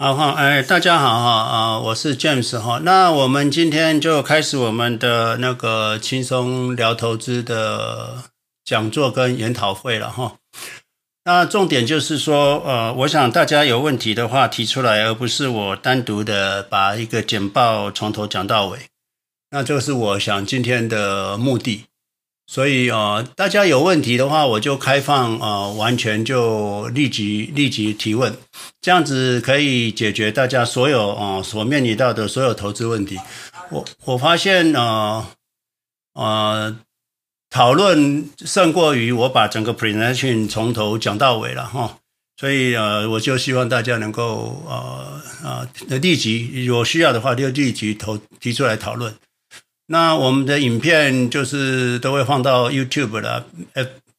好哈，哎，大家好哈啊，我是 James 哈。那我们今天就开始我们的那个轻松聊投资的讲座跟研讨会了哈。那重点就是说，呃，我想大家有问题的话提出来，而不是我单独的把一个简报从头讲到尾。那这个是我想今天的目的。所以呃，大家有问题的话，我就开放呃，完全就立即立即提问，这样子可以解决大家所有啊、所面临到的所有投资问题。我我发现呃呃，讨论胜过于我把整个 presentation 从头讲到尾了哈。所以呃，我就希望大家能够呃呃立即有需要的话就立即投提出来讨论。那我们的影片就是都会放到 YouTube 的、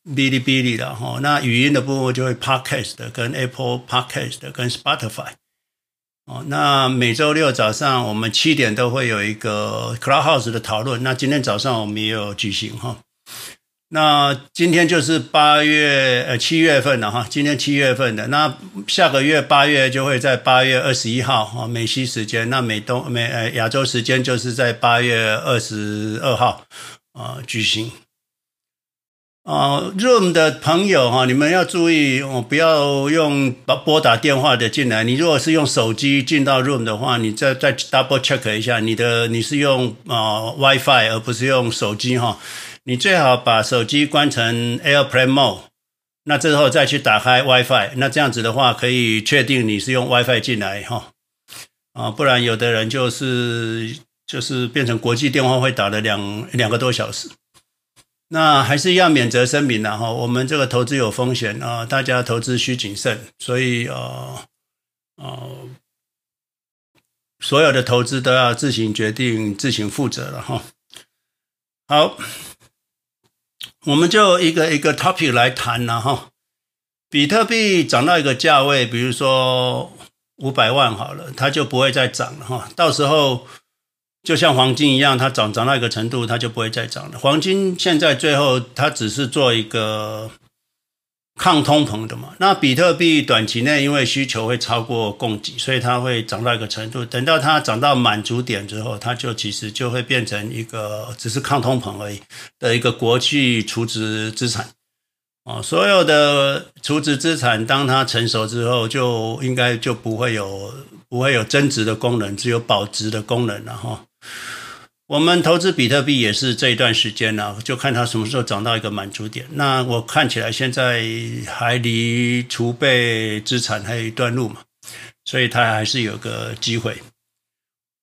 哔哩哔哩的哈。那语音的部分就会 Podcast 跟 Apple Podcast 跟 Spotify。哦，那每周六早上我们七点都会有一个 Clubhouse 的讨论。那今天早上我们也有举行哈。那今天就是八月呃七月份了哈，今天七月份的，那下个月八月就会在八月二十一号哈美西时间，那美东美呃亚洲时间就是在八月二十二号啊举行。啊，Room 的朋友哈，你们要注意我，不要用拨拨打电话的进来。你如果是用手机进到 Room 的话，你再再 double check 一下你的你是用啊 WiFi 而不是用手机哈。你最好把手机关成 Airplane Mode，那之后再去打开 WiFi，那这样子的话可以确定你是用 WiFi 进来哈，啊，不然有的人就是就是变成国际电话会打了两两个多小时，那还是要免责声明的哈，我们这个投资有风险啊，大家投资需谨慎，所以呃呃，所有的投资都要自行决定、自行负责了哈，好。我们就一个一个 topic 来谈了哈，比特币涨到一个价位，比如说五百万好了，它就不会再涨了哈。到时候就像黄金一样，它涨涨到一个程度，它就不会再涨了。黄金现在最后它只是做一个。抗通膨的嘛，那比特币短期内因为需求会超过供给，所以它会涨到一个程度。等到它涨到满足点之后，它就其实就会变成一个只是抗通膨而已的一个国际储值资产。哦，所有的储值资产当它成熟之后，就应该就不会有不会有增值的功能，只有保值的功能了哈。我们投资比特币也是这一段时间呢，就看它什么时候涨到一个满足点。那我看起来现在还离储备资产还有一段路嘛，所以它还是有个机会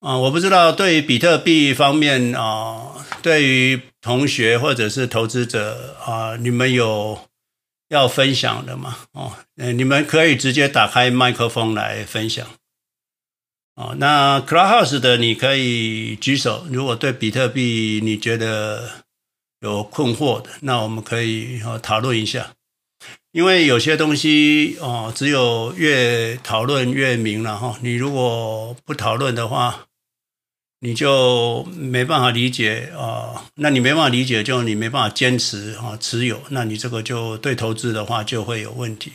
啊。我不知道对于比特币方面啊，对于同学或者是投资者啊，你们有要分享的吗？哦，你们可以直接打开麦克风来分享。哦，那 Clubhouse 的你可以举手。如果对比特币你觉得有困惑的，那我们可以讨论一下。因为有些东西哦，只有越讨论越明了哈。你如果不讨论的话，你就没办法理解啊。那你没办法理解，就你没办法坚持啊持有。那你这个就对投资的话就会有问题。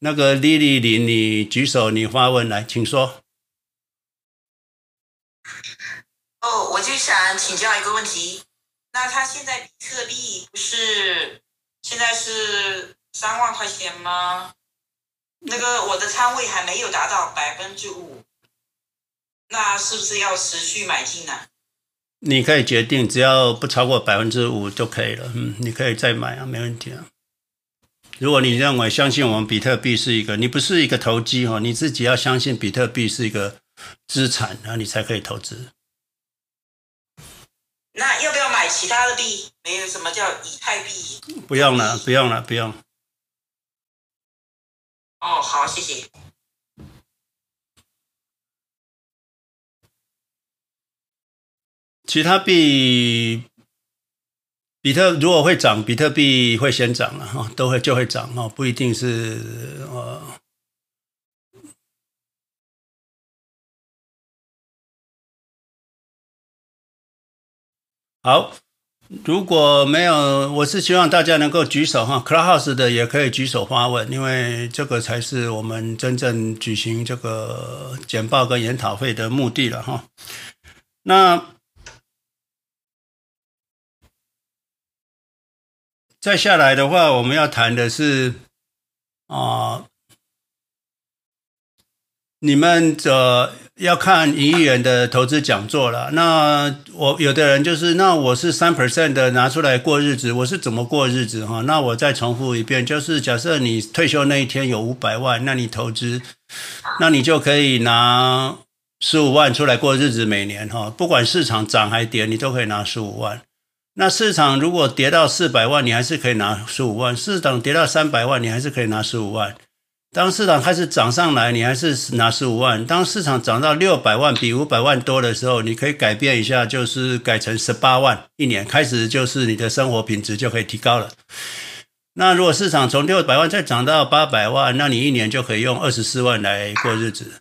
那个莉莉林，你举手，你发问来，请说。哦，我就想请教一个问题，那他现在比特币不是现在是三万块钱吗？那个我的仓位还没有达到百分之五，那是不是要持续买进呢？你可以决定，只要不超过百分之五就可以了。嗯，你可以再买啊，没问题啊。如果你认为相信我们比特币是一个，你不是一个投机哈，你自己要相信比特币是一个资产，然后你才可以投资。那要不要买其他的币？没有什么叫以太币？不用了，不用了，不用。哦，好，谢谢。其他币，比特如果会涨，比特币会先涨了哈，都会就会涨哈，不一定是呃。好，如果没有，我是希望大家能够举手哈，Clubhouse 的也可以举手发问，因为这个才是我们真正举行这个简报跟研讨会的目的了哈。那再下来的话，我们要谈的是啊。呃你们这要看营业员的投资讲座了。那我有的人就是，那我是三 percent 的拿出来过日子，我是怎么过日子哈？那我再重复一遍，就是假设你退休那一天有五百万，那你投资，那你就可以拿十五万出来过日子，每年哈，不管市场涨还跌，你都可以拿十五万。那市场如果跌到四百万，你还是可以拿十五万；市场跌到三百万，你还是可以拿十五万。当市场开始涨上来，你还是拿十五万；当市场涨到六百万，比五百万多的时候，你可以改变一下，就是改成十八万一年，开始就是你的生活品质就可以提高了。那如果市场从六百万再涨到八百万，那你一年就可以用二十四万来过日子。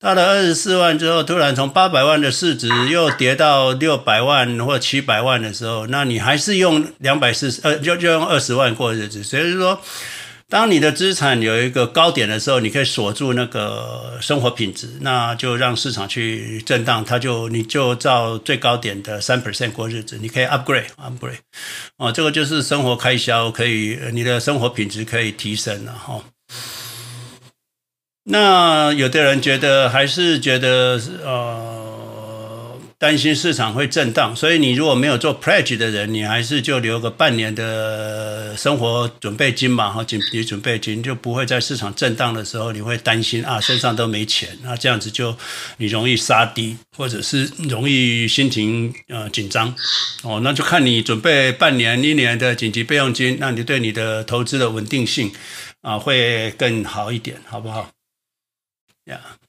到了二十四万之后，突然从八百万的市值又跌到六百万或七百万的时候，那你还是用两百四十呃，就就用二十万过日子。所以说。当你的资产有一个高点的时候，你可以锁住那个生活品质，那就让市场去震荡，它就你就照最高点的三 percent 过日子，你可以 upgrade upgrade，哦，这个就是生活开销可以，你的生活品质可以提升了哈。那有的人觉得还是觉得呃。担心市场会震荡，所以你如果没有做 pledge 的人，你还是就留个半年的生活准备金嘛，哈，紧急准备金就不会在市场震荡的时候，你会担心啊，身上都没钱，那这样子就你容易杀低，或者是容易心情呃紧张，哦，那就看你准备半年、一年的紧急备用金，那你对你的投资的稳定性啊会更好一点，好不好？呀、yeah.。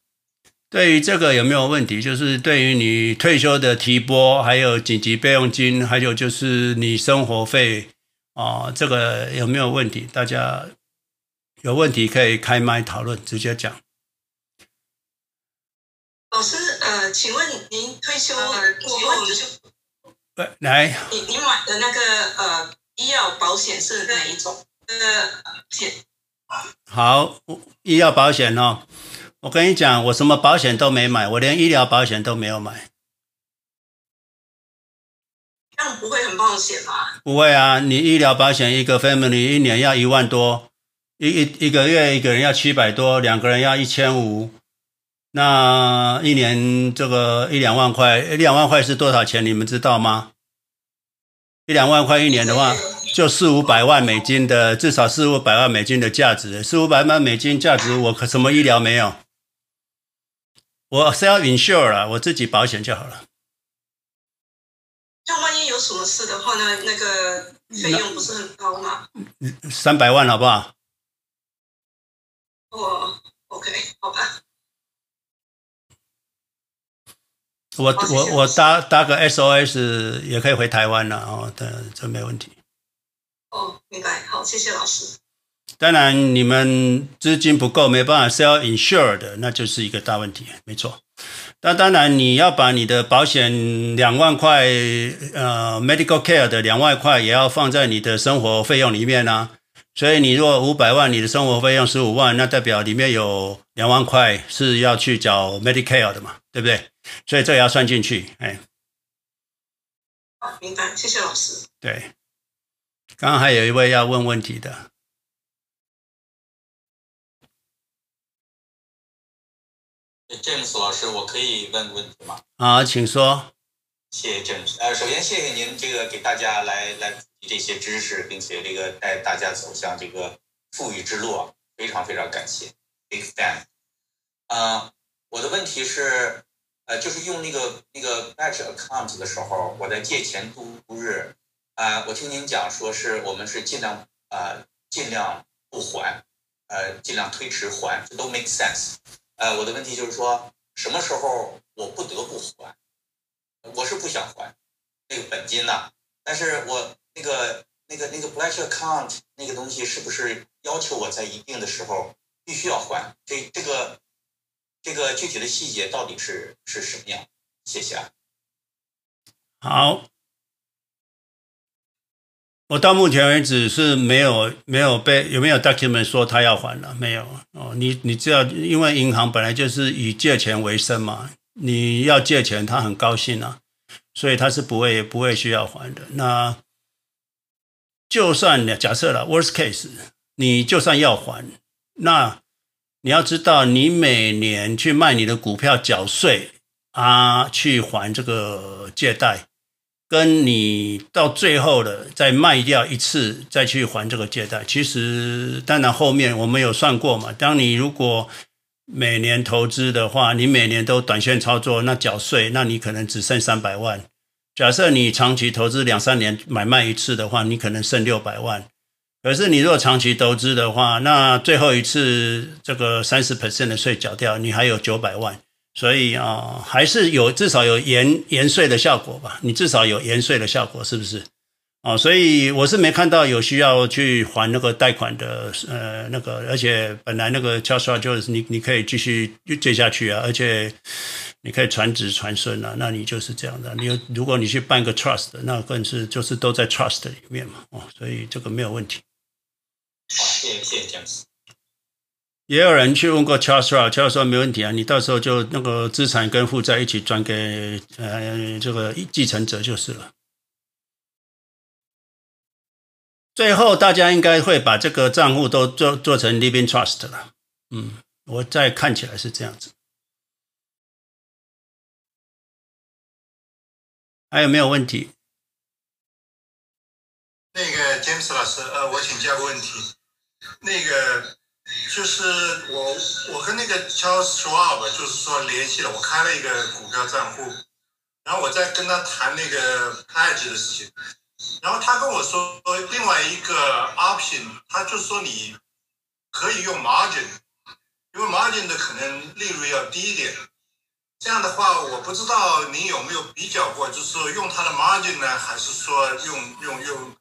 对于这个有没有问题？就是对于你退休的提拨，还有紧急备用金，还有就是你生活费啊、哦，这个有没有问题？大家有问题可以开麦讨论，直接讲。老师，呃，请问您退休过后就，对，来，你你买的那个呃医药保险是哪一种？呃，险。好，医药保险哦。我跟你讲，我什么保险都没买，我连医疗保险都没有买。这样不会很冒险吗？不会啊，你医疗保险一个 family 一年要一万多，一一一个月一个人要七百多，两个人要一千五，那一年这个一两万块，一两万块是多少钱？你们知道吗？一两万块一年的话，就四五百万美金的，至少四五百万美金的价值，四五百万美金价值，我可什么医疗没有？我是要 insure 了，我自己保险就好了。那万一有什么事的话呢？那个费用不是很高吗？三百万好不好？哦，OK，好吧。我我我搭搭个 SOS 也可以回台湾了哦，这这没问题。哦，明白。好，谢谢老师。当然，你们资金不够，没办法 sell insured 的，那就是一个大问题，没错。那当然，你要把你的保险两万块，呃，medical care 的两万块也要放在你的生活费用里面啊。所以，你如果五百万，你的生活费用十五万，那代表里面有两万块是要去缴 Medicare 的嘛，对不对？所以这也要算进去，哎。好，明白，谢谢老师。对，刚刚还有一位要问问题的。James 老师，我可以问问题吗？啊，请说。谢谢 James。呃，首先谢谢您这个给大家来来普及这些知识，并且这个带大家走向这个富裕之路啊，非常非常感谢，big fan。啊，我的问题是，呃，就是用那个那个 batch account 的时候，我在借钱度日，啊、呃，我听您讲说是我们是尽量啊、呃、尽量不还，呃，尽量推迟还，这都 make sense。呃，我的问题就是说，什么时候我不得不还？我是不想还那个本金呐，但是我那个那个那个 pledge account 那个东西是不是要求我在一定的时候必须要还？这这个这个具体的细节到底是是什么样？谢谢啊。好，我到目前为止是没有没有被有没有 document 说他要还了没有哦？你你知道，因为银行本来就是以借钱为生嘛，你要借钱，他很高兴啊，所以他是不会不会需要还的。那就算假设了 worst case，你就算要还，那你要知道，你每年去卖你的股票缴税啊，去还这个借贷。跟你到最后的再卖掉一次，再去还这个借贷，其实当然后面我们有算过嘛。当你如果每年投资的话，你每年都短线操作，那缴税，那你可能只剩三百万。假设你长期投资两三年买卖一次的话，你可能剩六百万。可是你如果长期投资的话，那最后一次这个三十 percent 的税缴掉，你还有九百万。所以啊，还是有至少有延延税的效果吧？你至少有延税的效果，是不是？啊，所以我是没看到有需要去还那个贷款的，呃，那个，而且本来那个 Charles 就是你，你可以继续借下去啊，而且你可以传子传孙啊，那你就是这样的。你如果你去办个 trust，那更是就是都在 trust 里面嘛，哦，所以这个没有问题。好，谢谢谢谢。也有人去问过 Charles r a c h a r l e s 说没问题啊，你到时候就那个资产跟负债一起转给呃这个继承者就是了。最后大家应该会把这个账户都做做成 Living Trust 了，嗯，我再看起来是这样子。还有没有问题？那个 James 老师，呃，我请教个问题，那个。就是我，我跟那个 Charles Schwab 就是说联系了，我开了一个股票账户，然后我在跟他谈那个 pledge 的事情，然后他跟我说另外一个 option，他就说你可以用 margin，因为 margin 的可能利润要低一点，这样的话我不知道你有没有比较过，就是说用他的 margin 呢，还是说用用用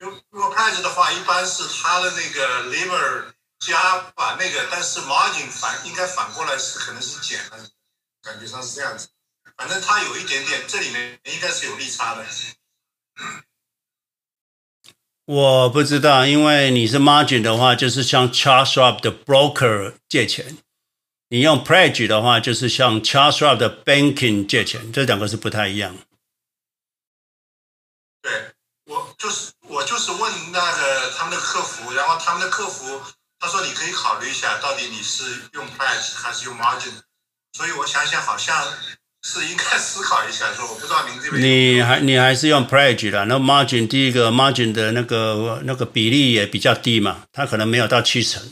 如果 pledge 的话，一般是它的那个 lever 加把那个，但是 margin 反应该反过来是可能是减了，感觉上是这样子。反正它有一点点，这里面应该是有利差的。我不知道，因为你是 margin 的话，就是向 Charles Schwab 的 broker 借钱；你用 pledge 的话，就是向 Charles Schwab 的 banking 借钱，这两个是不太一样。对，我就是。我就是问那个他们的客服，然后他们的客服他说，你可以考虑一下，到底你是用 pledge 还是用 margin。所以我想想，好像是应该思考一下。说我不知道您这边你还你还是用 pledge 的，那 margin 第一个 margin 的那个那个比例也比较低嘛，它可能没有到七成。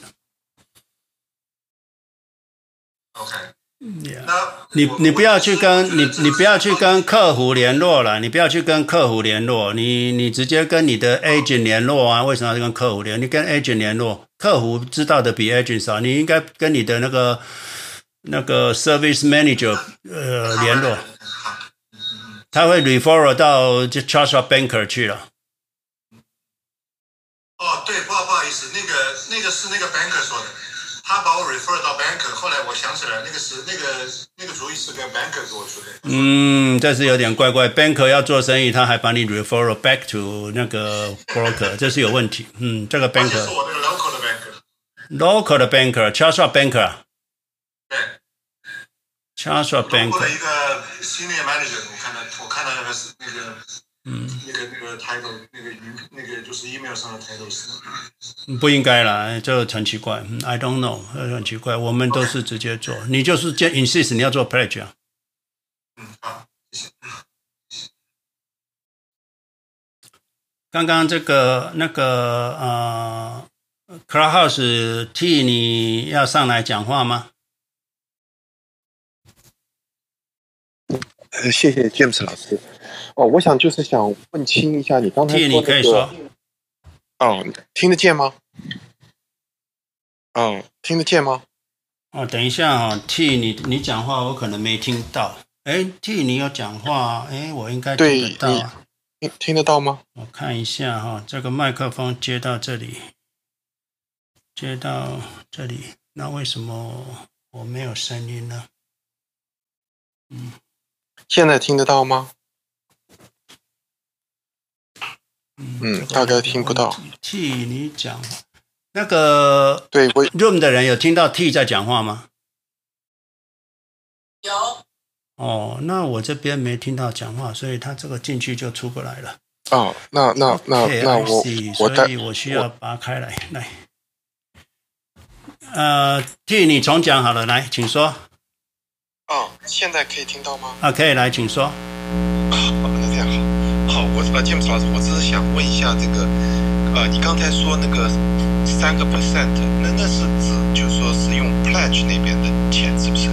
你你不要去跟你你不要去跟客服联络了，你不要去跟客服联络，你你直接跟你的 agent 联络啊。为什么要跟客服联？你跟 agent 联络，客服知道的比 agent 少，你应该跟你的那个那个 service manager 呃联络，他会 refer 到就 Charles Schwab banker 去了。哦，对，不好不好意思，那个那个是那个 banker 说的。他把我 refer 到 banker，后来我想起来，那个是那个那个主意是个 banker 给我出的。嗯，这是有点怪怪。banker 要做生意，他还把你 refer back to 那个 broker，这是有问题。嗯，这个 banker 是我那个 local 的 banker。local 的 banker，Charles Schwab banker。对，Charles Schwab banker。我的一个 senior manager，我看到我看到那个是那个。嗯，那个那个 title，那个那个就是 email 上的 title 是。不应该啦，这很奇怪。I don't know，很奇怪。我们都是直接做你就是接 insist 你要做 pledge 啊。嗯，好，谢谢。刚刚这个那个呃，Clubhouse T，你要上来讲话吗？呃，谢谢 James 老师。哦，我想就是想问清一下你刚才说的、那个、可以说哦，听得见吗？哦，听得见吗？哦，等一下啊、哦、，T，你你讲话我可能没听到。哎，T，你有讲话？哎，我应该听得到。听听得到吗？我看一下哈、哦，这个麦克风接到这里，接到这里，那为什么我没有声音呢？嗯，现在听得到吗？嗯，大概听不到。替你讲话，那个对我 room 的人有听到 T 在讲话吗？有。哦，那我这边没听到讲话，所以他这个进去就出不来了。哦，那那那 okay, 那我我所以我需要拔开来来。呃，替你重讲好了，来，请说。哦，现在可以听到吗？啊，可以，来，请说。好，那这样好。好，我呃，James 老师，我只是想问一下这个，呃，你刚才说那个三个 percent，那那是指就是说是用 pledge 那边的钱，是不是？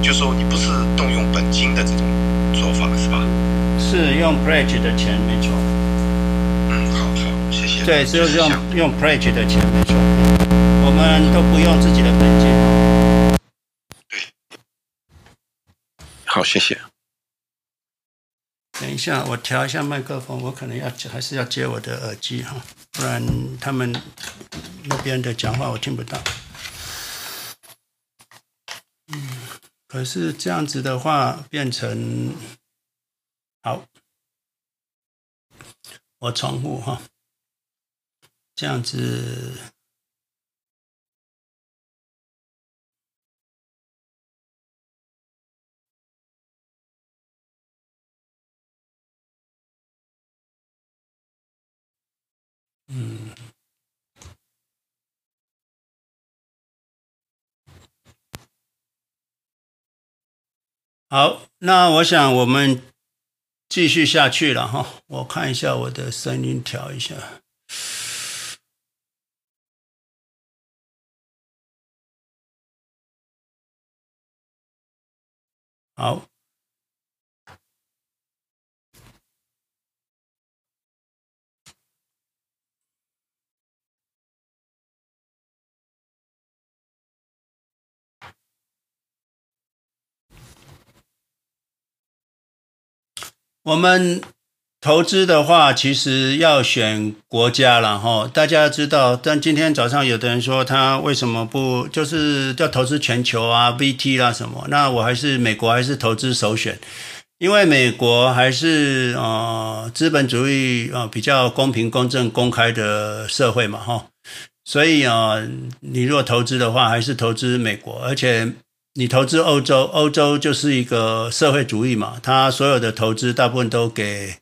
就说你不是动用本金的这种做法，是吧？是用 pledge 的钱，没错。嗯，好好，谢谢。对，是用用 pledge 的钱，没错。我们都不用自己的本金。对。好，谢谢。等一下，我调一下麦克风，我可能要还是要接我的耳机哈，不然他们那边的讲话我听不到。嗯，可是这样子的话变成。好，我重复哈，这样子，嗯，好，那我想我们。继续下去了哈，我看一下我的声音，调一下。好。我们投资的话，其实要选国家了哈。大家知道，但今天早上有的人说他为什么不就是要投资全球啊，VT 啦什么？那我还是美国还是投资首选，因为美国还是呃资本主义啊比较公平、公正、公开的社会嘛哈。所以啊，你如果投资的话，还是投资美国，而且。你投资欧洲，欧洲就是一个社会主义嘛，它所有的投资大部分都给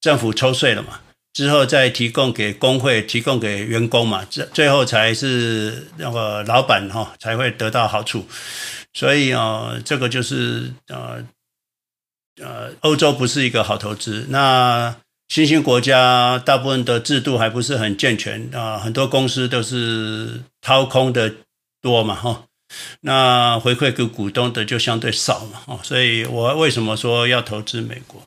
政府抽税了嘛，之后再提供给工会，提供给员工嘛，最最后才是那个老板哈才会得到好处，所以啊，这个就是呃呃，欧洲不是一个好投资。那新兴国家大部分的制度还不是很健全啊，很多公司都是掏空的多嘛哈。那回馈给股东的就相对少嘛，哦，所以我为什么说要投资美国？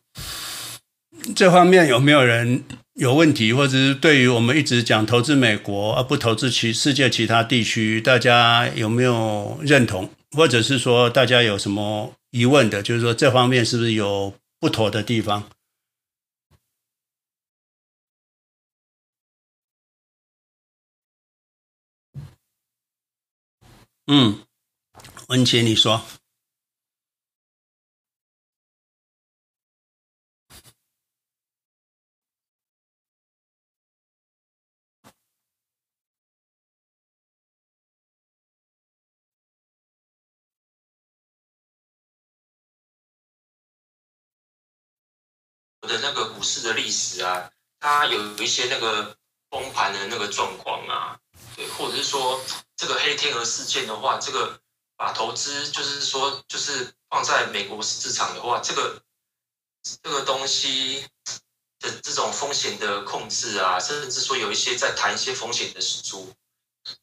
这方面有没有人有问题，或者是对于我们一直讲投资美国而不投资其世界其他地区，大家有没有认同，或者是说大家有什么疑问的？就是说这方面是不是有不妥的地方？嗯，文杰，你说。我的那个股市的历史啊，它有一些那个崩盘的那个状况啊，对，或者是说。这个黑天鹅事件的话，这个把投资就是说，就是放在美国市场的话，这个这个东西的这种风险的控制啊，甚至说有一些在谈一些风险的输出，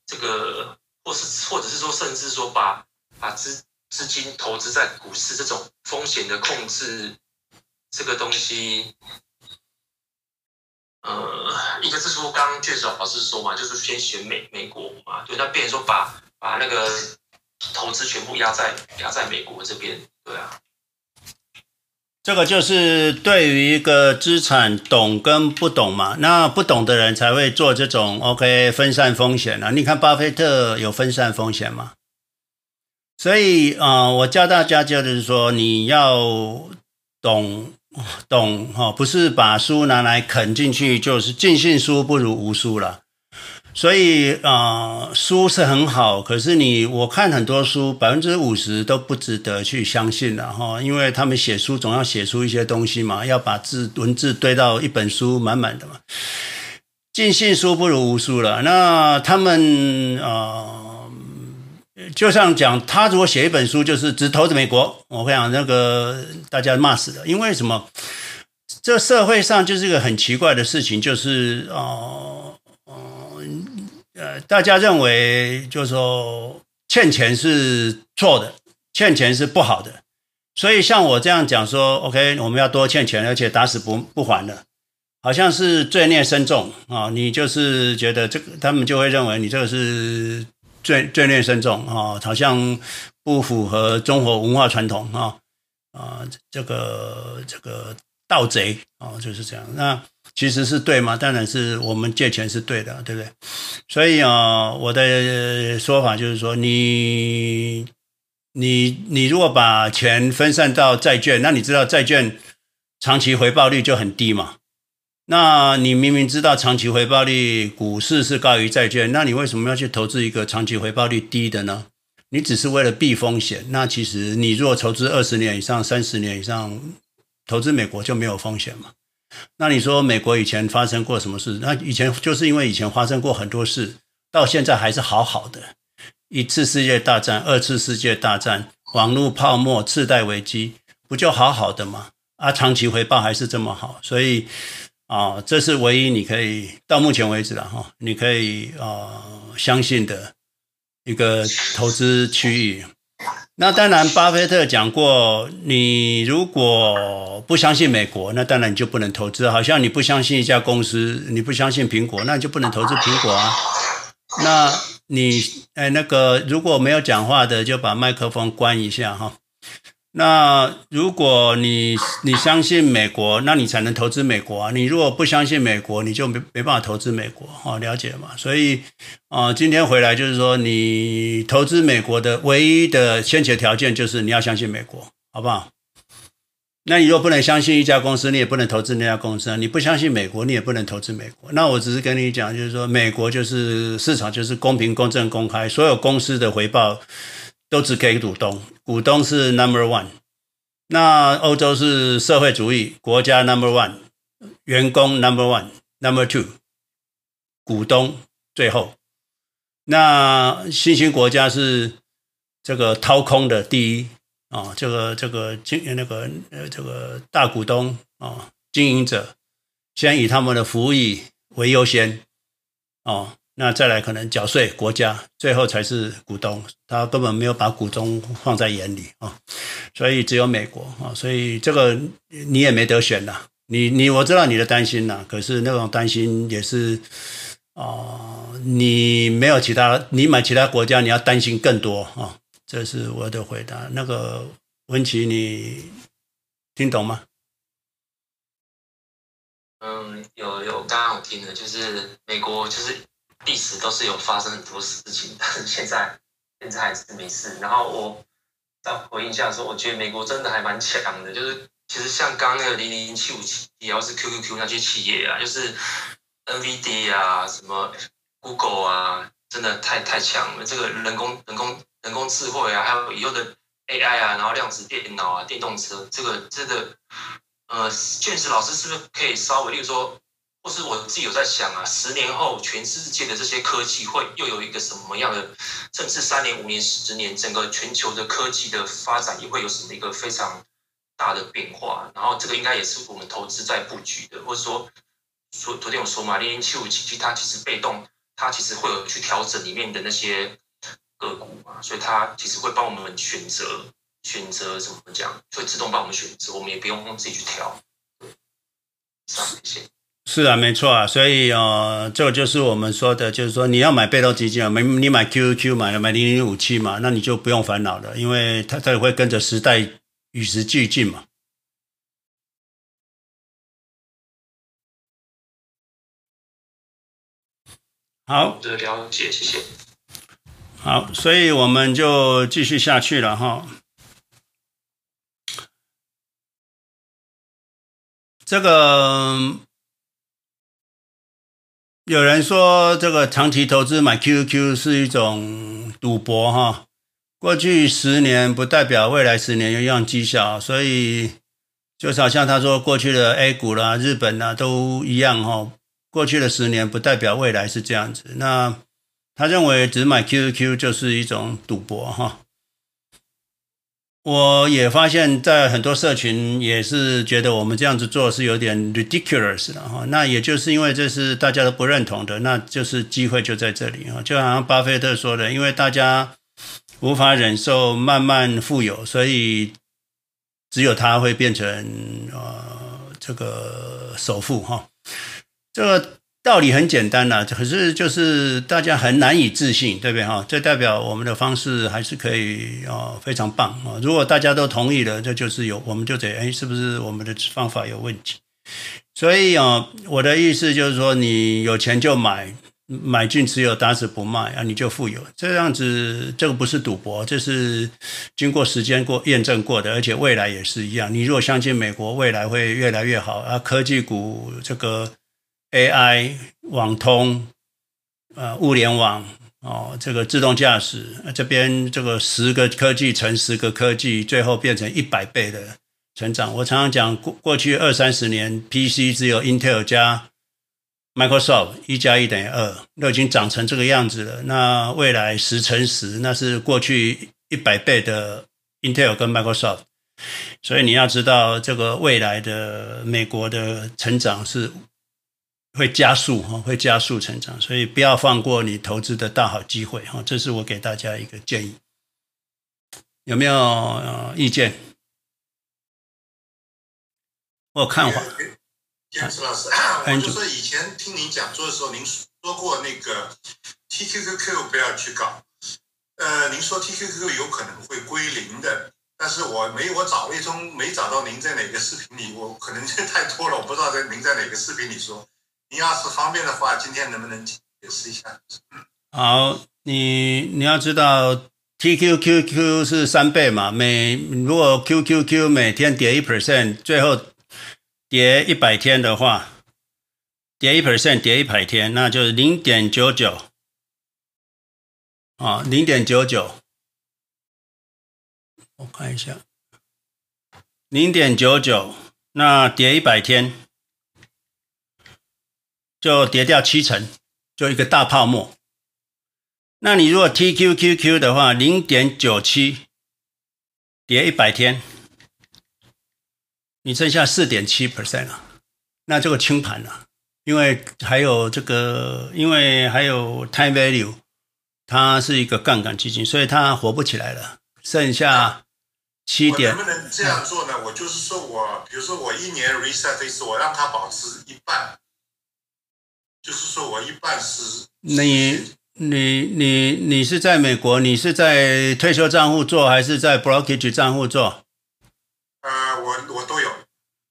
这个或是或者是说，甚至说把把资资金投资在股市这种风险的控制，这个东西。呃，一个是说，刚刚卷老师说嘛，就是先选美美国嘛，对，那变成说把把那个投资全部压在压在美国这边，对啊。这个就是对于一个资产懂跟不懂嘛，那不懂的人才会做这种 OK 分散风险啊。你看巴菲特有分散风险吗？所以啊、呃，我教大家就是说，你要懂懂哈，不是把书拿来啃进去，就是尽信书不如无书了。所以啊、书是很好，可是你我看很多书，百分之五十都不值得去相信了哈，因为他们写书总要写出一些东西嘛，要把字文字堆到一本书满满的嘛。尽信书不如无书了。那他们啊、就像讲，他如果写一本书，就是只投资美国，我会讲那个大家骂死的，因为什么？这社会上就是一个很奇怪的事情，就是哦。呃呃，大家认为就是说欠钱是错的，欠钱是不好的，所以像我这样讲说，OK，我们要多欠钱，而且打死不不还的，好像是罪孽深重啊！你就是觉得这个，他们就会认为你这个是罪罪孽深重啊，好像不符合中国文化传统啊啊，这个这个盗贼啊，就是这样那。其实是对吗？当然是我们借钱是对的，对不对？所以啊，我的说法就是说，你你你如果把钱分散到债券，那你知道债券长期回报率就很低嘛？那你明明知道长期回报率股市是高于债券，那你为什么要去投资一个长期回报率低的呢？你只是为了避风险。那其实你如果投资二十年以上、三十年以上，投资美国就没有风险嘛？那你说美国以前发生过什么事？那以前就是因为以前发生过很多事，到现在还是好好的。一次世界大战、二次世界大战、网络泡沫、次贷危机，不就好好的吗？啊，长期回报还是这么好，所以啊，这是唯一你可以到目前为止了哈，你可以啊相信的一个投资区域。那当然，巴菲特讲过，你如果不相信美国，那当然你就不能投资。好像你不相信一家公司，你不相信苹果，那你就不能投资苹果啊。那你哎，那个如果没有讲话的，就把麦克风关一下哈。那如果你你相信美国，那你才能投资美国啊。你如果不相信美国，你就没没办法投资美国，哦，了解吗？所以啊、呃，今天回来就是说，你投资美国的唯一的先决条件就是你要相信美国，好不好？那你若不能相信一家公司，你也不能投资那家公司啊。你不相信美国，你也不能投资美国。那我只是跟你讲，就是说，美国就是市场就是公平、公正、公开，所有公司的回报。都只给股东，股东是 number one。那欧洲是社会主义国家 number one，员工 number one，number two，股东最后。那新兴国家是这个掏空的第一啊，这个这个经那个呃这个大股东啊，经营者先以他们的福利为优先啊。那再来可能缴税，国家最后才是股东，他根本没有把股东放在眼里啊，所以只有美国啊，所以这个你也没得选呐，你你我知道你的担心呐，可是那种担心也是啊，你没有其他，你买其他国家你要担心更多啊，这是我的回答。那个文琪，你听懂吗？嗯，有有，刚刚我听的，就是美国就是。历史都是有发生很多事情，但 是现在现在还是没事。然后我在回应一下说，我觉得美国真的还蛮强的，就是其实像刚刚那个零零七五七，也要是 QQQ 那些企业啊，就是 NVD 啊，什么 Google 啊，真的太太强了。这个人工人工人工智慧啊，还有以后的 AI 啊，然后量子电脑啊，电动车，这个这个呃，卷子老师是不是可以稍微，例如说。或是我自己有在想啊，十年后全世界的这些科技会又有一个什么样的，甚至三年、五年、十年，整个全球的科技的发展也会有什么一个非常大的变化。然后这个应该也是我们投资在布局的，或者说说昨天我说嘛，零零七五七七它其实被动，它其实会有去调整里面的那些个股嘛，所以它其实会帮我们选择选择怎么讲，会自动帮我们选择，我们也不用自己去调。上谢谢。是啊，没错啊，所以呃，这个就是我们说的，就是说你要买被动基金啊，没你买 QQQ 买买零零五七嘛，那你就不用烦恼了，因为它它也会跟着时代与时俱进嘛。好，的了解，谢谢。好，所以我们就继续下去了哈。这个有人说这个长期投资买 QQ 是一种赌博哈。过去十年不代表未来十年一样绩效，所以就好像他说过去的 A 股啦、日本啦都一样哈。过去的十年不代表未来是这样子。那他认为只买 QQ 就是一种赌博哈。我也发现，在很多社群也是觉得我们这样子做是有点 ridiculous 的哈。那也就是因为这是大家都不认同的，那就是机会就在这里啊。就好像巴菲特说的，因为大家。无法忍受慢慢富有，所以只有他会变成呃这个首富哈。这个道理很简单呐，可是就是大家很难以置信，对不对哈？这代表我们的方式还是可以啊，非常棒啊。如果大家都同意了，这就是有我们就得哎，是不是我们的方法有问题？所以啊，我的意思就是说，你有钱就买。买进持有，打死不卖啊，你就富有。这样子，这个不是赌博，这是经过时间过验证过的，而且未来也是一样。你如果相信美国未来会越来越好啊，科技股这个 AI、网通、呃物联网哦，这个自动驾驶，这边这个十个科技乘十个科技，最后变成一百倍的成长。我常常讲，过过去二三十年，PC 只有 Intel 加。Microsoft 一加一等于二，都已经长成这个样子了。那未来十乘十，那是过去一百倍的 Intel 跟 Microsoft。所以你要知道，这个未来的美国的成长是会加速哈，会加速成长。所以不要放过你投资的大好机会哈，这是我给大家一个建议。有没有意见或看法？坚持老师，我就说以前听您讲座的时候，您说过那个 TQQQ 不要去搞。呃，您说 TQQQ 有可能会归零的，但是我没我找了一通，没找到您在哪个视频里，我可能这太多了，我不知道在您在哪个视频里说。你要是方便的话，今天能不能解释一下？好，你你要知道 TQQQ 是三倍嘛，每如果 QQQ 每天跌一 percent，最后。跌一百天的话，跌一 percent，跌一百天，那就是零点九九啊，零点九九。我看一下，零点九九，那跌一百天就跌掉七成，就一个大泡沫。那你如果 TQQQ 的话，零点九七，跌一百天。你剩下四点七 percent 了，那这个清盘了，因为还有这个，因为还有 time value，它是一个杠杆基金，所以它活不起来了。剩下七点。能不能这样做呢？我就是说我，比如说我一年 reset 一次，我让它保持一半，就是说我一半是。你你你你是在美国？你是在退休账户做，还是在 brokerage 账户做？呃，我我都有。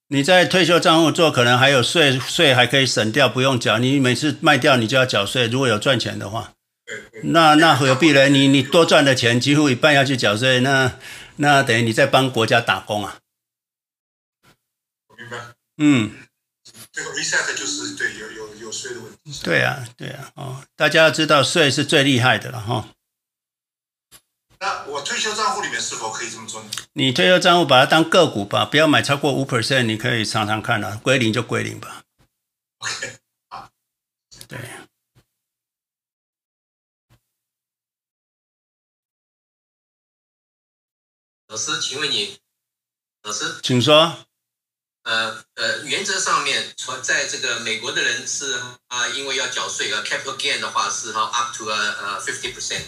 你在退休账户做，可能还有税税还可以省掉，不用缴。你每次卖掉，你就要缴税。如果有赚钱的话，那那何必呢？你你多赚的钱，几乎一半要去缴税，那那等于你在帮国家打工啊。我明白。嗯。这个 reset 就是对有有有税的问题。对啊，对啊，哦，大家要知道税是最厉害的了哈。哦那我退休账户里面是否可以这么做呢？你退休账户把它当个股吧，不要买超过五 percent，你可以尝尝看啊，归零就归零吧。OK，好，对。老师，请问你，老师，请说。呃呃，原则上面，在这个美国的人是啊，因为要缴税啊，capital gain 的话是哈 up to 呃 fifty percent。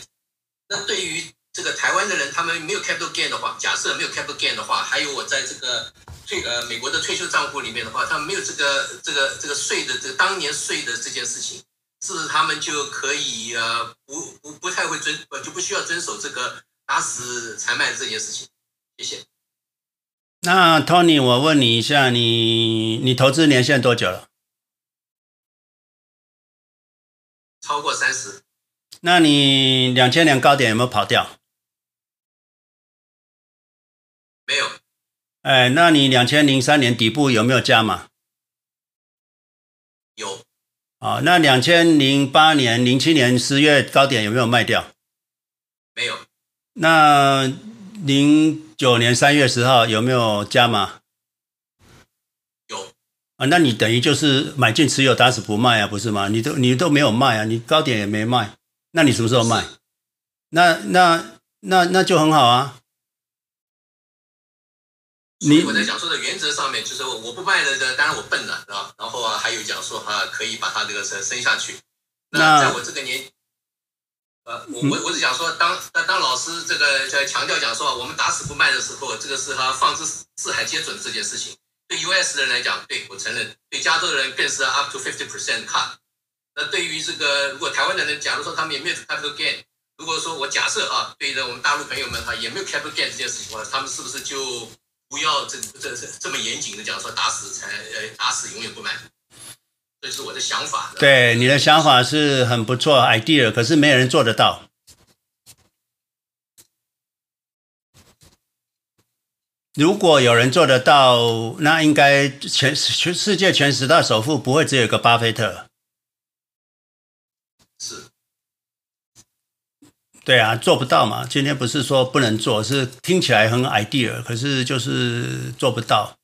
那对于这个台湾的人，他们没有 capital gain 的话，假设没有 capital gain 的话，还有我在这个退呃美国的退休账户里面的话，他们没有这个这个这个税的这个当年税的这件事情，是不是他们就可以呃不不不太会遵就不需要遵守这个打死才卖的这件事情？谢谢。那 Tony，我问你一下，你你投资年限多久了？超过三十。那你两千年高点有没有跑掉？没有，哎，那你两千零三年底部有没有加码？啊，那两千零八年、零七年十月高点有没有卖掉？没有。那零九年三月十号有没有加码？有。啊，那你等于就是买进持有打死不卖啊，不是吗？你都你都没有卖啊，你高点也没卖，那你什么时候卖？那那那那就很好啊。你我在讲说的原则上面，就是我不卖的，当然我笨了，是吧？然后啊，还有讲说啊，可以把它这个生生下去。那在我这个年，呃，我我我是想说，当当当老师这个在强调讲说，我们打死不卖的时候，这个是他放之四海皆准这件事情。对 US 的人来讲，对我承认；对加州的人更是 up to fifty percent cut。那对于这个如果台湾的人，假如说他们也没有 capital gain，如果说我假设啊，对于我们大陆朋友们哈，也没有 capital gain 这件事情的话，他们是不是就？不要这这这这么严谨的讲说打死才呃打死永远不卖，这是我的想法。对，你的想法是很不错 idea，可是没有人做得到。如果有人做得到，那应该全全世界全十大首富不会只有一个巴菲特。对啊，做不到嘛。今天不是说不能做，是听起来很 idea，可是就是做不到。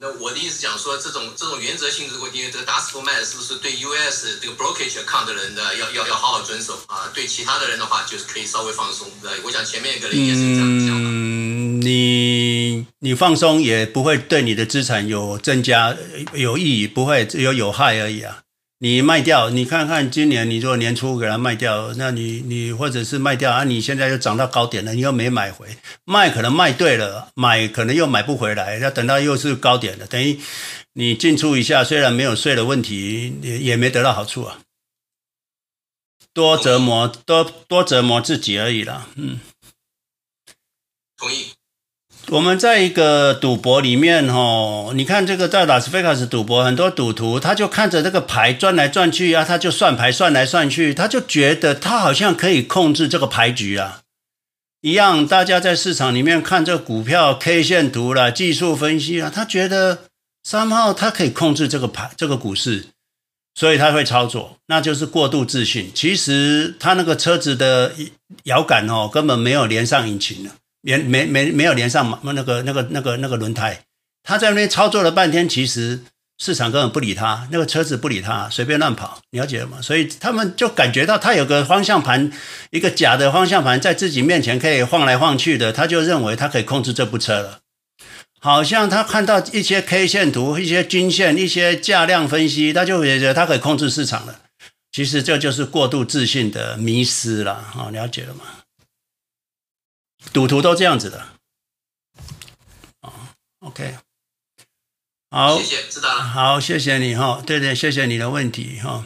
那我的意思讲说，这种这种原则性的问题，这个 Dust for Man，是不是对 US 这个 brokerage account 的人呢，要要要好好遵守啊？对其他的人的话，就是可以稍微放松。我想前面一个人也是这样讲。嗯，你你放松也不会对你的资产有增加有意义，不会只有有害而已啊。你卖掉，你看看今年你如果年初给它卖掉，那你你或者是卖掉啊，你现在又涨到高点了，你又没买回，卖可能卖对了，买可能又买不回来，要等到又是高点了，等于你进出一下，虽然没有税的问题，也也没得到好处啊，多折磨多多折磨自己而已啦，嗯，同意。我们在一个赌博里面，哦，你看这个在拉斯维加斯赌博，很多赌徒他就看着这个牌转来转去啊，他就算牌算来算去，他就觉得他好像可以控制这个牌局啊，一样。大家在市场里面看这个股票 K 线图啦、技术分析啊，他觉得三号他可以控制这个牌、这个股市，所以他会操作，那就是过度自信。其实他那个车子的摇杆哦，根本没有连上引擎了。连没没没有连上嘛那个那个那个那个轮胎，他在那边操作了半天，其实市场根本不理他，那个车子不理他，随便乱跑，了解了吗？所以他们就感觉到他有个方向盘，一个假的方向盘在自己面前可以晃来晃去的，他就认为他可以控制这部车了。好像他看到一些 K 线图、一些均线、一些价量分析，他就觉得他可以控制市场了。其实这就是过度自信的迷失了啊，了解了吗？赌徒都这样子的，哦，OK，好，谢谢，知道了，好，谢谢你哈，对对，谢谢你的问题哈。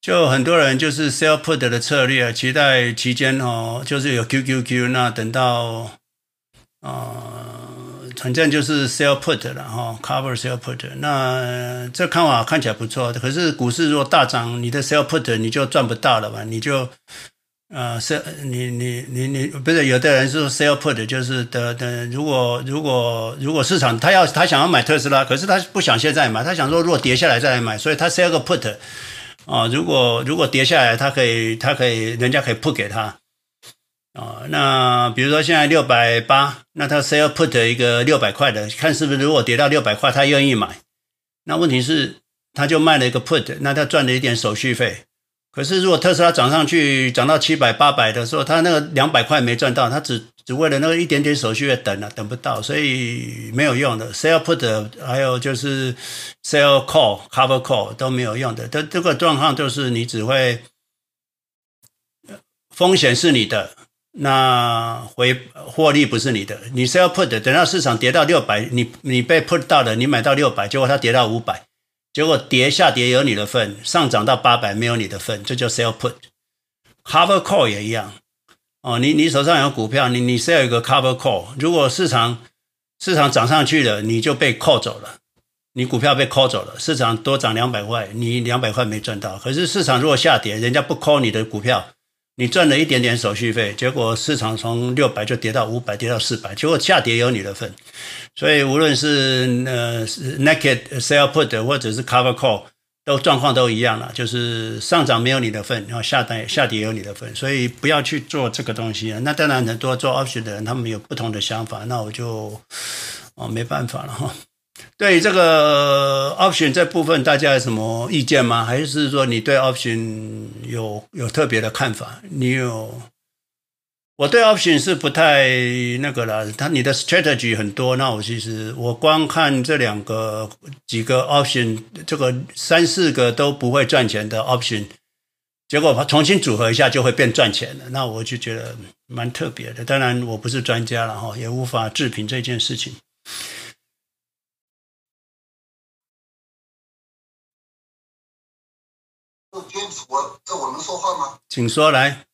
就很多人就是 sell put 的策略，期待期间哦，就是有 QQQ，那等到，呃，反正就是 sell put 了哈，cover sell put，那这看法看起来不错，可是股市如果大涨，你的 sell put 你就赚不到了吧？你就。呃，是，你你你你不是有的人是 sell put，就是的的，如果如果如果市场他要他想要买特斯拉，可是他不想现在买，他想说如果跌下来再来买，所以他 sell 个 put，啊、如果如果跌下来，他可以他可以人家可以 put 给他，啊、那比如说现在六百八，那他 sell put 一个六百块的，看是不是如果跌到六百块，他愿意买，那问题是他就卖了一个 put，那他赚了一点手续费。可是，如果特斯拉涨上去，涨到七百、八百的时候，他那个两百块没赚到，他只只为了那个一点点手续费等了，等不到，所以没有用的。Sell put 还有就是 Sell call、Cover call 都没有用的。这这个状况就是你只会风险是你的，那回获利不是你的。你 Sell put 等到市场跌到六百，你你被 put 到了，你买到六百，结果它跌到五百。结果跌下跌有你的份，上涨到八百没有你的份，这叫 sell put，cover call 也一样哦。你你手上有股票，你你 sell 一个 cover call，如果市场市场涨上去了，你就被扣走了，你股票被扣走了，市场多涨两百块，你两百块没赚到。可是市场如果下跌，人家不扣你的股票，你赚了一点点手续费，结果市场从六百就跌到五百，跌到四百，结果下跌有你的份。所以无论是呃 naked sell put 或者是 cover call，都状况都一样了，就是上涨没有你的份，然后下跌下跌有你的份，所以不要去做这个东西。那当然很多做 option 的人他们有不同的想法，那我就哦没办法了哈。对这个 option 这部分，大家有什么意见吗？还是说你对 option 有有特别的看法？你有？我对 option 是不太那个了。他你的 strategy 很多，那我其实我光看这两个几个 option，这个三四个都不会赚钱的 option，结果重新组合一下就会变赚钱了。那我就觉得蛮特别的。当然我不是专家了哈，也无法置评这件事情。我这我能说话吗？请说来。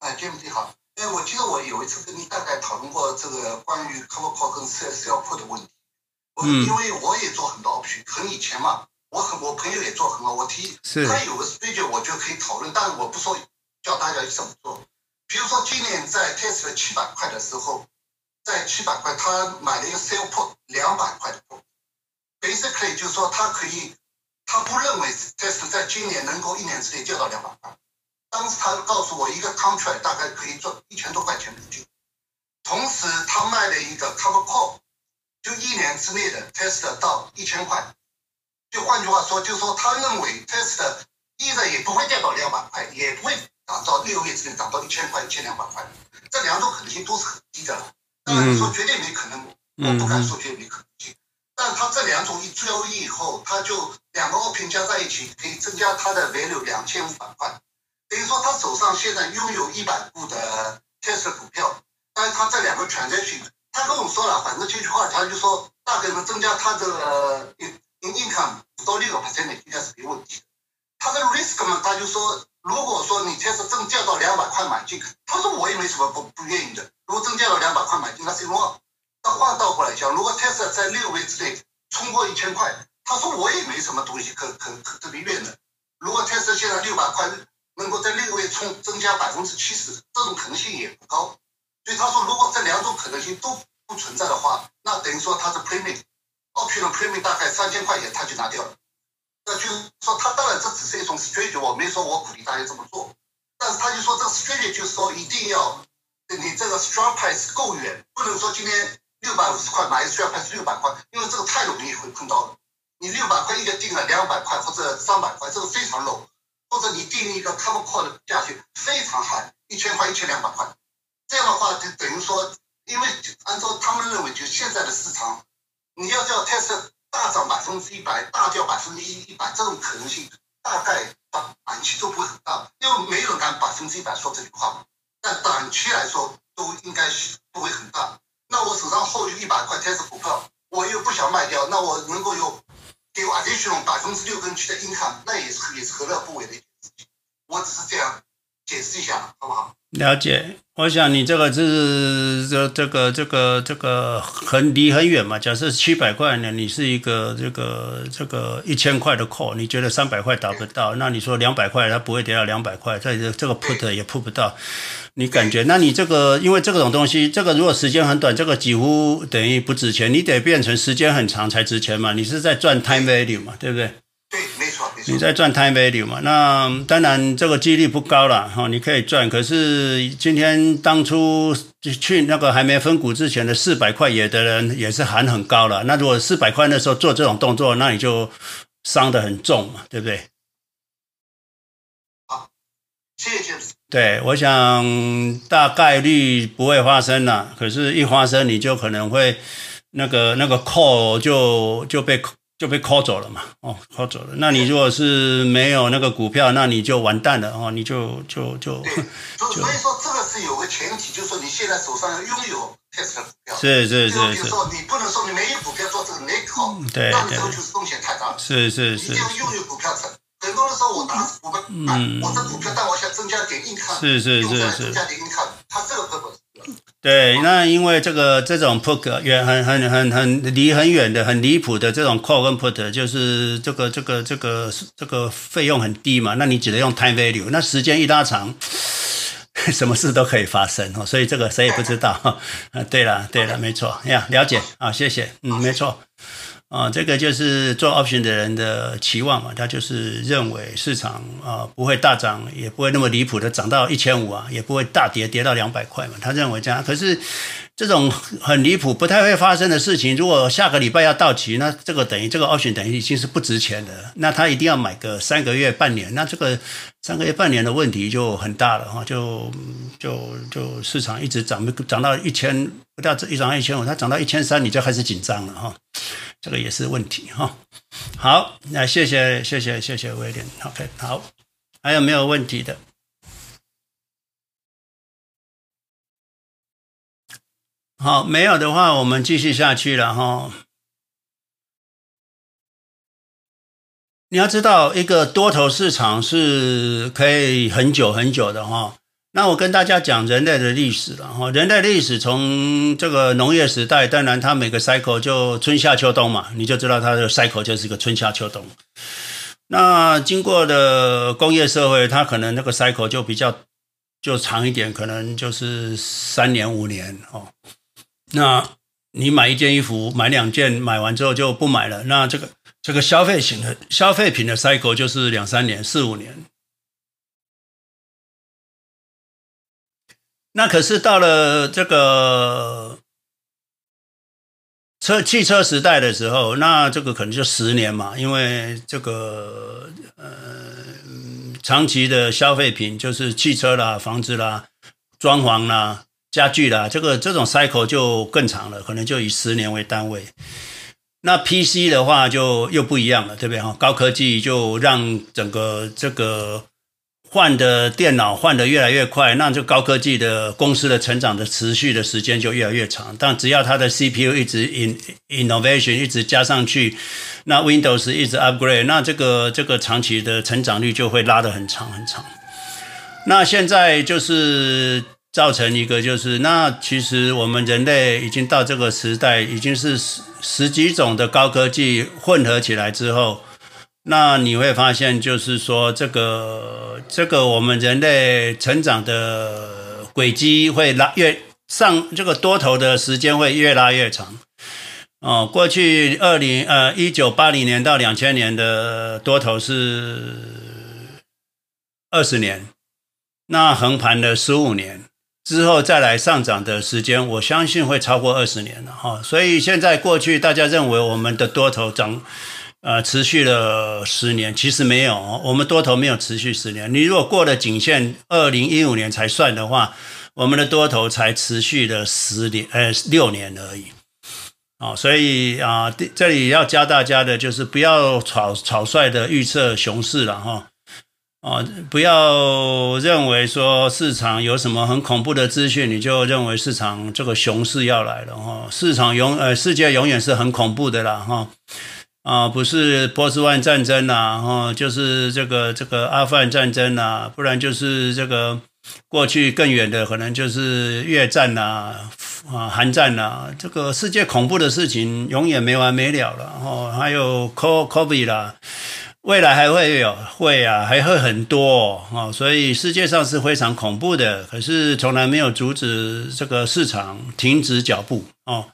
哎，James 你好。哎，我记得我有一次跟你大概讨论过这个关于 cover call 跟 sell put 的问题。我因为我也做很多 option，很以前嘛，我很我朋友也做很多，我提他有个 strategy 我就可以讨论，但是我不说教大家怎么做。比如说今年在 Tesla 七百块的时候，在七百块他买了一个 sell put 两百块的 put，basically 就是说他可以。他不认为 Tesla 在今年能够一年之内掉到两百块。当时他告诉我，一个 contract 大概可以赚一千多块钱美金。同时，他卖了一个 cover call，就一年之内的 Tesla 到一千块。就换句话说，就是说他认为 Tesla 一日也不会掉到两百块，也不会涨到六个月之内涨到一千块、一千两百块。这两种可能性都是很低的了。当然，说绝对没可能，我不敢说绝对没可能性。但他这两种一交易以后，他就两个 option 加在一起，可以增加他的 value 两千五百块。等于说他手上现在拥有一百股的 Tesla 股票，但是他这两个 transaction，他跟我说了，反正这句话他就说大概能增加他的 in income 到六个 percent 应该是没问题。他的 risk 嘛，他就说，如果说你 Tesla 增加到两百块买进，他说我也没什么不不愿意的。如果增加到两百块买进，那是因为。那话倒过来讲，如果 Tesla 在六个月之内冲过一千块，他说我也没什么东西可可可特别怨的。如果 Tesla 现在六百块能够在六个月冲增加百分之七十，这种可能性也不高。所以他说，如果这两种可能性都不存在的话，那等于说他是 premium，option premium 大概三千块钱他就拿掉了。那就是说，他当然这只是一种 strategy，我没说我鼓励大家这么做，但是他就说这个 strategy 就是说一定要你这个 strike price 够远，不能说今天。六百五十块买一个 strike price 六百块，因为这个太容易会碰到了。你六百块一个定了两百块或者三百块，这个非常 low。或者你定一个 cover call 的价钱非常 high，一千块、一千两百块。这样的话就等于说，因为按照他们认为，就现在的市场，你要叫泰森大涨百分之一百，大掉百分之一一百，这种可能性大概短期都不会很大，因为没有人敢百分之一百说这句话。但短期来说，都应该是不会很大。那我手上后有一百块 Tesla 股票，我又不想卖掉，那我能够有给我 additional 百分之六跟七的 income，那也是也是何乐不为的一件事情。我只是这样解释一下，好不好？了解，我想你这个是这这个这个这个很离很远嘛。假设七百块呢，你是一个这个这个一千块的 call，你觉得三百块达不到，那你说两百块它不会跌到两百块，在这这个 put 也 put 不到。你感觉，那你这个，因为这种东西，这个如果时间很短，这个几乎等于不值钱，你得变成时间很长才值钱嘛。你是在赚 time value 嘛，对不对？对。你在赚 time value 嘛？那当然这个几率不高了哈，你可以赚。可是今天当初去那个还没分股之前的四百块也的人也是喊很高了。那如果四百块那时候做这种动作，那你就伤得很重嘛，对不对？好，谢谢。对，我想大概率不会发生了，可是，一发生你就可能会那个那个 call 就就被就被 call 走了嘛，哦，call 走了。那你如果是没有那个股票，那你就完蛋了哦，你就就就。对，所以说这个是有个前提，就是说你现在手上要拥有 Tesla 股票。是是是是。比如说你不能说你没有股票做这个对，那你这个就是风险太大了。是是是。一定要拥有股票才。很多人说我拿我们、嗯、我这股票，但我想增加点 income，是是是是，增加点 income，它这个根本是。对，那因为这个这种 put 远很很很很离很远的很离谱的这种 call 跟 put，就是这个这个这个这个费用很低嘛，那你只能用 time value，那时间一拉长，什么事都可以发生哦，所以这个谁也不知道。啊，对了，对了，没错呀，了解啊，谢谢，嗯，没错。啊，这个就是做 option 的人的期望嘛，他就是认为市场啊不会大涨，也不会那么离谱的涨到一千五啊，也不会大跌跌到两百块嘛，他认为这样。可是这种很离谱、不太会发生的事情，如果下个礼拜要到期，那这个等于这个 option 等于已经是不值钱的，那他一定要买个三个月、半年，那这个三个月、半年的问题就很大了哈，就就就市场一直涨，涨到一千，不到一涨到一千五，它涨到一千三，你就开始紧张了哈。这个也是问题哈。好，那谢谢谢谢谢谢威廉。OK，好，还有没有问题的？好，没有的话，我们继续下去了哈。你要知道，一个多头市场是可以很久很久的哈。那我跟大家讲人类的历史了哈，人类历史从这个农业时代，当然它每个 cycle 就春夏秋冬嘛，你就知道它的 cycle 就是一个春夏秋冬。那经过的工业社会，它可能那个 cycle 就比较就长一点，可能就是三年五年哦。那你买一件衣服，买两件，买完之后就不买了。那这个这个消费型的消费品的 cycle 就是两三年、四五年。那可是到了这个车汽车时代的时候，那这个可能就十年嘛，因为这个呃长期的消费品就是汽车啦、房子啦、装潢啦、家具啦，这个这种 cycle 就更长了，可能就以十年为单位。那 PC 的话就又不一样了，对不对哈？高科技就让整个这个。换的电脑换的越来越快，那就高科技的公司的成长的持续的时间就越来越长。但只要它的 CPU 一直 in innovation 一直加上去，那 Windows 一直 upgrade，那这个这个长期的成长率就会拉得很长很长。那现在就是造成一个就是，那其实我们人类已经到这个时代，已经是十十几种的高科技混合起来之后。那你会发现，就是说，这个这个我们人类成长的轨迹会拉越上，这个多头的时间会越拉越长。哦，过去二零呃一九八零年到两千年的多头是二十年，那横盘了十五年之后再来上涨的时间，我相信会超过二十年了哈。所以现在过去大家认为我们的多头涨。呃，持续了十年，其实没有，我们多头没有持续十年。你如果过了颈线，二零一五年才算的话，我们的多头才持续了十年，呃，六年而已。哦，所以啊，这里要教大家的就是不要草草率的预测熊市了哈。哦，不要认为说市场有什么很恐怖的资讯，你就认为市场这个熊市要来了哈。市场永呃，世界永远是很恐怖的啦哈。啊，不是波斯湾战争呐，哦，就是这个这个阿富汗战争呐，不然就是这个过去更远的，可能就是越战呐，啊，韩战呐，这个世界恐怖的事情永远没完没了了。哦，还有 COVID 啦，未来还会有，会啊，还会很多哦，所以世界上是非常恐怖的，可是从来没有阻止这个市场停止脚步哦，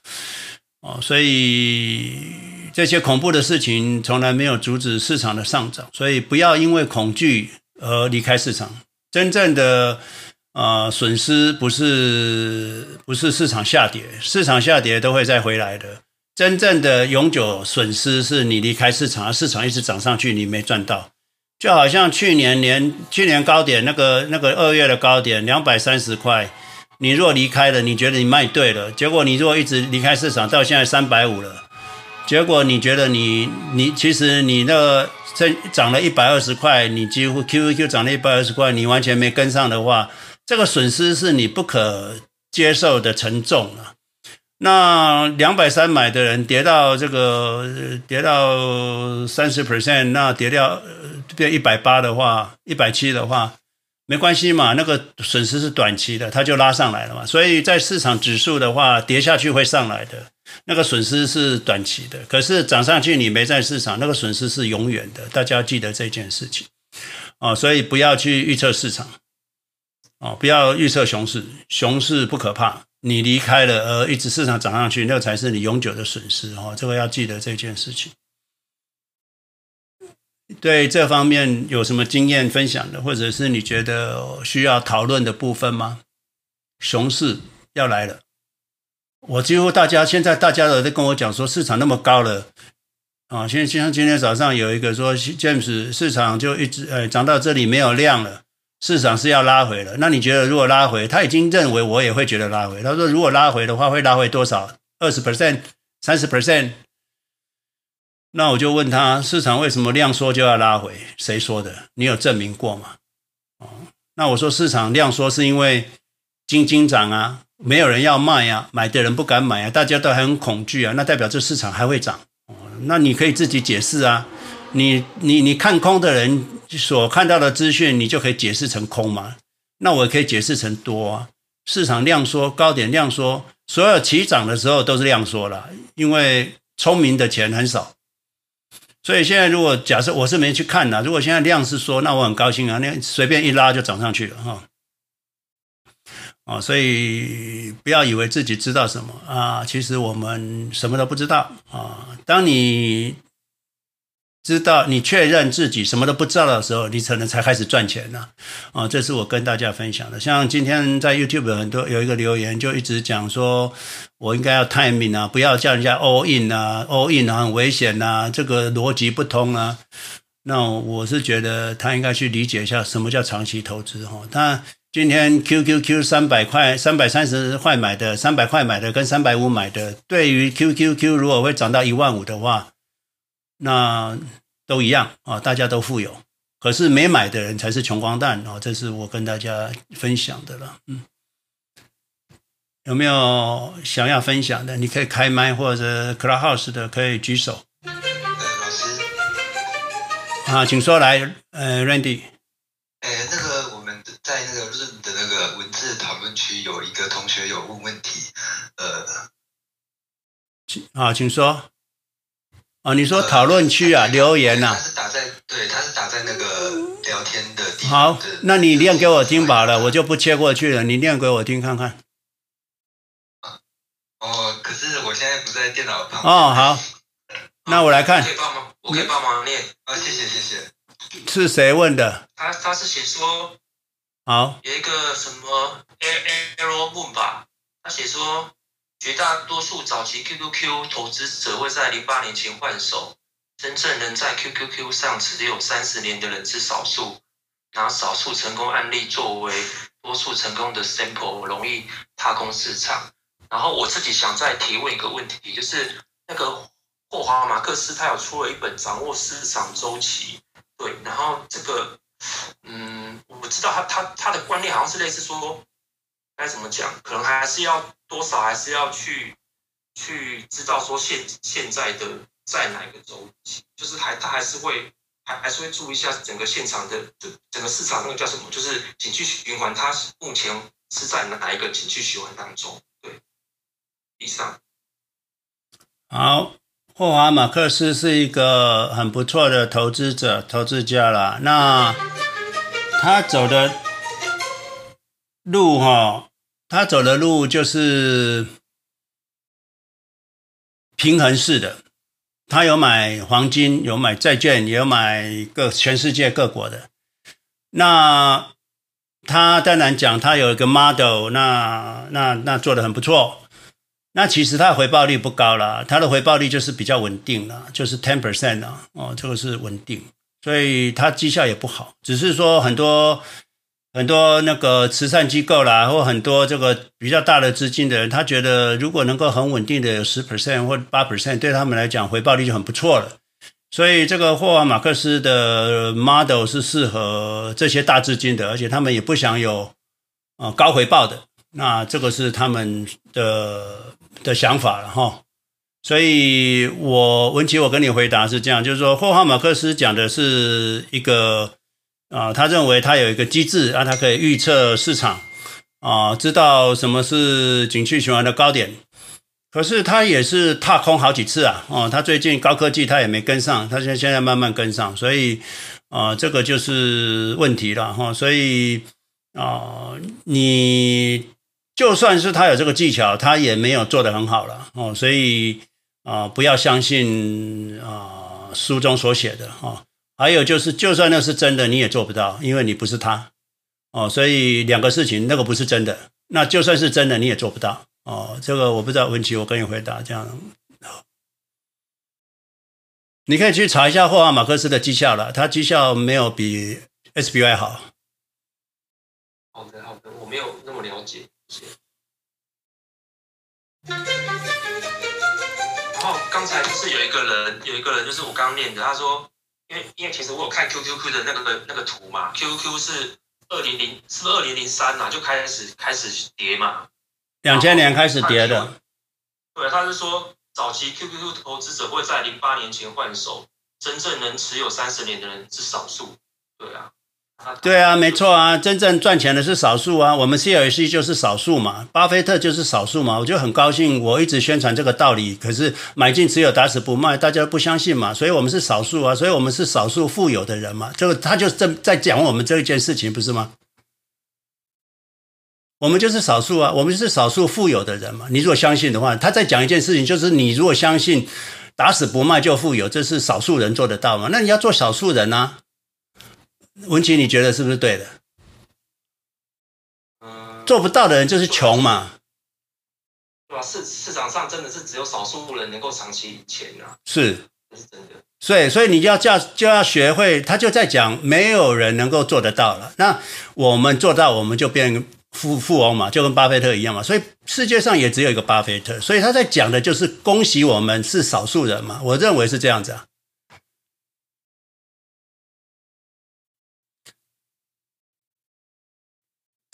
哦，所以。这些恐怖的事情从来没有阻止市场的上涨，所以不要因为恐惧而离开市场。真正的呃损失不是不是市场下跌，市场下跌都会再回来的。真正的永久损失是你离开市场，市场一直涨上去，你没赚到。就好像去年年去年高点那个那个二月的高点两百三十块，你若离开了，你觉得你卖对了，结果你若一直离开市场，到现在三百五了。结果你觉得你你其实你那个这涨了一百二十块，你几乎 QQQ 涨了一百二十块，你完全没跟上的话，这个损失是你不可接受的沉重了。那两百三买的人跌到这个跌到三十 percent，那跌掉变一百八的话，一百七的话，没关系嘛，那个损失是短期的，它就拉上来了嘛。所以在市场指数的话，跌下去会上来的。那个损失是短期的，可是涨上去你没在市场，那个损失是永远的。大家要记得这件事情，哦，所以不要去预测市场，哦，不要预测熊市，熊市不可怕，你离开了而一直市场涨上去，那才是你永久的损失哦，这个要记得这件事情。对这方面有什么经验分享的，或者是你觉得需要讨论的部分吗？熊市要来了，我几乎大家现在大家都在跟我讲说市场那么高了啊，现在就像今天早上有一个说 James 市场就一直呃涨到这里没有量了，市场是要拉回了。那你觉得如果拉回，他已经认为我也会觉得拉回。他说如果拉回的话，会拉回多少？二十 percent、三十 percent？那我就问他，市场为什么量缩就要拉回？谁说的？你有证明过吗？哦，那我说市场量缩是因为金金涨啊，没有人要卖啊，买的人不敢买啊，大家都很恐惧啊，那代表这市场还会涨。哦，那你可以自己解释啊，你你你看空的人所看到的资讯，你就可以解释成空嘛？那我可以解释成多啊，市场量缩，高点量缩，所有起涨的时候都是量缩了，因为聪明的钱很少。所以现在如果假设我是没去看的，如果现在量是说，那我很高兴啊，那随便一拉就涨上去了哈。哦，所以不要以为自己知道什么啊，其实我们什么都不知道啊。当你知道，你确认自己什么都不知道的时候，你可能才开始赚钱呢。啊，这是我跟大家分享的。像今天在 YouTube 很多有一个留言，就一直讲说，我应该要 timing 啊，不要叫人家 all in 啊，all in 啊很危险啊，这个逻辑不通啊。那我是觉得他应该去理解一下什么叫长期投资哈。他今天 QQQ 三百块、三百三十块买的，三百块买的跟三百五买的，对于 QQQ 如果会涨到一万五的话。那都一样啊，大家都富有，可是没买的人才是穷光蛋啊！这是我跟大家分享的了。嗯，有没有想要分享的？你可以开麦或者 Clubhouse 的可以举手。呃，老师，啊，请说来。呃，Randy，呃，那个我们在那个 Room 的那个文字讨论区有一个同学有问问题，呃，请啊，请说。哦，你说讨论区啊，呃、留言呐、啊？他是打在对，他是打在那个聊天的地方。好，那你念给我听吧了，我就不切过去了。你念给我听看看。哦，可是我现在不在电脑旁。哦，好，那我来看。可以帮忙，我可以帮忙念。啊，谢谢谢谢。是谁问的？他他是写说，好，有一个什么 Arrow Moon 吧，他写说。绝大多数早期 QQQ 投资者会在零八年前换手，真正能在 QQQ 上持有三十年的人是少数。拿少数成功案例作为多数成功的 sample，容易踏空市场。然后我自己想再提问一个问题，就是那个霍华马克斯他有出了一本《掌握市场周期》，对，然后这个，嗯，我知道他他他的观念好像是类似说。该怎么讲？可能还是要多少，还是要去去知道说现现在的在哪个周期，就是还他还是会还还是会注意一下整个现场的整整个市场那个叫什么？就是景气循环，它目前是在哪一个景气循环当中？对，以上。好，霍华马克斯是一个很不错的投资者、投资家啦。那他走的。路哈，他走的路就是平衡式的。他有买黄金，有买债券，也有买各全世界各国的。那他当然讲，他有一个 model，那那那做的很不错。那其实他的回报率不高了，他的回报率就是比较稳定了，就是 ten percent 啊，哦，这个是稳定，所以他绩效也不好，只是说很多。很多那个慈善机构啦，或很多这个比较大的资金的人，他觉得如果能够很稳定的有十 percent 或八 percent，对他们来讲回报率就很不错了。所以这个霍华马克思的 model 是适合这些大资金的，而且他们也不想有啊高回报的。那这个是他们的的想法了哈。所以我文琪，我跟你回答是这样，就是说霍华马克思讲的是一个。啊，他认为他有一个机制，让他可以预测市场，啊，知道什么是景气循环的高点。可是他也是踏空好几次啊，哦，他最近高科技他也没跟上，他现在现在慢慢跟上，所以啊，这个就是问题了哈。所以啊，你就算是他有这个技巧，他也没有做得很好了哦，所以啊、不要相信啊、书中所写的哦。还有就是，就算那是真的，你也做不到，因为你不是他哦。所以两个事情，那个不是真的，那就算是真的，你也做不到哦。这个我不知道，文琪，我跟你回答这样。你可以去查一下霍华马克斯的绩效了，他绩效没有比 SBY 好。好的，好的，我没有那么了解。然后刚才就是有一个人，有一个人就是我刚念的，他说，因为因为其实我有看 QQQ 的那个那个图嘛，QQQ 是二零零，是二零零三呐？就开始开始跌嘛，两千年开始跌的。对，他是说早期 QQQ 投资者会在零八年前换手，真正能持有三十年的人是少数。对啊。对啊，没错啊，真正赚钱的是少数啊，我们 CLS 就是少数嘛，巴菲特就是少数嘛，我就很高兴，我一直宣传这个道理，可是买进持有打死不卖，大家不相信嘛，所以我们是少数啊，所以我们是少数富有的人嘛，就他就在在讲我们这一件事情，不是吗？我们就是少数啊，我们是少数富有的人嘛，你如果相信的话，他在讲一件事情，就是你如果相信打死不卖就富有，这是少数人做得到吗？那你要做少数人啊。文琪，你觉得是不是对的？嗯，做不到的人就是穷嘛。对吧？市市场上真的是只有少数人能够长期赢钱啊。是，这是真的。所以，所以你就要叫，就要学会。他就在讲，没有人能够做得到了。那我们做到，我们就变富富翁嘛，就跟巴菲特一样嘛。所以世界上也只有一个巴菲特。所以他在讲的就是恭喜我们是少数人嘛。我认为是这样子啊。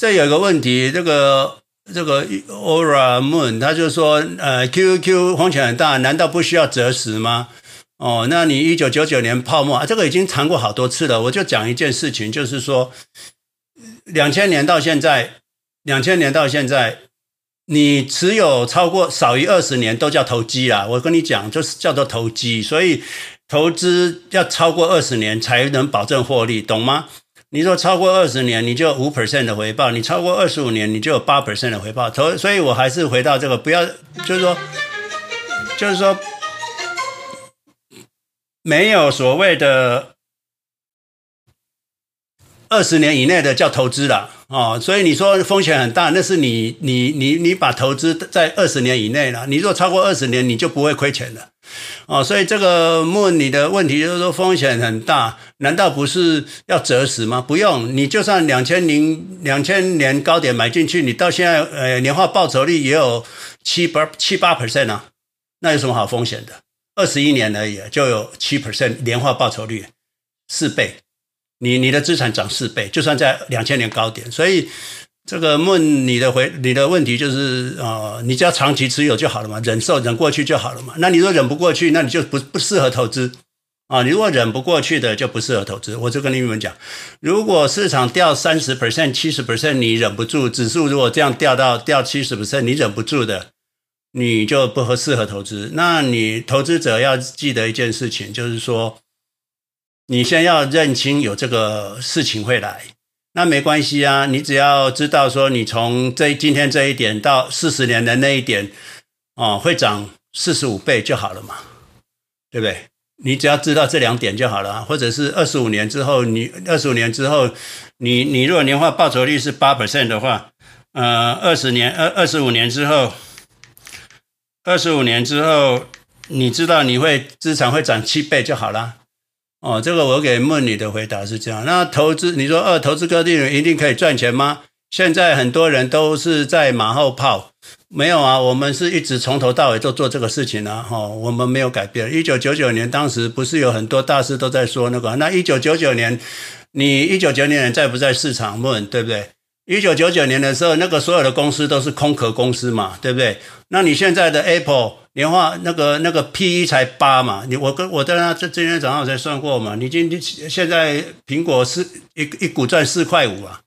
这有一个问题，这个这个 Aura Moon 他就说，呃，QQQ 风险很大，难道不需要择时吗？哦，那你一九九九年泡沫啊，这个已经谈过好多次了。我就讲一件事情，就是说，两千年到现在，两千年到现在，你持有超过少于二十年都叫投机啦。我跟你讲，就是叫做投机，所以投资要超过二十年才能保证获利，懂吗？你说超过二十年，你就有五 percent 的回报；你超过二十五年，你就有八 percent 的回报。所所以，我还是回到这个，不要就是说，就是说，没有所谓的二十年以内的叫投资了哦。所以你说风险很大，那是你你你你把投资在二十年以内了。你如果超过二十年，你就不会亏钱了。哦，所以这个问你的问题就是说风险很大，难道不是要择时吗？不用，你就算两千零两千年高点买进去，你到现在呃年化报酬率也有七八七八 percent 啊，那有什么好风险的？二十一年而已，就有七 percent 年化报酬率，四倍，你你的资产涨四倍，就算在两千年高点，所以。这个问你的回你的问题就是啊、呃，你只要长期持有就好了嘛，忍受忍过去就好了嘛。那你如果忍不过去，那你就不不适合投资啊。你如果忍不过去的就不适合投资。我就跟你们讲，如果市场掉三十 percent、七十 percent，你忍不住；指数如果这样掉到掉七十 percent，你忍不住的，你就不合适合投资。那你投资者要记得一件事情，就是说，你先要认清有这个事情会来。那没关系啊，你只要知道说，你从这今天这一点到四十年的那一点，哦，会涨四十五倍就好了嘛，对不对？你只要知道这两点就好了，或者是二十五年之后，你二十五年之后，你你如果年化报酬率是八 percent 的话，呃，二十年二二十五年之后，二十五年之后，你知道你会资产会涨七倍就好了。哦，这个我给问你的回答是这样。那投资，你说呃，投资个人一定可以赚钱吗？现在很多人都是在马后炮，没有啊，我们是一直从头到尾都做这个事情啊，哈、我们没有改变。一九九九年当时不是有很多大师都在说那个？那一九九九年，你一九九九年在不在市场问，对不对？一九九九年的时候，那个所有的公司都是空壳公司嘛，对不对？那你现在的 Apple。年化那个那个 P E 才八嘛，你我跟我在那这今天早上我才算过嘛，你今天现在苹果是一一股赚四块五啊，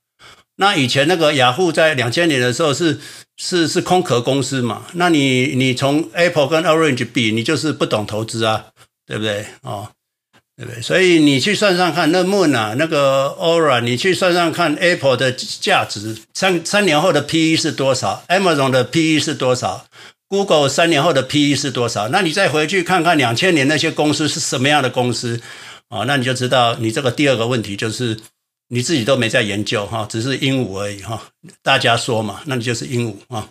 那以前那个雅虎在两千年的时候是是是空壳公司嘛，那你你从 Apple 跟 Orange 比，你就是不懂投资啊，对不对？哦，对不对？所以你去算算看，那 Moon 啊，那个 Aura，你去算算看 Apple 的价值，三三年后的 PE 是多少？Amazon 的 PE 是多少？Google 三年后的 PE 是多少？那你再回去看看两千年那些公司是什么样的公司啊？那你就知道，你这个第二个问题就是你自己都没在研究哈，只是鹦鹉而已哈。大家说嘛，那你就是鹦鹉啊。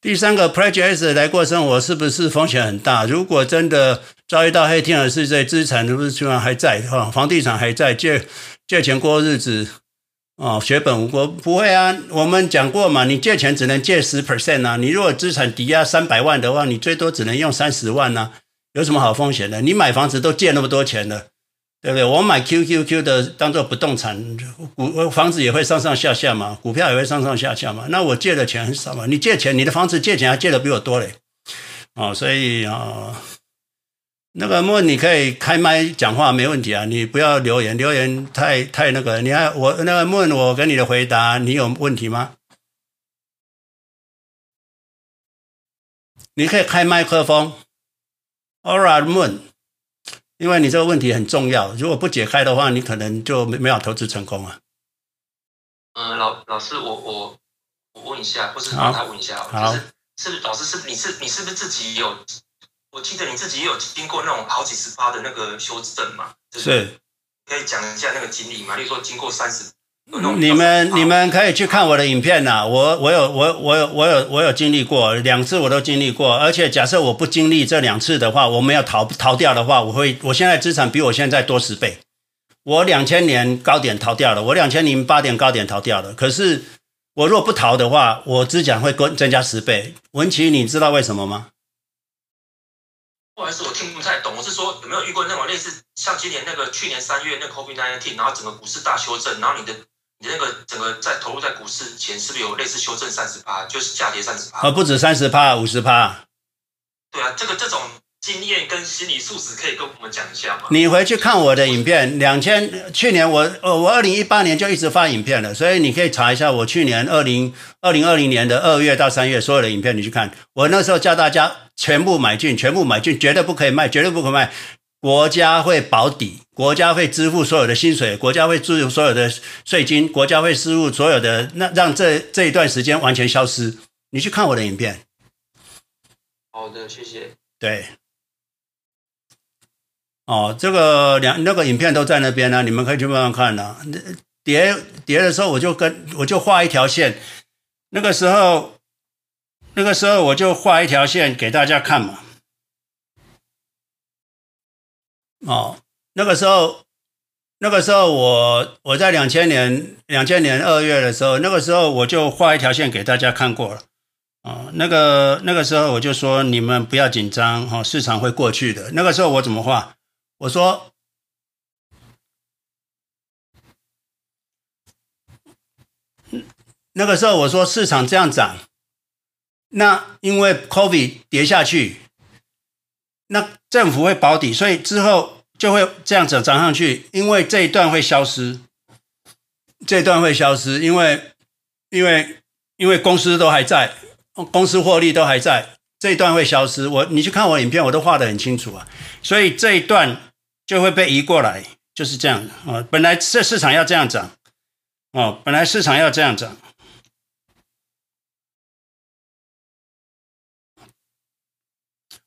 第三个 Pledge S 来过生活是不是风险很大？如果真的遭遇到黑天鹅事件，资产是不是居然还在？哈，房地产还在，借借钱过日子，哦，血本无归？不会啊，我们讲过嘛，你借钱只能借十 percent 啊。你如果资产抵押三百万的话，你最多只能用三十万呐、啊，有什么好风险的？你买房子都借那么多钱了。对不对？我买 QQQ 的当做不动产，股房子也会上上下下嘛，股票也会上上下下嘛。那我借的钱很少嘛，你借钱，你的房子借钱还借的比我多嘞，哦，所以啊、哦，那个莫你可以开麦讲话没问题啊，你不要留言，留言太太那个，你还我那个莫我给你的回答，你有问题吗？你可以开麦克风，All right。因为你这个问题很重要，如果不解开的话，你可能就没没有投资成功啊。嗯，老老师，我我我问一下，或是帮他问一下，好就是是老师是你是你是不是自己有？我记得你自己也有经过那种好几十趴的那个修正嘛？是，可以讲一下那个经历嘛？例如说经过三十。你们你们可以去看我的影片呐，我我有我我有我有我有经历过两次，我都经历过。而且假设我不经历这两次的话，我没有逃逃掉的话，我会我现在资产比我现在多十倍。我两千年高点逃掉了，我两千零八点高点逃掉了。可是我若不逃的话，我资产会增增加十倍。文琪，你知道为什么吗？不好意思，我听不太懂。我是说有没有遇过那种类似像今年那个去年三月那个 COVID-19，然后整个股市大修正，然后你的。你那个整个在投入在股市前，是不是有类似修正三十趴，就是下跌三十趴？呃，不止三十趴，五十趴。对啊，这个这种经验跟心理素质可以跟我们讲一下吗？你回去看我的影片，两千去年我呃我二零一八年就一直发影片了，所以你可以查一下我去年二零二零二零年的二月到三月所有的影片，你去看。我那时候叫大家全部买进，全部买进，绝对不可以卖，绝对不可以卖。国家会保底，国家会支付所有的薪水，国家会支付所有的税金，国家会支付所有的，那让这这一段时间完全消失。你去看我的影片。好的，谢谢。对。哦，这个两那个影片都在那边呢，你们可以去慢慢看呢。叠叠的时候，我就跟我就画一条线，那个时候那个时候我就画一条线给大家看嘛。哦，那个时候，那个时候我我在两千年两千年二月的时候，那个时候我就画一条线给大家看过了。哦，那个那个时候我就说你们不要紧张，哈、哦，市场会过去的。那个时候我怎么画？我说，那个时候我说市场这样涨，那因为 COVID 跌下去。那政府会保底，所以之后就会这样子涨上去，因为这一段会消失，这一段会消失，因为因为因为公司都还在，公司获利都还在，这一段会消失。我你去看我影片，我都画得很清楚啊，所以这一段就会被移过来，就是这样啊。本来这市场要这样涨，哦，本来市场要这样涨。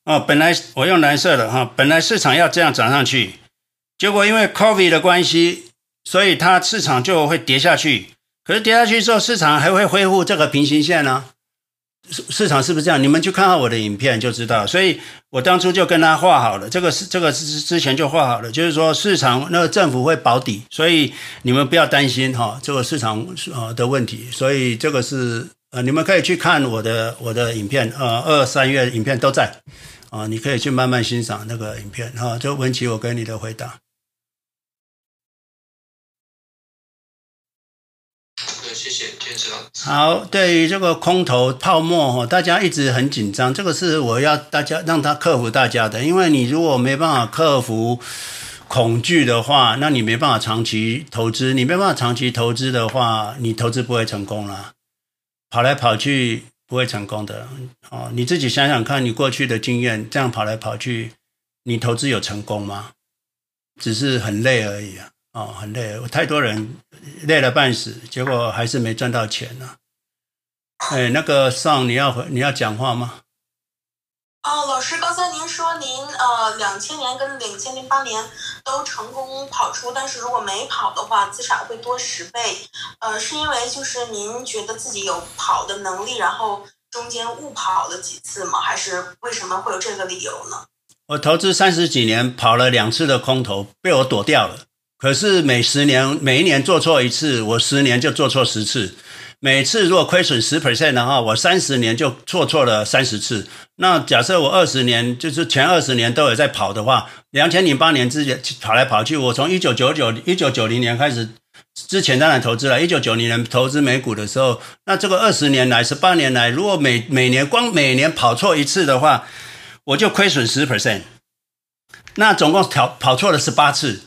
哦，本来我用蓝色的哈，本来市场要这样涨上去，结果因为 COVID 的关系，所以它市场就会跌下去。可是跌下去之后，市场还会恢复这个平行线呢？市场是不是这样？你们去看看我的影片就知道。所以我当初就跟他画好了，这个是这个之之前就画好了，就是说市场那个政府会保底，所以你们不要担心哈，这个市场呃的问题。所以这个是呃，你们可以去看我的我的影片，呃，二三月影片都在。啊，你可以去慢慢欣赏那个影片哈。就文琪，我给你的回答。好，对于这个空头泡沫哈，大家一直很紧张，这个是我要大家让他克服大家的，因为你如果没办法克服恐惧的话，那你没办法长期投资，你没办法长期投资的话，你投资不会成功了，跑来跑去。不会成功的哦，你自己想想看，你过去的经验，这样跑来跑去，你投资有成功吗？只是很累而已啊，哦，很累，太多人累了半死，结果还是没赚到钱呢、啊。哎，那个上你要你要讲话吗？哦，老师，刚才您说您呃两千年跟两千零八年都成功跑出，但是如果没跑的话，资产会多十倍。呃，是因为就是您觉得自己有跑的能力，然后中间误跑了几次吗？还是为什么会有这个理由呢？我投资三十几年，跑了两次的空头，被我躲掉了。可是每十年每一年做错一次，我十年就做错十次。每次如果亏损十 percent 的话，我三十年就做错了三十次。那假设我二十年，就是前二十年都有在跑的话，两千零八年之前跑来跑去，我从一九九九、一九九零年开始之前当然投资了，一九九零年投资美股的时候，那这个二十年来、十八年来，如果每每年光每年跑错一次的话，我就亏损十 percent。那总共跑跑错了十八次。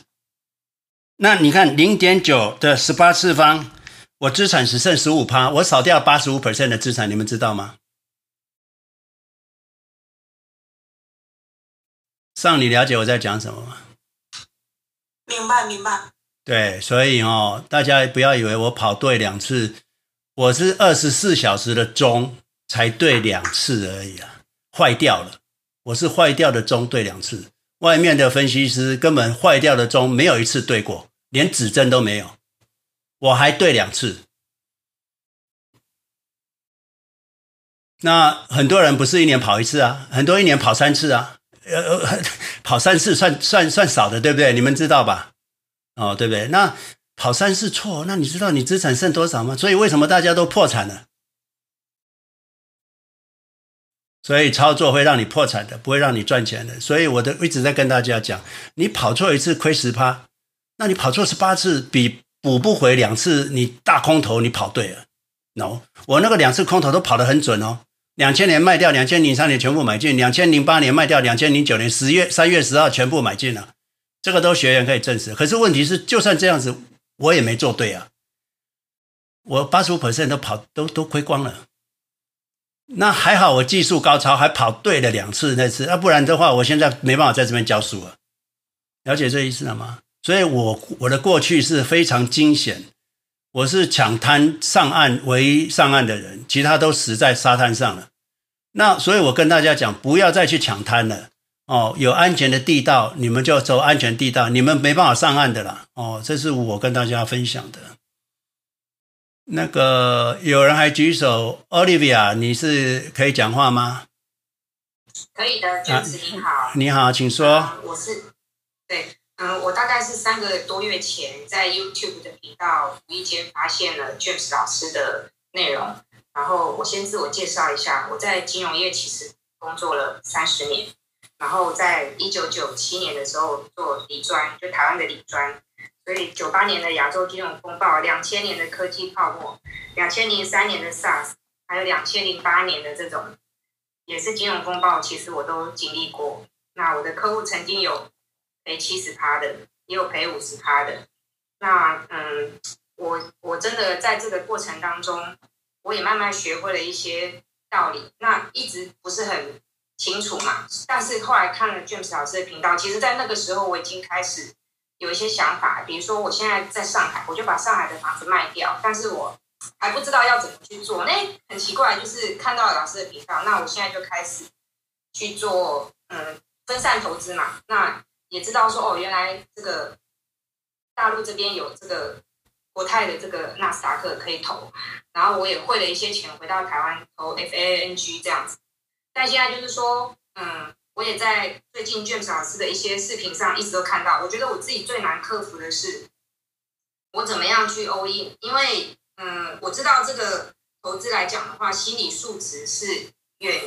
那你看零点九的十八次方。我资产只剩十五趴，我少掉八十五 percent 的资产，你们知道吗？上，你了解我在讲什么吗？明白，明白。对，所以哦，大家不要以为我跑对两次，我是二十四小时的钟才对两次而已啊，坏掉了。我是坏掉的钟对两次，外面的分析师根本坏掉的钟没有一次对过，连指针都没有。我还对两次，那很多人不是一年跑一次啊，很多一年跑三次啊，呃，跑三次算算算少的，对不对？你们知道吧？哦，对不对？那跑三次错，那你知道你资产剩多少吗？所以为什么大家都破产了？所以操作会让你破产的，不会让你赚钱的。所以我的一直在跟大家讲，你跑错一次亏十趴，那你跑错十八次比。补不回两次，你大空头你跑对了，no，我那个两次空头都跑得很准哦。两千年卖掉，两千零三年全部买进，两千零八年卖掉，两千零九年十月三月十号全部买进了，这个都学员可以证实。可是问题是，就算这样子，我也没做对啊，我八十五 percent 都跑都都亏光了。那还好，我技术高超，还跑对了两次那次，要不然的话，我现在没办法在这边教书了。了解这意思了吗？所以我我的过去是非常惊险，我是抢滩上岸唯一上岸的人，其他都死在沙滩上了。那所以我跟大家讲，不要再去抢滩了哦，有安全的地道，你们就走安全地道，你们没办法上岸的啦哦，这是我跟大家分享的。那个有人还举手，Olivia，你是可以讲话吗？可以的，James，你好。啊，你好，请说。啊，我是对。嗯，我大概是三个多月前在 YouTube 的频道无意间发现了 James 老师的内容，然后我先自我介绍一下，我在金融业其实工作了三十年，然后在一九九七年的时候做理专，就台湾的理专，所以九八年的亚洲金融风暴，两千年的科技泡沫，两千零三年的 SARS，还有两千零八年的这种也是金融风暴，其实我都经历过。那我的客户曾经有。赔七十趴的，也有赔五十趴的。那嗯，我我真的在这个过程当中，我也慢慢学会了一些道理。那一直不是很清楚嘛，但是后来看了 James 老师的频道，其实，在那个时候我已经开始有一些想法。比如说，我现在在上海，我就把上海的房子卖掉，但是我还不知道要怎么去做。那很奇怪，就是看到老师的频道，那我现在就开始去做嗯分散投资嘛。那也知道说哦，原来这个大陆这边有这个国泰的这个纳斯达克可以投，然后我也汇了一些钱回到台湾投 FANG 这样子。但现在就是说，嗯，我也在最近 James 老师的一些视频上一直都看到，我觉得我自己最难克服的是我怎么样去 all in，因为嗯，我知道这个投资来讲的话，心理素质是远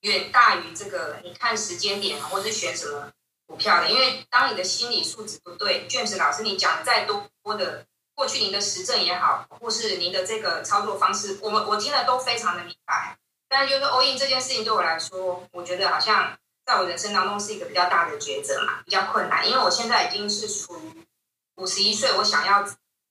远大于这个你看时间点或者选什么。股票的，因为当你的心理素质不对，James 老师你讲再多的过去您的实证也好，或是您的这个操作方式，我们我听了都非常的明白。但就是 all in 这件事情对我来说，我觉得好像在我人生当中是一个比较大的抉择嘛，比较困难。因为我现在已经是处于五十一岁，我想要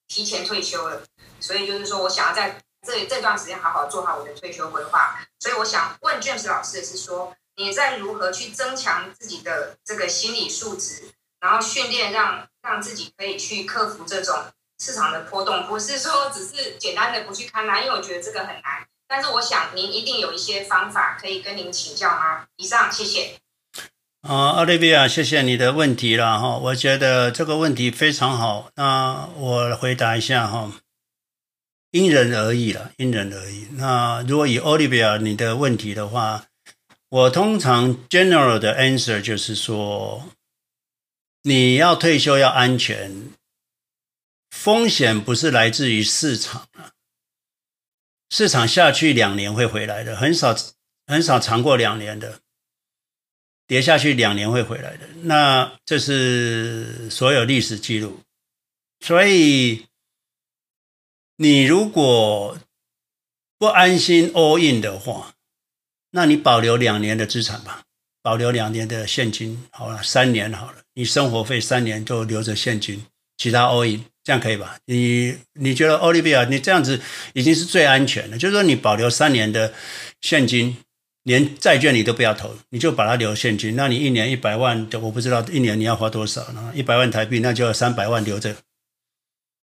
提前退休了，所以就是说我想要在这这段时间好好做好我的退休规划。所以我想问 James 老师的是说。你在如何去增强自己的这个心理素质，然后训练让让自己可以去克服这种市场的波动，不是说只是简单的不去看它，因为我觉得这个很难。但是我想您一定有一些方法可以跟您请教吗？以上，谢谢。啊，奥利维亚，谢谢你的问题了哈，我觉得这个问题非常好。那我回答一下哈，因人而异了，因人而异。那如果以奥利维亚你的问题的话，我通常 general 的 answer 就是说，你要退休要安全，风险不是来自于市场啊。市场下去两年会回来的，很少很少长过两年的，跌下去两年会回来的。那这是所有历史记录。所以你如果不安心 all in 的话，那你保留两年的资产吧，保留两年的现金好了，三年好了，你生活费三年就留着现金，其他 all in。这样可以吧？你你觉得奥利维亚，你这样子已经是最安全的，就是说你保留三年的现金，连债券你都不要投，你就把它留现金。那你一年一百万，我不知道一年你要花多少呢？一百万台币，那就要三百万留着。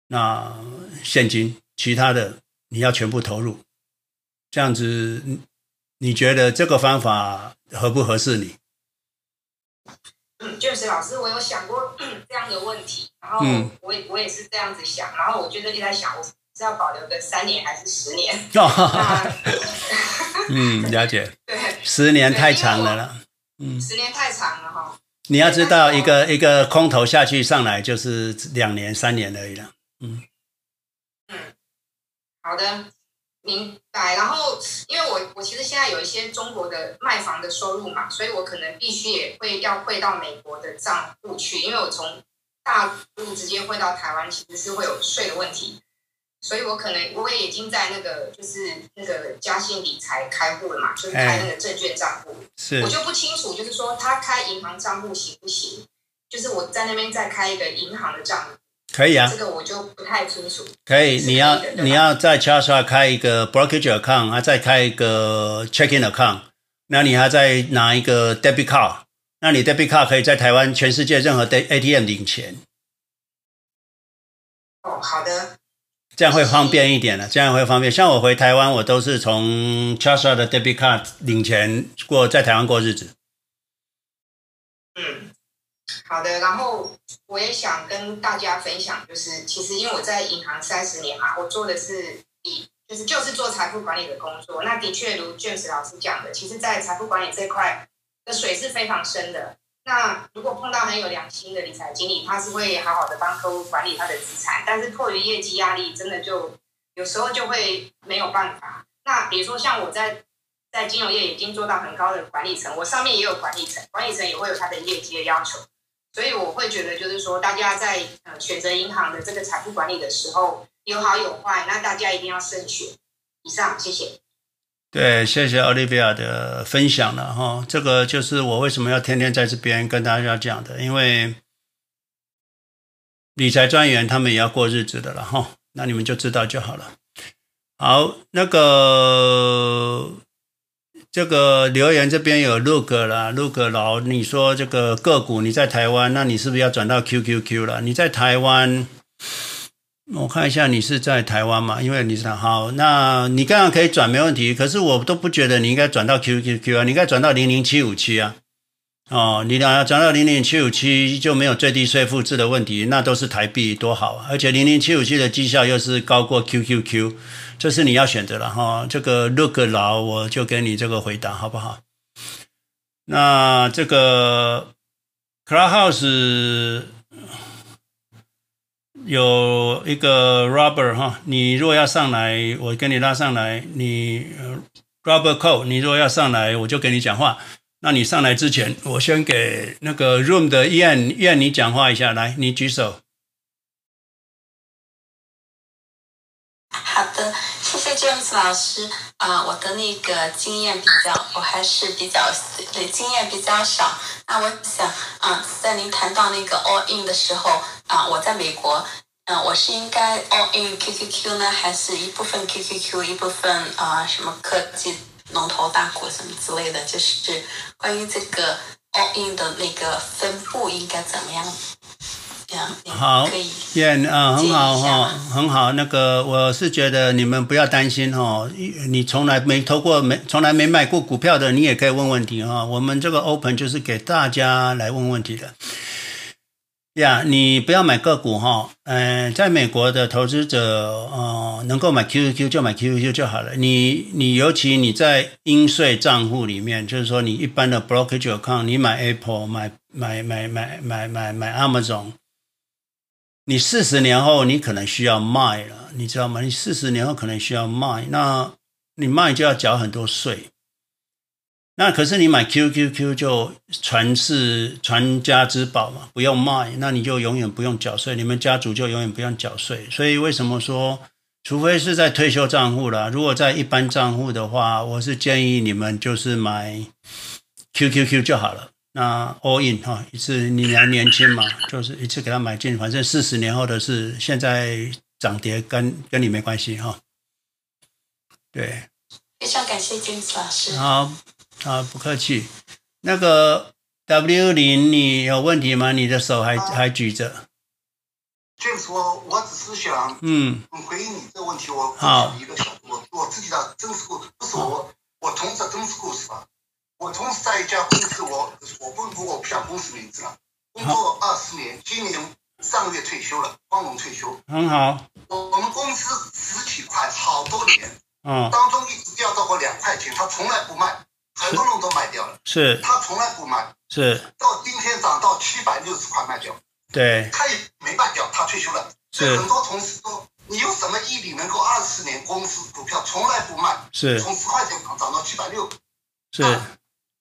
那现金，其他的你要全部投入。这样子，你觉得这个方法合不合适你？嗯，James 老师，我有想过 这样的问题，然后我也我也是这样子想，然后我就一直在想，我是要保留个三年还是十年？嗯，了解。对，十年太长了了。嗯，十年太长了哈。你要知道，一个一个空头下去上来就是两年三年而已了。嗯。嗯，好的。明白，然后因为我我其实现在有一些中国的卖房的收入嘛，所以我可能必须也会要汇到美国的账户去，因为我从大陆直接汇到台湾其实是会有税的问题，所以我可能我也已经在那个就是那个嘉信理财开户了嘛，就是开那个证券账户，是我就不清楚，就是说他开银行账户行不行？就是我在那边再开一个银行的账户。可以啊，这个我就不太清楚。可以，你要你要在 Charles 开一个 brokerage account，还再开一个 checking account，那你还再拿一个 debit card，那你 debit card 可以在台湾全世界任何的 ATM 领钱。哦，好的。这样会方便一点了，这样会方便。像我回台湾，我都是从 Chase 的 debit card 领钱过，在台湾过日子。嗯。好的，然后我也想跟大家分享，就是其实因为我在银行三十年嘛，我做的是以就是就是做财富管理的工作。那的确如 James 老师讲的，其实，在财富管理这块的水是非常深的。那如果碰到很有良心的理财经理，他是会好好的帮客户管理他的资产，但是迫于业绩压力，真的就有时候就会没有办法。那比如说像我在在金融业已经做到很高的管理层，我上面也有管理层，管理层也会有他的业绩的要求。所以我会觉得，就是说，大家在呃选择银行的这个财富管理的时候，有好有坏，那大家一定要慎选。以上，谢谢。对，谢谢奥利维亚的分享了哈。这个就是我为什么要天天在这边跟大家讲的，因为理财专员他们也要过日子的了哈。那你们就知道就好了。好，那个。这个留言这边有 Look 啦，Look 老，你说这个个股你在台湾，那你是不是要转到 QQQ 了？你在台湾，我看一下你是在台湾嘛？因为你是好，那你刚刚可以转没问题，可是我都不觉得你应该转到 QQQ 啊，你应该转到零零七五七啊。哦，你俩要转到零零七五七就没有最低税负制的问题，那都是台币多好啊！而且零零七五七的绩效又是高过 QQQ。这是你要选择了哈，这个 look 老我就给你这个回答好不好？那这个 Clubhouse 有一个 rubber 哈，你如果要上来，我给你拉上来。你 rubber Cole，你如果要上来，我就给你讲话。那你上来之前，我先给那个 Room 的燕燕你讲话一下，来，你举手。James 老师。啊、我的那个经验比较，我还是比较对经验比较少。那我想，啊、在您谈到那个 all in 的时候，啊、我在美国，嗯、我是应该 all in QQQ 呢，还是一部分 QQQ，一部分啊、什么科技龙头大股什么之类的？就是关于这个 all in 的那个分布应该怎么样？好，耶，嗯，很好哈，很好。那个我是觉得你们不要担心哈，你从来没投过没，从来没买过股票的，你也可以问问题哈。我们这个 open 就是给大家来问问题的。呀，你不要买个股哈，嗯，在美国的投资者呃，能够买 QQQ 就买 QQQ 就好了。你你尤其你在应税账户里面，就是说你一般的 brokerage account，你买 Apple 买买买买买买买 Amazon。你四十年后，你可能需要卖了，你知道吗？你四十年后可能需要卖，那你卖就要缴很多税。那可是你买 QQQ 就传世传家之宝嘛，不用卖，那你就永远不用缴税，你们家族就永远不用缴税。所以为什么说，除非是在退休账户啦，如果在一般账户的话，我是建议你们就是买 QQQ 就好了。那 all in 哈，一次你还年轻嘛，就是一次给他买进，反正四十年后的事，现在涨跌跟跟你没关系哈。对，非常感谢金子老师。好，好，不客气。那个 W 零，你有问题吗？你的手还、啊、还举着。James，我我只是想嗯回应你这个问题，我好一个小我我自己的真实故事，不是我我同事的真实故事吧。我同时在一家公司，我我不不我不讲公司名字了，工作二十年，今年上个月退休了，光荣退休。很好。我我们公司十几块，好多年，嗯，当中一直掉到过两块钱，他从来不卖，很多人都卖掉了。是。他从来不卖。是。到今天涨到七百六十块卖掉。对。他也没卖掉，他退休了。所以。很多同事说，你有什么毅力能够二十年公司股票从来不卖？是。从十块钱涨涨到七百六。是。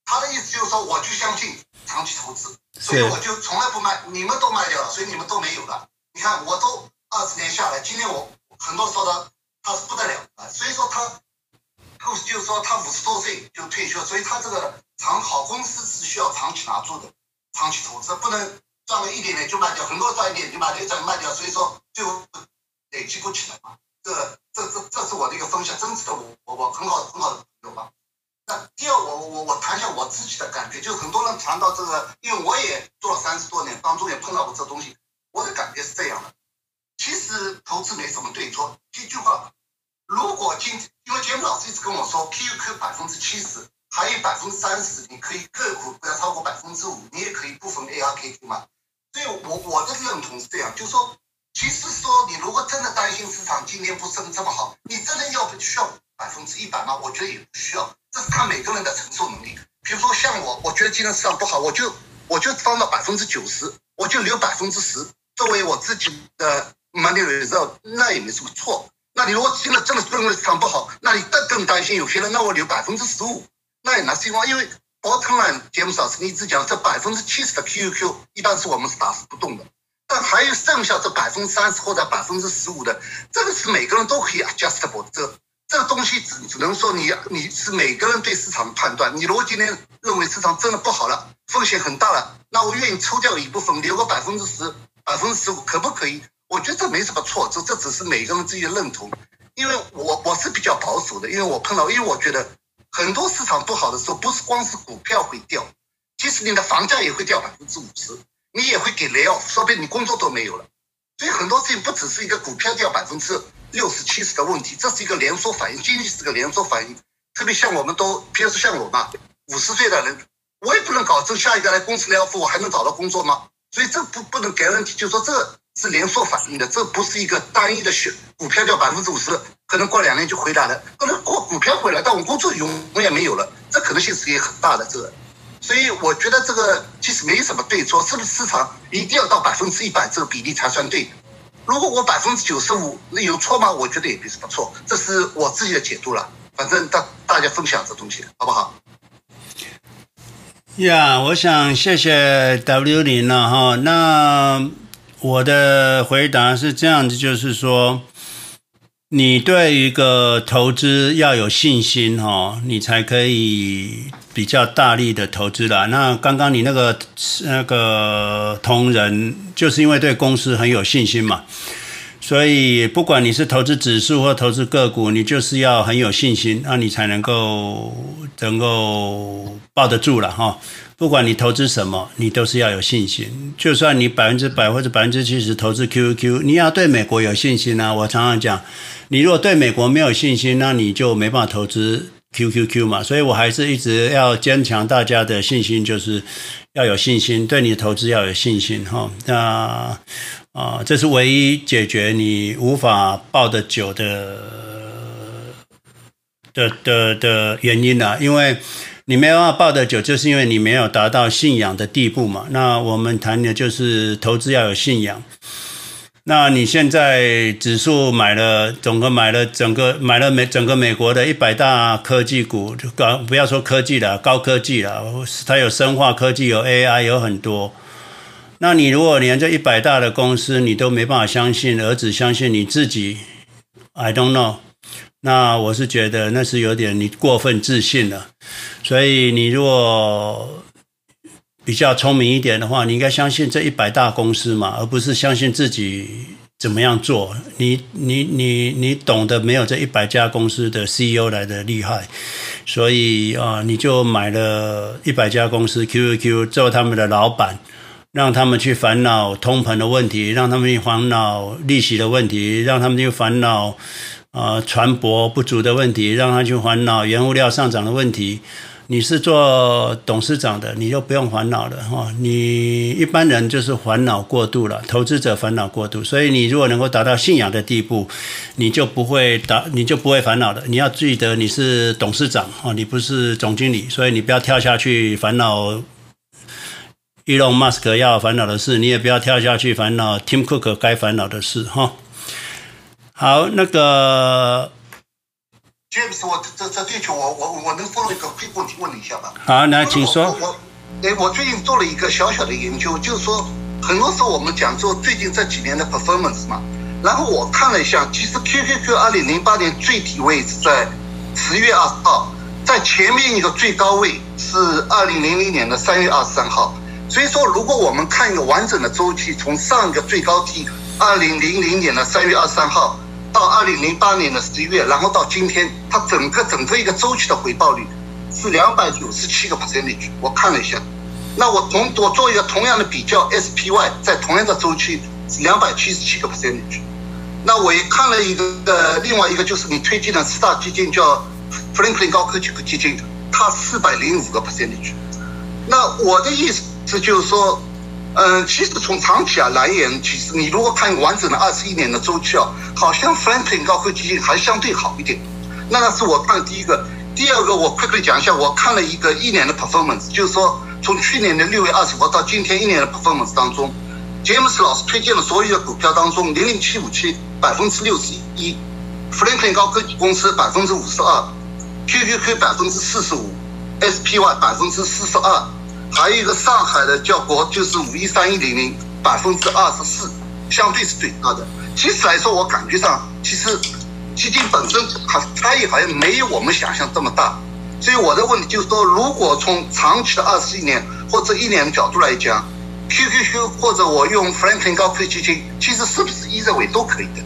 他的意思就是说，我就相信长期投资，所以我就从来不卖，你们都卖掉了，所以你们都没有了。你看，我都二十年下来，今天我很多说的他是不得了啊，所以说他，就是说他五十多岁就退休，所以他这个长好公司是需要长期拿住的，长期投资不能赚了一点点就卖掉，很多赚一点就卖掉，再卖掉，所以说最后累积不起来嘛。这这这这是我的一个分享，真实的我我我很好很好的朋友吧。那第二，我我我谈一下我自己的感觉，就很多人谈到这个，因为我也做了三十多年，当中也碰到过这东西，我的感觉是这样的。其实投资没什么对错，一句话，如果今因为节目老师一直跟我说，QQ 百分之七十，还有百分之三十，你可以个股不要超过百分之五，你也可以部分 ARKK 嘛。所以我我的认同是这样，就是说，其实说你如果真的担心市场今天不升这么好，你真的要不需要百分之一百吗？我觉得也不需要。这是他每个人的承受能力。比如说像我，我觉得今天市场不好，我就我就放到百分之九十，我就留百分之十作为我自己的 money reserve，那也没什么错。那你如果真的真的认为市场不好，那你更更担心有些人，那我留百分之十五，那也拿希望。因为 bottom line 节目上是你一直讲，这百分之七十的 QQQ 一般是我们是打死不动的，但还有剩下这百分之三十或者百分之十五的，这个是每个人都可以 adjustable 这。这东西只只能说你你是每个人对市场的判断。你如果今天认为市场真的不好了，风险很大了，那我愿意抽掉一部分，留个百分之十、百分之十五，可不可以？我觉得这没什么错，这这只是每个人自己的认同。因为我我是比较保守的，因为我碰到，因为我觉得很多市场不好的时候，不是光是股票会掉，即使你的房价也会掉百分之五十，你也会给 lay off，说不定你工作都没有了。所以很多事情不只是一个股票掉百分之。六十七十的问题，这是一个连锁反应，经济是个连锁反应。特别像我们都，比如说像我嘛，五十岁的人，我也不能保证下一个来公司来要付我还能找到工作吗？所以这不不能给问题就说这是连锁反应的，这不是一个单一的选股票掉百分之五十，可能过两年就回来了，可能过股票回来，但我工作永远没有了，这可能性是也很大的。这个，所以我觉得这个其实没什么对错，是不是市场一定要到百分之一百这个比例才算对？如果我百分之九十五，那有错吗？我觉得也没什么错，这是我自己的解读了。反正大大家分享这东西，好不好？呀，我想谢谢 W 零了哈。那我的回答是这样子，就是说。你对一个投资要有信心哈，你才可以比较大力的投资啦。那刚刚你那个那个同仁，就是因为对公司很有信心嘛，所以，不管你是投资指数或投资个股，你就是要很有信心，那你才能够能够抱得住了哈。不管你投资什么，你都是要有信心。就算你百分之百或者百分之七十投资 QQQ，你要对美国有信心啊。我常常讲，你如果对美国没有信心，那你就没办法投资 QQQ 嘛。所以我还是一直要坚强大家的信心，就是要有信心，对你的投资要有信心哈。那。啊，这是唯一解决你无法抱得久的的的的原因了，因为你没有办法抱得久，就是因为你没有达到信仰的地步嘛。那我们谈的就是投资要有信仰。那你现在指数买了，总共买了整个买了美整个美国的一百大科技股，就高不要说科技了，高科技了，它有生化科技，有 AI，有很多。那你如果连这一百大的公司你都没办法相信，而只相信你自己，I don't know。那我是觉得那是有点你过分自信了。所以你如果比较聪明一点的话，你应该相信这一百大公司嘛，而不是相信自己怎么样做。你你你你懂得没有这一百家公司的 CEO 来的厉害，所以啊，你就买了一百家公司 QQQ 做他们的老板。让他们去烦恼通膨的问题，让他们去烦恼利息的问题，让他们去烦恼呃船舶不足的问题，让他去烦恼原物料上涨的问题。你是做董事长的，你就不用烦恼了哈。你一般人就是烦恼过度了，投资者烦恼过度。所以你如果能够达到信仰的地步，你就不会打，你就不会烦恼了。你要记得你是董事长啊，你不是总经理，所以你不要跳下去烦恼。伊隆马斯克要烦恼的事，你也不要跳下去烦恼。Tim Cook 该烦恼的事，哈。好，那个 James，我这这地球，我我我能问一个 quick 问题问你一下吧？好，那请说。我哎，我最近做了一个小小的研究，就是说，很多时候我们讲说最近这几年的 performance 嘛，然后我看了一下，其实 QQQ 二零零八年最低位是在十月二十号，在前面一个最高位是二零零零年的三月二十三号。所以说，如果我们看一个完整的周期，从上一个最高点二零零零年的三月二十三号到二零零八年的十一月，然后到今天，它整个整个一个周期的回报率是两百九十七个 percentage。我看了一下，那我同我做一个同样的比较，SPY 在同样的周期是两百七十七个 percentage。那我也看了一个呃，另外一个就是你推荐的四大基金叫 Franklin 高科技基金，它四百零五个 percentage。那我的意思。这就是说，嗯，其实从长期啊来言，其实你如果看完整的二十一年的周期啊，好像 Franklin 高科技基金还相对好一点。那个是我看的第一个，第二个我 quickly 讲一下，我看了一个一年的 performance，就是说从去年的六月二十号到今天一年的 performance 当中，James 老师推荐的所有的股票当中，零零七五七百分之六十一，Franklin 高科技公司百分之五十二，QQQ 百分之四十五，SPY 百分之四十二。还有一个上海的叫国，就是五一三一零零，百分之二十四，相对是最高的。其实来说，我感觉上其实基金本身它差异好像没有我们想象这么大。所以我的问题就是说，如果从长期的二十一年或者一年的角度来讲，QQQ 或者我用 Franklin 高科技基金，其实是不是一认为都可以的，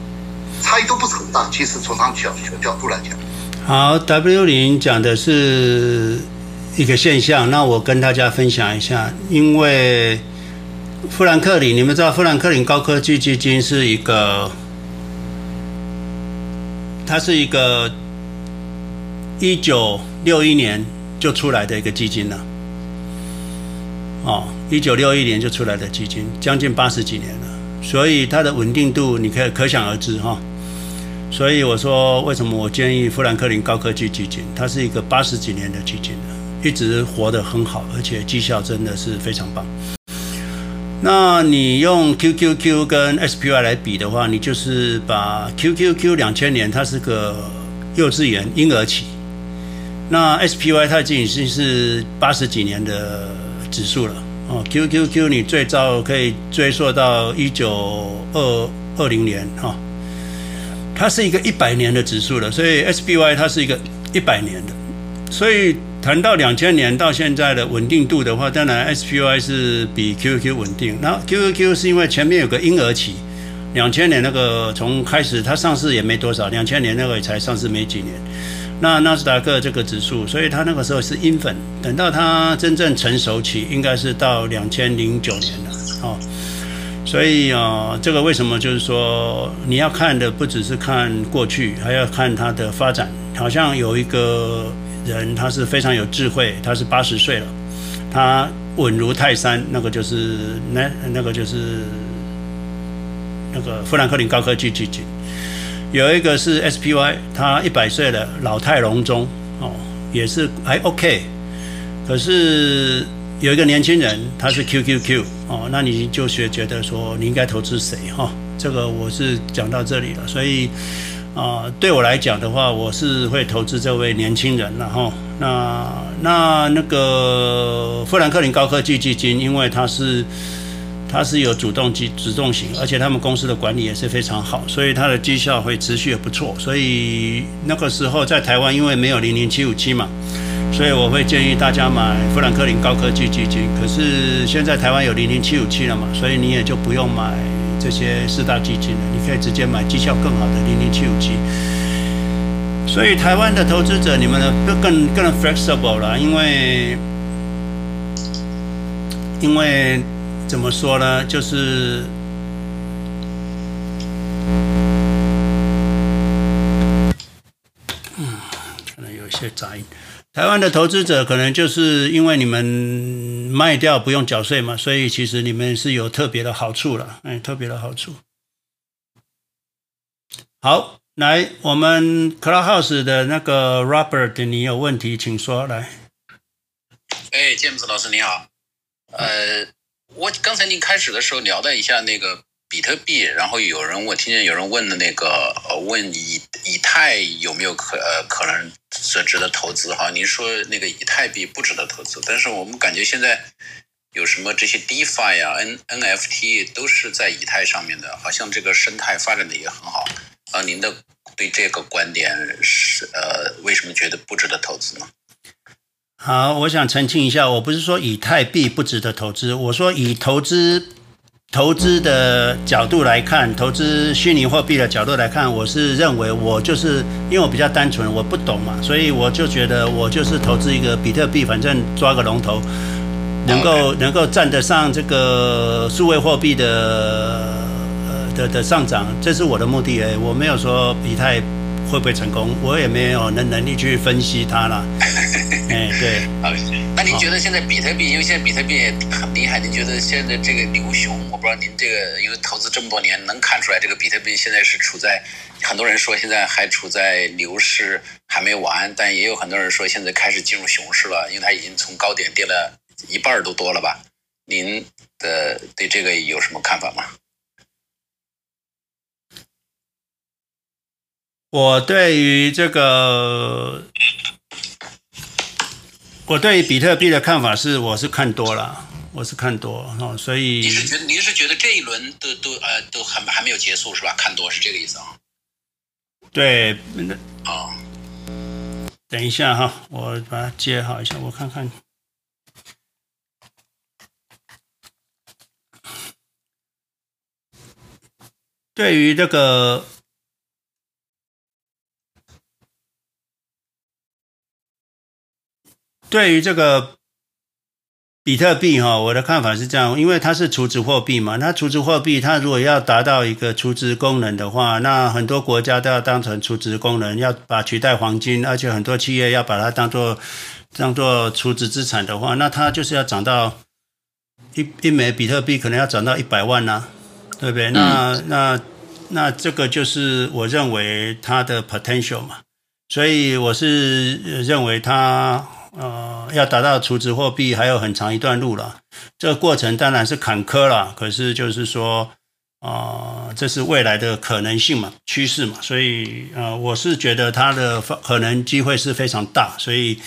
差异都不是很大。其实从长期角角度来讲，好，W 零讲的是。一个现象，那我跟大家分享一下，因为富兰克林，你们知道富兰克林高科技基金是一个，它是一个一九六一年就出来的一个基金了，哦，一九六一年就出来的基金，将近八十几年了，所以它的稳定度你可以可想而知哈。所以我说，为什么我建议富兰克林高科技基金，它是一个八十几年的基金呢？一直活得很好，而且绩效真的是非常棒。那你用 QQQ 跟 SPY 来比的话，你就是把 QQQ 两千年它是个幼稚园婴儿期，那 SPY 它已经是八十几年的指数了哦。QQQ 你最早可以追溯到一九二二零年哈，它是一个一百年的指数了，所以 SPY 它是一个一百年的，所以。谈到两千年到现在的稳定度的话，当然 SPY 是比 Q Q 稳定。那 Q Q 是因为前面有个婴儿期，两千年那个从开始它上市也没多少，两千年那个才上市没几年。那纳斯达克这个指数，所以它那个时候是婴儿等到它真正成熟起，应该是到两千零九年了，哦。所以啊，这个为什么就是说你要看的不只是看过去，还要看它的发展。好像有一个人，他是非常有智慧，他是八十岁了，他稳如泰山，那个就是那那个就是那个富兰克林高科技基金。有一个是 SPY，他一百岁了，老态龙钟哦，也是还 OK，可是。有一个年轻人，他是 QQQ 哦，那你就学觉得说你应该投资谁哈、哦？这个我是讲到这里了，所以啊、呃，对我来讲的话，我是会投资这位年轻人然后、那那那个富兰克林高科技基金，因为它是它是有主动机主动型，而且他们公司的管理也是非常好，所以它的绩效会持续也不错。所以那个时候在台湾，因为没有零零七五七嘛。所以我会建议大家买富兰克林高科技基金。可是现在台湾有零零七五七了嘛，所以你也就不用买这些四大基金了，你可以直接买绩效更好的零零七五七。所以台湾的投资者，你们呢更更 flexible 了，因为因为怎么说呢，就是嗯，可能有一些杂音。台湾的投资者可能就是因为你们卖掉不用缴税嘛，所以其实你们是有特别的好处了，哎，特别的好处。好，来，我们 Clubhouse 的那个 Robert，你有问题请说来。哎，，James 老师你好，呃，我刚才您开始的时候聊了一下那个。比特币，然后有人我听见有人问的那个，问以以太有没有可呃可能是值得投资哈？您说那个以太币不值得投资，但是我们感觉现在有什么这些 DeFi 啊、N NFT 都是在以太上面的，好像这个生态发展的也很好啊。您的对这个观点是呃为什么觉得不值得投资呢？好，我想澄清一下，我不是说以太币不值得投资，我说以投资。投资的角度来看，投资虚拟货币的角度来看，我是认为我就是因为我比较单纯，我不懂嘛，所以我就觉得我就是投资一个比特币，反正抓个龙头，能够能够站得上这个数位货币的呃的的上涨，这是我的目的诶，我没有说以太。会不会成功？我也没有能能力去分析它了。哎，对。好，那您觉得现在比特币，因为现在比特币也很厉害，您觉得现在这个牛熊，我不知道您这个因为投资这么多年，能看出来这个比特币现在是处在，很多人说现在还处在牛市还没完，但也有很多人说现在开始进入熊市了，因为它已经从高点跌了一半儿都多了吧？您的对这个有什么看法吗？我对于这个，我对于比特币的看法是，我是看多了，我是看多哦，所以你是觉得你是觉得这一轮都都呃都还还没有结束是吧？看多是这个意思啊？对，那啊，等一下哈，我把它接好一下，我看看。对于这个。对于这个比特币哈，我的看法是这样，因为它是储值货币嘛，那储值货币它如果要达到一个储值功能的话，那很多国家都要当成储值功能，要把取代黄金，而且很多企业要把它当做当做储值资产的话，那它就是要涨到一一枚比特币可能要涨到一百万呐、啊，对不对？那、嗯、那那这个就是我认为它的 potential 嘛，所以我是认为它。呃，要达到储值货币还有很长一段路了。这个过程当然是坎坷了，可是就是说，啊、呃，这是未来的可能性嘛，趋势嘛。所以，呃，我是觉得它的可能机会是非常大。所以，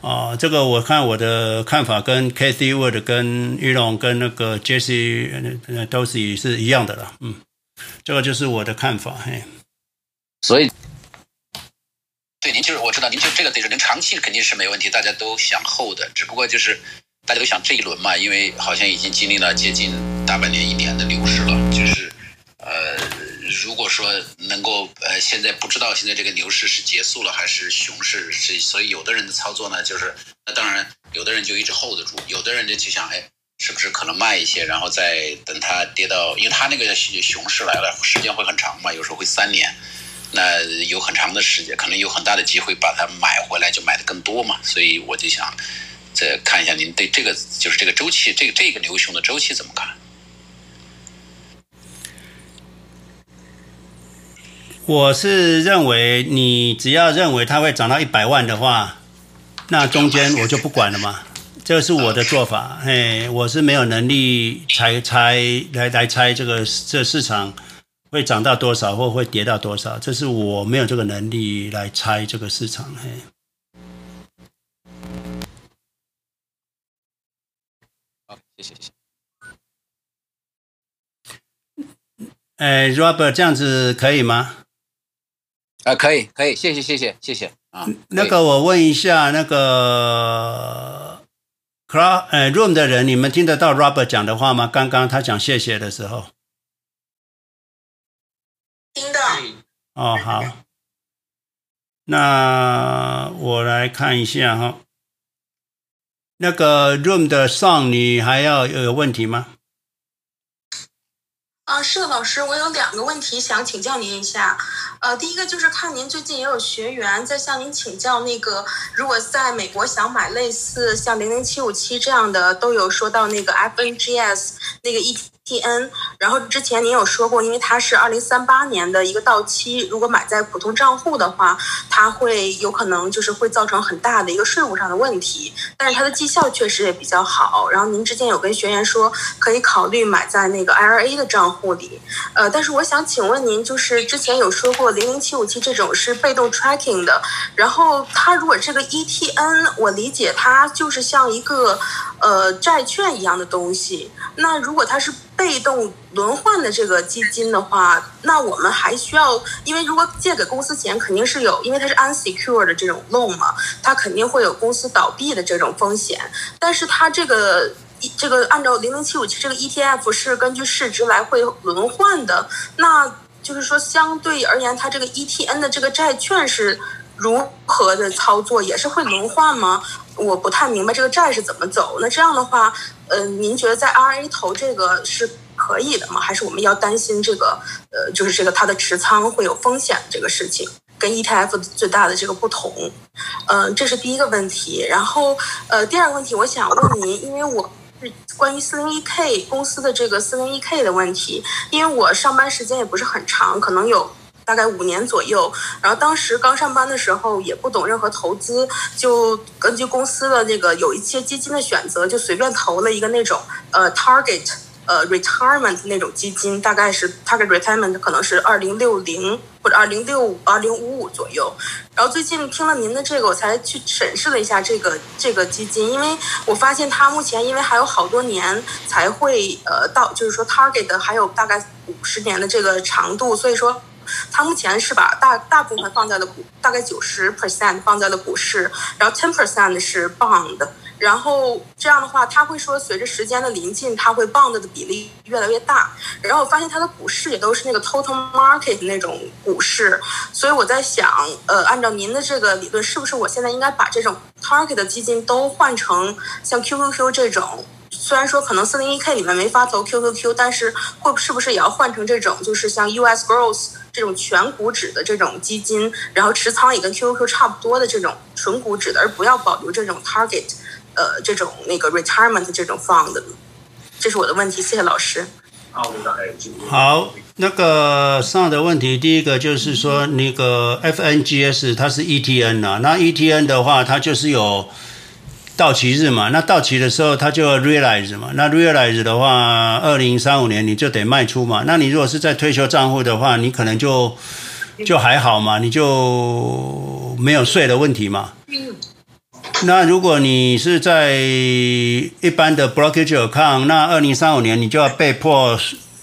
啊、呃，这个我看我的看法跟 Cathie Wood、跟 Elon、跟那个 Jesse 都是是一样的了。嗯，这个就是我的看法。嘿，所以。知道，您就这个得是您长期肯定是没问题，大家都想 hold 的，只不过就是大家都想这一轮嘛，因为好像已经经历了接近大半年、一年的牛市了，就是呃。如果说能够呃，现在不知道现在这个牛市是结束了还是熊市，是所以有的人的操作呢，就是那当然有的人就一直 hold 住，有的人就就想哎，是不是可能慢一些，然后再等它跌到，因为它那个熊市来了，时间会很长嘛，有时候会三年，那有很长的时间，可能有很大的机会把它买回来，就买的更多嘛，所以我就想再看一下您对这个就是这个周期，这个这个牛熊的周期怎么看？我是认为，你只要认为它会涨到一百万的话，那中间我就不管了嘛。这是我的做法，嘿，我是没有能力猜猜来来猜这个这市场会涨到多少或会跌到多少，这是我没有这个能力来猜这个市场，嘿。好，谢谢谢谢。哎，Robert，这样子可以吗？啊，可以，可以，谢谢，谢谢，谢谢啊。那个，我问一下，那个 Cloud 呃 Room 的人，你们听得到 Robert 讲的话吗？刚刚他讲谢谢的时候，听到。哦，好。那我来看一下哈。那个 Room 的 Song，你还要有问题吗？啊，是的，老师，我有两个问题想请教您一下。呃，第一个就是看您最近也有学员在向您请教，那个如果在美国想买类似像零零七五七这样的，都有说到那个 FNGS 那个 tn 然后之前您有说过，因为它是二零三八年的一个到期，如果买在普通账户的话，它会有可能就是会造成很大的一个税务上的问题，但是它的绩效确实也比较好。然后您之前有跟学员说可以考虑买在那个 IRA 的账户。里，呃，但是我想请问您，就是之前有说过零零七五七这种是被动 tracking 的，然后它如果这个 ETN，我理解它就是像一个呃债券一样的东西，那如果它是被动轮换的这个基金的话，那我们还需要，因为如果借给公司钱，肯定是有，因为它是 unsecured 的这种 loan 嘛，它肯定会有公司倒闭的这种风险，但是它这个。这个按照零零七五七这个 ETF 是根据市值来会轮换的，那就是说相对而言，它这个 ETN 的这个债券是如何的操作，也是会轮换吗？我不太明白这个债是怎么走。那这样的话，呃，您觉得在 RA 投这个是可以的吗？还是我们要担心这个呃，就是这个它的持仓会有风险这个事情，跟 ETF 最大的这个不同？嗯、呃，这是第一个问题。然后呃，第二个问题，我想问您，因为我。是关于四零一 K 公司的这个四零一 K 的问题，因为我上班时间也不是很长，可能有大概五年左右。然后当时刚上班的时候也不懂任何投资，就根据公司的那个有一些基金的选择，就随便投了一个那种呃 Target。呃，retirement 那种基金大概是 target retirement 可能是二零六零或者二零六五、二零五五左右。然后最近听了您的这个，我才去审视了一下这个这个基金，因为我发现它目前因为还有好多年才会呃到，就是说 target 还有大概五十年的这个长度，所以说它目前是把大大部分放在了股，大概九十 percent 放在了股市，然后 ten percent 是 bond。然后这样的话，他会说，随着时间的临近，它会 bond 的比例越来越大。然后我发现它的股市也都是那个 total market 那种股市，所以我在想，呃，按照您的这个理论，是不是我现在应该把这种 target 的基金都换成像 QQQ 这种？虽然说可能 401k 里面没法投 QQQ，但是会是不是也要换成这种，就是像 US Growth 这种全股指的这种基金，然后持仓也跟 QQQ 差不多的这种纯股指的，而不要保留这种 target。呃，这种那个 retirement 这种 fund，这是我的问题，谢谢老师。好，那个上的问题，第一个就是说那个 FNGS 它是 ETN 啊，那 ETN 的话，它就是有到期日嘛，那到期的时候它就 realize 嘛，那 realize 的话，二零三五年你就得卖出嘛，那你如果是在退休账户的话，你可能就就还好嘛，你就没有税的问题嘛。那如果你是在一般的 brokerage account，那二零三五年你就要被迫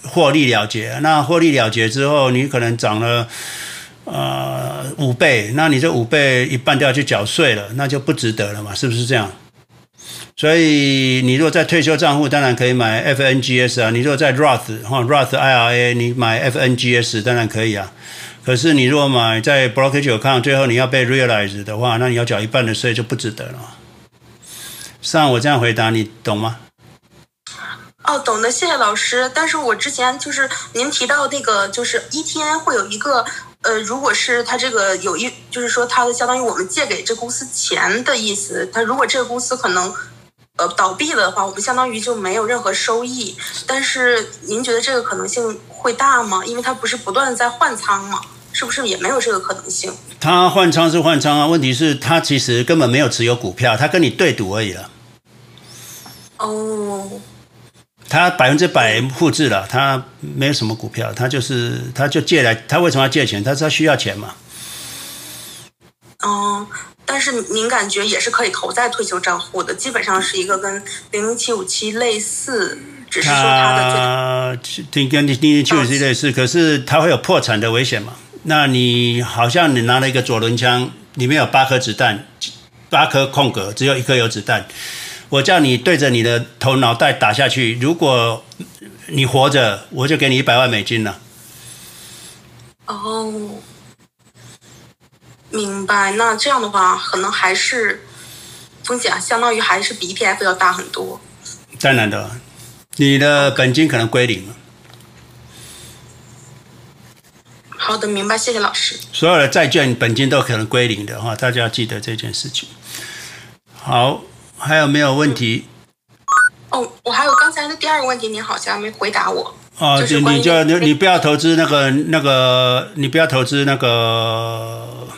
获利了结。那获利了结之后，你可能涨了呃五倍，那你这五倍一半都要去缴税了，那就不值得了嘛，是不是这样？所以你如果在退休账户，当然可以买 FNGS 啊。你如果在 Roth 哈 Roth IRA，你买 FNGS 当然可以啊。可是你如果买在 Brokerage account，最后你要被 realize 的话，那你要缴一半的税就不值得了。像我这样回答，你懂吗？哦，懂的，谢谢老师。但是我之前就是您提到那个，就是一天会有一个，呃，如果是他这个有一，就是说他相当于我们借给这公司钱的意思。他如果这个公司可能，呃，倒闭了的话，我们相当于就没有任何收益。但是您觉得这个可能性会大吗？因为它不是不断在换仓吗？是不是也没有这个可能性？他换仓是换仓啊，问题是他其实根本没有持有股票，他跟你对赌而已了。哦。他百分之百复制了，他没有什么股票，他就是他就借来，他为什么要借钱？他是他需要钱嘛。哦，但是您感觉也是可以投在退休账户的，基本上是一个跟零零七五七类似，只是说它的跟跟零零七五七类似，可是它会有破产的危险嘛？那你好像你拿了一个左轮枪，里面有八颗子弹，八颗空格，只有一颗有子弹。我叫你对着你的头脑袋打下去，如果你活着，我就给你一百万美金了。哦，明白。那这样的话，可能还是风险相当于还是比 ETF 要大很多。当然的，你的本金可能归零了。好的，明白。谢谢老师。所有的债券本金都可能归零的哈，大家要记得这件事情。好。还有没有问题？哦，我还有刚才的第二个问题，您好像没回答我。哦，就是你就你你不要投资那个那个，你不要投资那个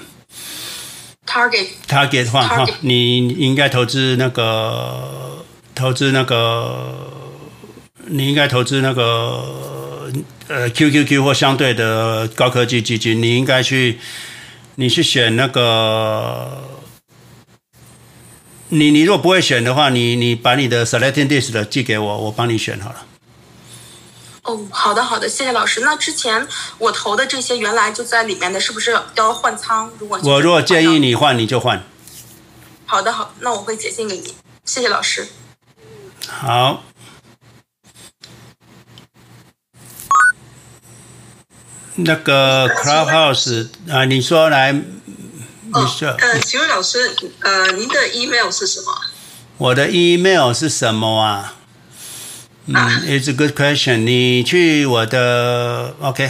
target target 的话哈，你应该投资那个投资那个，你应该投资那个呃 QQQ 或相对的高科技基金，你应该去你去选那个。你你如果不会选的话，你你把你的 selecting list 寄给我，我帮你选好了。哦，好的好的，谢谢老师。那之前我投的这些原来就在里面的，是不是要换仓？如果我如果建议你换，你就换。好的好，那我会写信给你。谢谢老师。好。那个 Clubhouse 啊，你说来。哦，呃，请问老师，呃，您的 email 是什么？我的 email 是什么啊？嗯、啊、，It's a good question。你去我的 OK，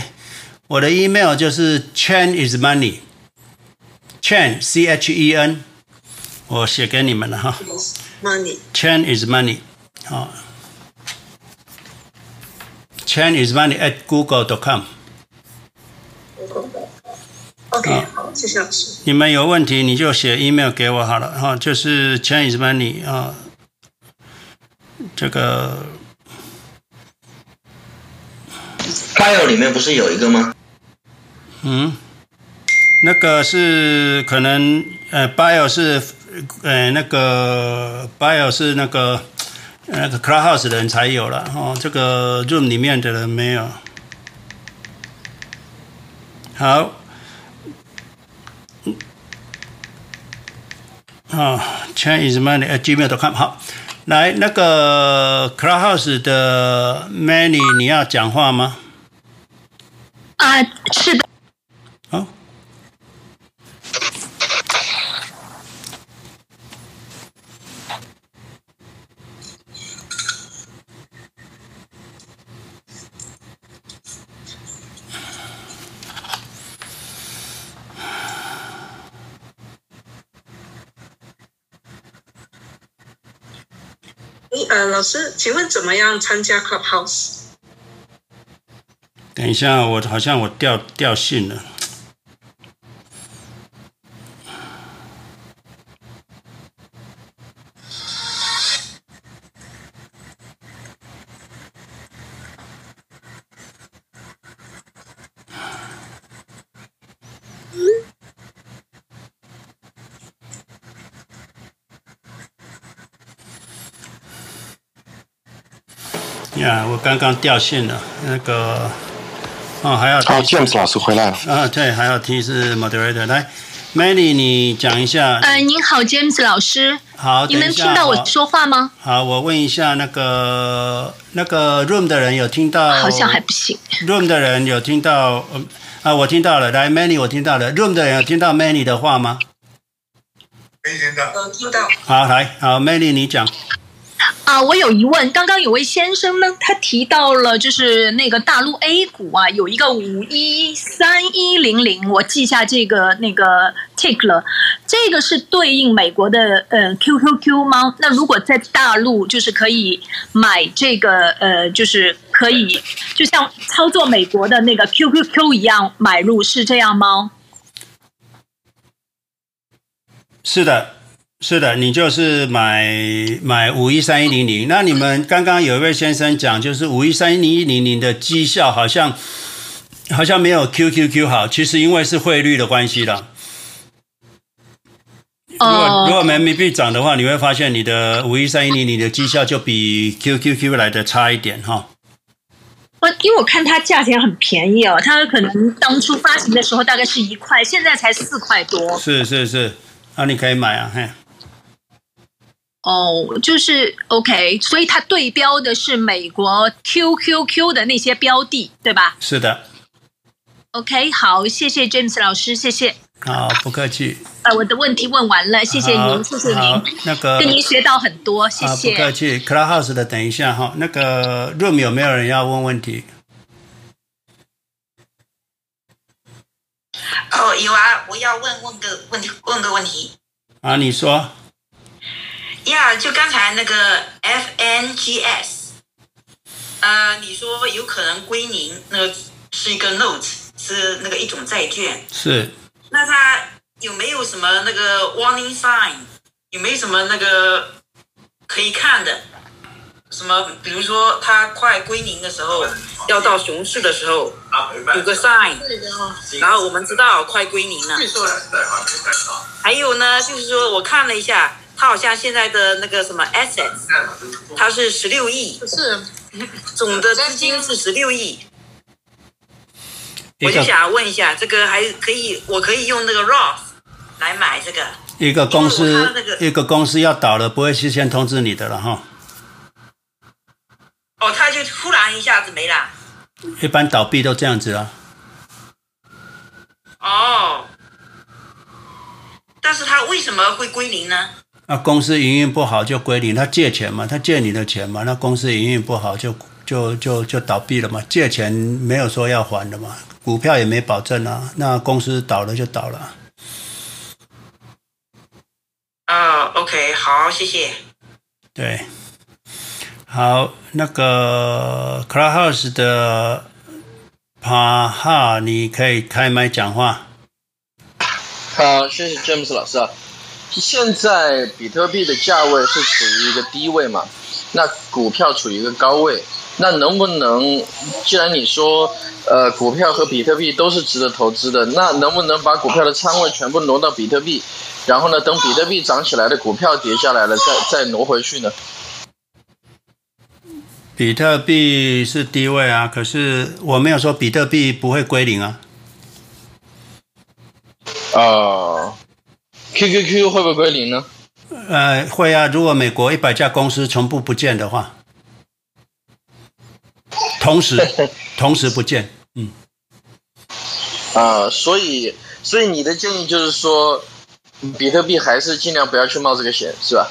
我的 email 就是 Chen is money，Chen C H E N，我写给你们了哈。Money，Chen is money，好，Chen is money at google dot com。OK，好，谢谢老师。你们有问题你就写 email 给我好了哈，就是 Chen is money 啊，这个 Bio 里面不是有一个吗？嗯，那个是可能呃 bio 是呃那个 bio 是那个那个 Clubhouse 的人才有了哦，这个 room 里面的人没有。好。啊、oh,，Chen is money at gmail.com。好，来那个 Clubhouse 的 Many，你要讲话吗？啊，是的。好。呃，老师，请问怎么样参加 Clubhouse？等一下，我好像我掉掉线了。呀、我刚刚掉线了，那个哦还要好、oh,，James 老师回来了啊，对，还要提示 moderator 来，Manny 你讲一下。呃，您好，James 老师。好，你们听到我说话吗？好，我问一下那个那个 room 的人有听到？好像还不行。room 的人有听到？啊，我听到了。来，Manny，我听到了。room 的人有听到 Manny 的话吗？没听到。呃，听到。好，来，好，Manny，你讲。啊，我有疑问。刚刚有位先生呢，他提到了就是那个大陆 A 股啊，有一个五一三一零零，我记下这个那个 tick 了。这个是对应美国的呃 QQQ 吗？那如果在大陆就是可以买这个呃，就是可以就像操作美国的那个 QQQ 一样买入，是这样吗？是的。是的，你就是买买五一三一零零。那你们刚刚有一位先生讲，就是五一三一零零的绩效好像好像没有 QQQ 好，其实因为是汇率的关系啦。如果如果人民币涨的话，你会发现你的五一三一零零的绩效就比 QQQ 来的差一点哈。我因为我看它价钱很便宜哦，它可能当初发行的时候大概是一块，现在才四块多。是是是，那你可以买啊，嘿。哦，oh, 就是 OK，所以它对标的是美国 QQQ 的那些标的，对吧？是的。OK，好，谢谢 James 老师，谢谢。好，不客气。呃，我的问题问完了，谢谢您，谢谢您。那个跟您学到很多，谢谢。不客气。Clubhouse 的，等一下哈，那个 Room 有没有人要问问题？哦，有啊，我要问问个问题，问个问题。啊，你说。呀，yeah, 就刚才那个 FNGS，呃，你说有可能归零，那个是一个 note，是那个一种债券。是。那它有没有什么那个 warning sign？有没有什么那个可以看的？什么？比如说它快归零的时候，要到熊市的时候，有个 sign，然后我们知道快归零了。还有呢，就是说我看了一下。他好像现在的那个什么 assets，它是十六亿，是总的资金是十六亿。我就想问一下，这个还可以，我可以用那个 Roth 来买这个。一个公司，一个公司要倒了，不会事先通知你的了哈。哦，他就突然一下子没了。一般倒闭都这样子啊。哦，但是它为什么会归零呢？那公司营运不好就归零，他借钱嘛，他借你的钱嘛，那公司营运不好就就就就倒闭了嘛，借钱没有说要还的嘛，股票也没保证啊，那公司倒了就倒了。啊、uh，OK，好，谢谢。对，好，那个 Clubhouse 的帕哈，你可以开麦讲话。好，谢谢 James 老师啊。现在比特币的价位是处于一个低位嘛？那股票处于一个高位，那能不能，既然你说，呃，股票和比特币都是值得投资的，那能不能把股票的仓位全部挪到比特币，然后呢，等比特币涨起来的股票跌下来了，再再挪回去呢？比特币是低位啊，可是我没有说比特币不会归零啊。啊、呃。QQQ 会不会归零呢？呃，会啊。如果美国一百家公司全部不见的话，同时 同时不见，嗯。啊，所以所以你的建议就是说，比特币还是尽量不要去冒这个险，是吧？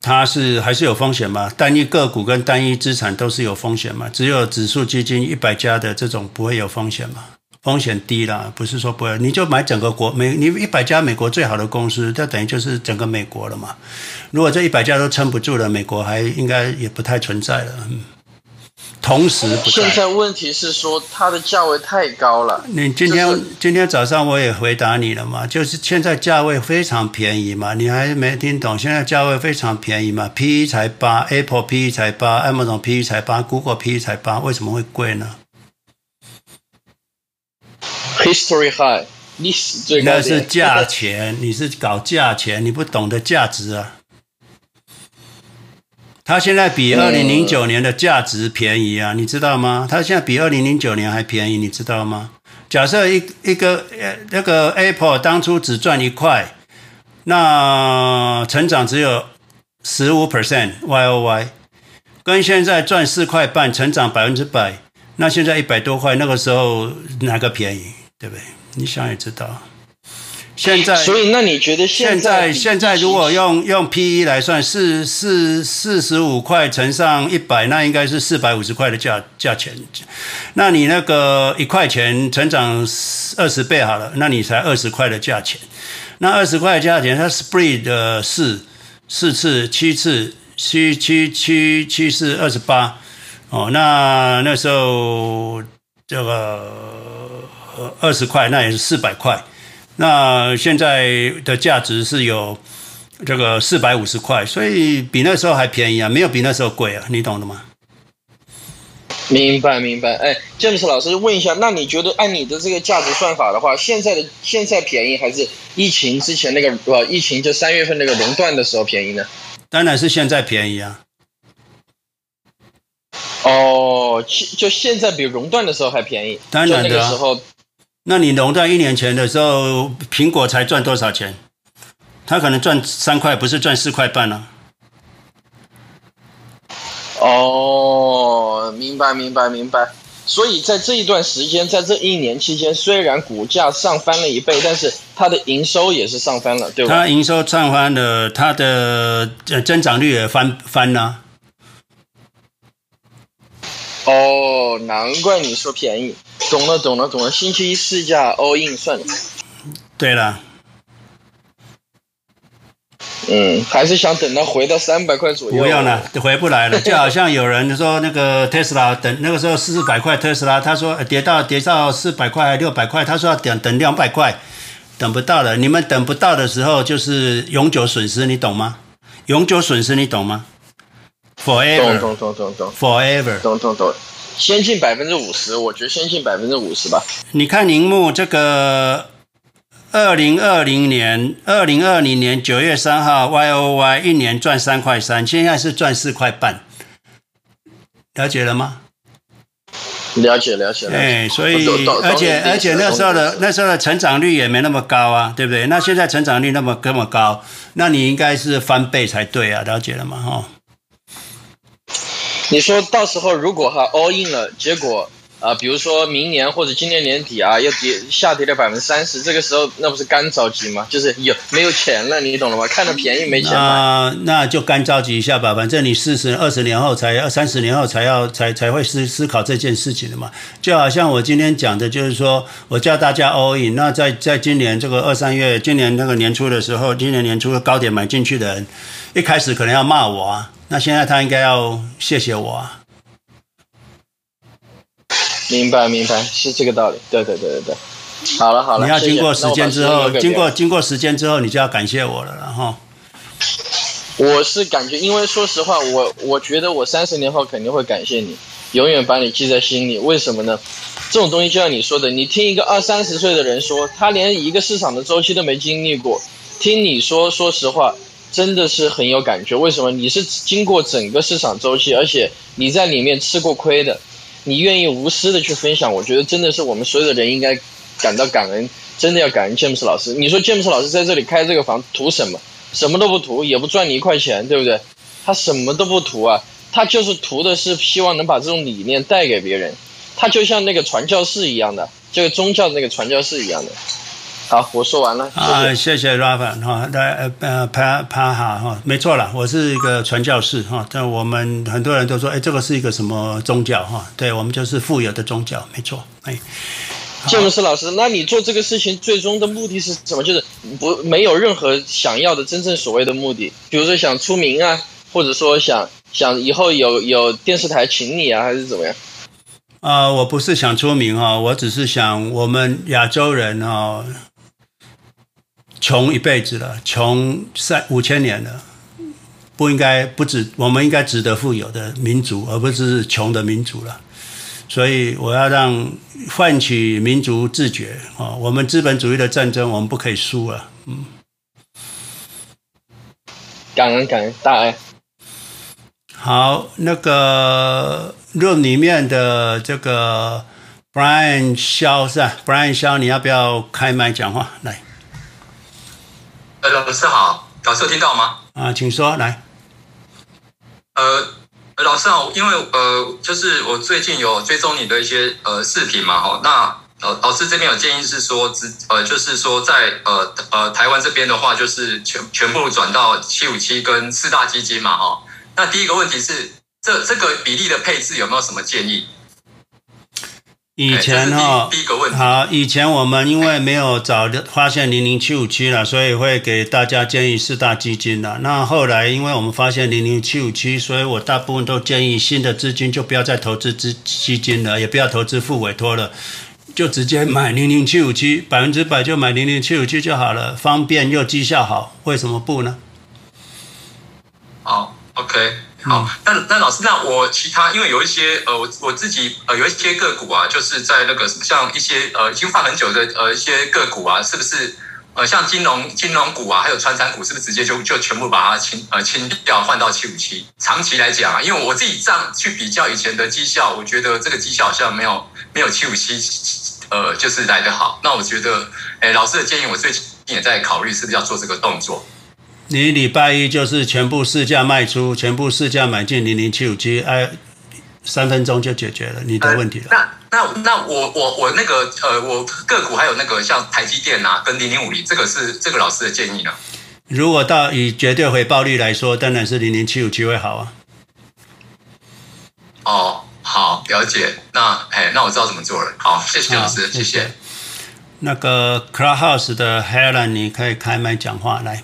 它是还是有风险嘛？单一个股跟单一资产都是有风险嘛？只有指数基金一百家的这种不会有风险嘛？风险低啦，不是说不会，你就买整个国美，你一百家美国最好的公司，这等于就是整个美国了嘛。如果这一百家都撑不住了，美国还应该也不太存在了。嗯，同时不。现在问题是说它的价位太高了。你今天、就是、今天早上我也回答你了嘛，就是现在价位非常便宜嘛，你还没听懂？现在价位非常便宜嘛，PE 才八，Apple PE 才八，Amazon PE 才八，Google PE 才八，为什么会贵呢？History high，历史最高。那是价钱，你是搞价钱，你不懂得价值啊。它现在比二零零九年的价值便宜啊，你知道吗？它现在比二零零九年还便宜，你知道吗？假设一一个呃那个 Apple 当初只赚一块，那成长只有十五 percent Y O Y，跟现在赚四块半，成长百分之百，那现在一百多块，那个时候哪个便宜，对不对？你想也知道。现在，所以那你觉得现在现在如果用用 P E 来算，四四四十五块乘上一百，那应该是四百五十块的价价钱。那你那个一块钱成长二十倍好了，那你才二十块的价钱。那二十块的价钱，它 spread 的四四次七次七七七七四二十八哦。那那时候这个二十块，那也是四百块。那现在的价值是有这个四百五十块，所以比那时候还便宜啊，没有比那时候贵啊，你懂的吗？明白明白。哎，James 老师问一下，那你觉得按你的这个价值算法的话，现在的现在便宜还是疫情之前那个呃疫情就三月份那个熔断的时候便宜呢？当然是现在便宜啊。哦，就现在比熔断的时候还便宜。当然的啊。那个时候。那你熔断一年前的时候，苹果才赚多少钱？他可能赚三块，不是赚四块半呢、啊？哦，明白，明白，明白。所以在这一段时间，在这一年期间，虽然股价上翻了一倍，但是它的营收也是上翻了，对吧？它营收上翻了，它的增长率也翻翻了。哦，难怪你说便宜。懂了，懂了，懂了。星期一试驾 all in 算了。对了。嗯，还是想等到回到三百块左右。不用了，回不来了。就好像有人说那个特斯拉等那个时候四百块特斯拉，他说跌到跌到四百块还六百块，他说要等等两百块，等不到了。你们等不到的时候就是永久损失，你懂吗？永久损失你懂吗？Forever。懂懂懂懂。Forever。懂懂懂。先进百分之五十，我觉得先进百分之五十吧。你看铃木这个，二零二零年，二零二零年九月三号，Y O Y 一年赚三块三，现在是赚四块半，了解了吗？了解了解。哎，所以而且而且那时候的那时候的成长率也没那么高啊，对不对？那现在成长率那么这么高，那你应该是翻倍才对啊，了解了吗？哈。你说到时候如果哈 all in 了，结果啊、比如说明年或者今年年底啊，要跌下跌了百分之三十，这个时候那不是干着急吗？就是有没有钱了，你懂了吗？看着便宜没钱买，那那就干着急一下吧。反正你四十二十年后才二三十年后才要才才会思思考这件事情的嘛。就好像我今天讲的，就是说我叫大家 all in，那在在今年这个二三月，今年那个年初的时候，今年年初的高点买进去的人，一开始可能要骂我啊。那现在他应该要谢谢我啊！明白明白，是这个道理。对对对对对，好了好了，你要经过时间之后，经过经过时间之后，你就要感谢我了，然后。我是感觉，因为说实话，我我觉得我三十年后肯定会感谢你，永远把你记在心里。为什么呢？这种东西就像你说的，你听一个二三十岁的人说，他连一个市场的周期都没经历过，听你说，说实话。真的是很有感觉，为什么？你是经过整个市场周期，而且你在里面吃过亏的，你愿意无私的去分享，我觉得真的是我们所有的人应该感到感恩，真的要感恩詹姆斯老师。你说詹姆斯老师在这里开这个房图什么？什么都不图，也不赚你一块钱，对不对？他什么都不图啊，他就是图的是希望能把这种理念带给别人，他就像那个传教士一样的，这个宗教的那个传教士一样的。好，我说完了。谢谢啊，谢谢 Rafa 哈，来呃帕帕哈哈，没错了，我是一个传教士哈。但我们很多人都说，哎，这个是一个什么宗教哈？对，我们就是富有的宗教，没错。哎，詹姆斯老师，那你做这个事情最终的目的是什么？就是不没有任何想要的真正所谓的目的，比如说想出名啊，或者说想想以后有有电视台请你啊，还是怎么样？啊、呃，我不是想出名啊，我只是想我们亚洲人哈。穷一辈子了，穷三五千年了，不应该不止，我们应该值得富有的民族，而不是穷的民族了。所以我要让唤起民族自觉啊！我们资本主义的战争，我们不可以输了。嗯，感恩感恩大爱。好，那个 room 里面的这个 Brian 肖是吧？Brian 肖，你要不要开麦讲话来？呃，老师好，老师有听到吗？啊，请说来。呃，老师好，因为呃，就是我最近有追踪你的一些呃视频嘛，哈，那呃老师这边有建议是说，只呃就是说在呃呃台湾这边的话，就是全全部转到七五七跟四大基金嘛，哈。那第一个问题是，这这个比例的配置有没有什么建议？以前哈，好，以前我们因为没有早发现零零七五七了，所以会给大家建议四大基金了。那后来因为我们发现零零七五七，所以我大部分都建议新的资金就不要再投资资基金了，也不要投资付委托了，就直接买零零七五七，百分之百就买零零七五七就好了，方便又绩效好，为什么不呢？好，OK。好，那那老师，那我其他因为有一些呃，我我自己呃有一些个股啊，就是在那个像一些呃已经放很久的呃一些个股啊，是不是呃像金融金融股啊，还有传产股，是不是直接就就全部把它清呃清掉，换到七五七？长期来讲啊，因为我自己这样去比较以前的绩效，我觉得这个绩效好像没有没有七五七呃就是来得好。那我觉得，哎，老师的建议，我最近也在考虑是不是要做这个动作。你礼拜一就是全部市价卖出，全部市价买进零零七五七，哎，三分钟就解决了你的问题了。呃、那那那我我我那个呃，我个股还有那个像台积电啊，跟零零五零，这个是这个老师的建议呢？如果到以绝对回报率来说，当然是零零七五七会好啊。哦，好，了解。那哎，那我知道怎么做了。好，谢谢老师，谢谢。那个 Clubhouse 的 Helen，你可以开麦讲话来。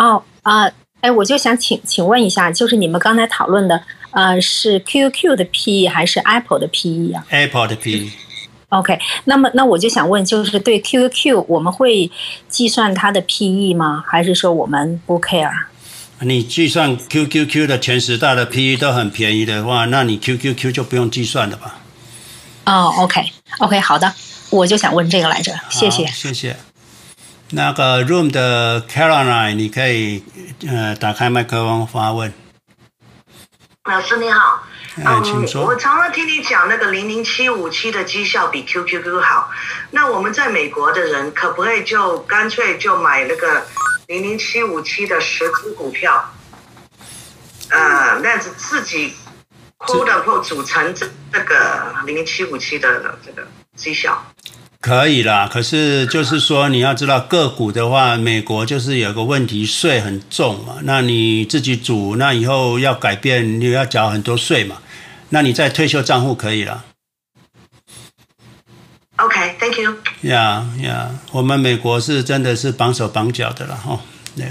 哦啊，哎、呃，我就想请请问一下，就是你们刚才讨论的，呃，是 QQQ 的 PE 还是 Apple 的 PE 啊？Apple 的 PE。OK，那么那我就想问，就是对 QQQ 我们会计算它的 PE 吗？还是说我们不 care？你计算 QQQ 的前十大的 PE 都很便宜的话，那你 QQQ 就不用计算了吧？哦，OK，OK，、okay, okay, 好的，我就想问这个来着，谢谢，谢谢。那个 Room 的 Caroline，你可以呃打开麦克风发问。老师你好，哎，请说。我常常听你讲那个零零七五七的绩效比 QQQ 好，那我们在美国的人可不可以就干脆就买那个零零七五七的十只股票？呃，那是自己 quote unquote 组成这这个零零七五七的这个绩效。可以啦，可是就是说你要知道个股的话，美国就是有个问题，税很重嘛。那你自己组，那以后要改变，你要缴很多税嘛。那你在退休账户可以了。OK，Thank you。呀呀，我们美国是真的是绑手绑脚的了哈。对。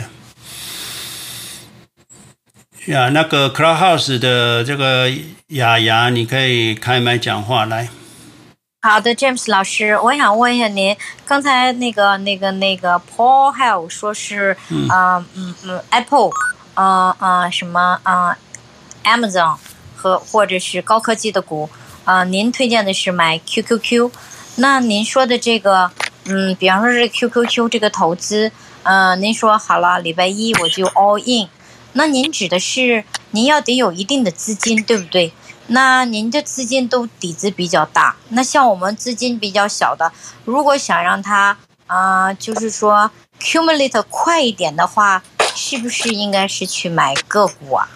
呀，那个 Clubhouse 的这个雅雅，你可以开麦讲话来。好的，James 老师，我想问一下您，刚才那个、那个、那个 Paul Hell 说是，啊、呃，嗯嗯，Apple，啊、呃、啊、呃，什么啊、呃、，Amazon 和或者是高科技的股，啊、呃，您推荐的是买 QQQ，那您说的这个，嗯，比方说是 QQQ 这个投资，嗯、呃，您说好了，礼拜一我就 all in，那您指的是您要得有一定的资金，对不对？那您的资金都底子比较大，那像我们资金比较小的，如果想让它啊、就是说 cumulate 快一点的话，是不是应该是去买个股啊？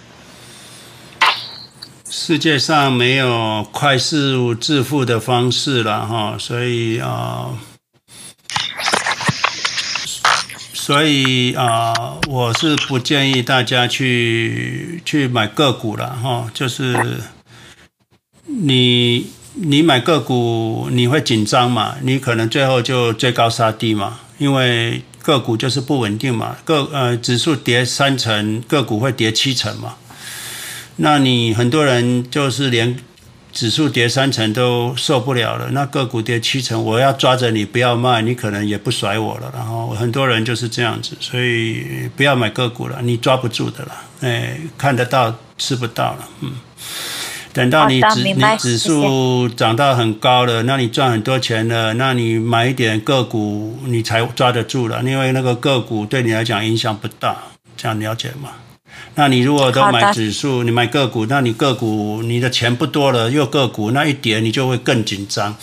世界上没有快速致富的方式了哈，所以啊、所以啊、我是不建议大家去去买个股了哈，就是。你你买个股你会紧张嘛？你可能最后就追高杀低嘛，因为个股就是不稳定嘛。个呃指数跌三成，个股会跌七成嘛。那你很多人就是连指数跌三成都受不了了，那个股跌七成，我要抓着你不要卖，你可能也不甩我了。然后很多人就是这样子，所以不要买个股了，你抓不住的了。哎，看得到吃不到了，嗯。等到你指你指数涨到很高了，那你赚很多钱了，那你买一点个股，你才抓得住了。因为那个个股对你来讲影响不大，这样了解吗？那你如果都买指数，你买个股，那你个股你的钱不多了，又个股那一点，你就会更紧张。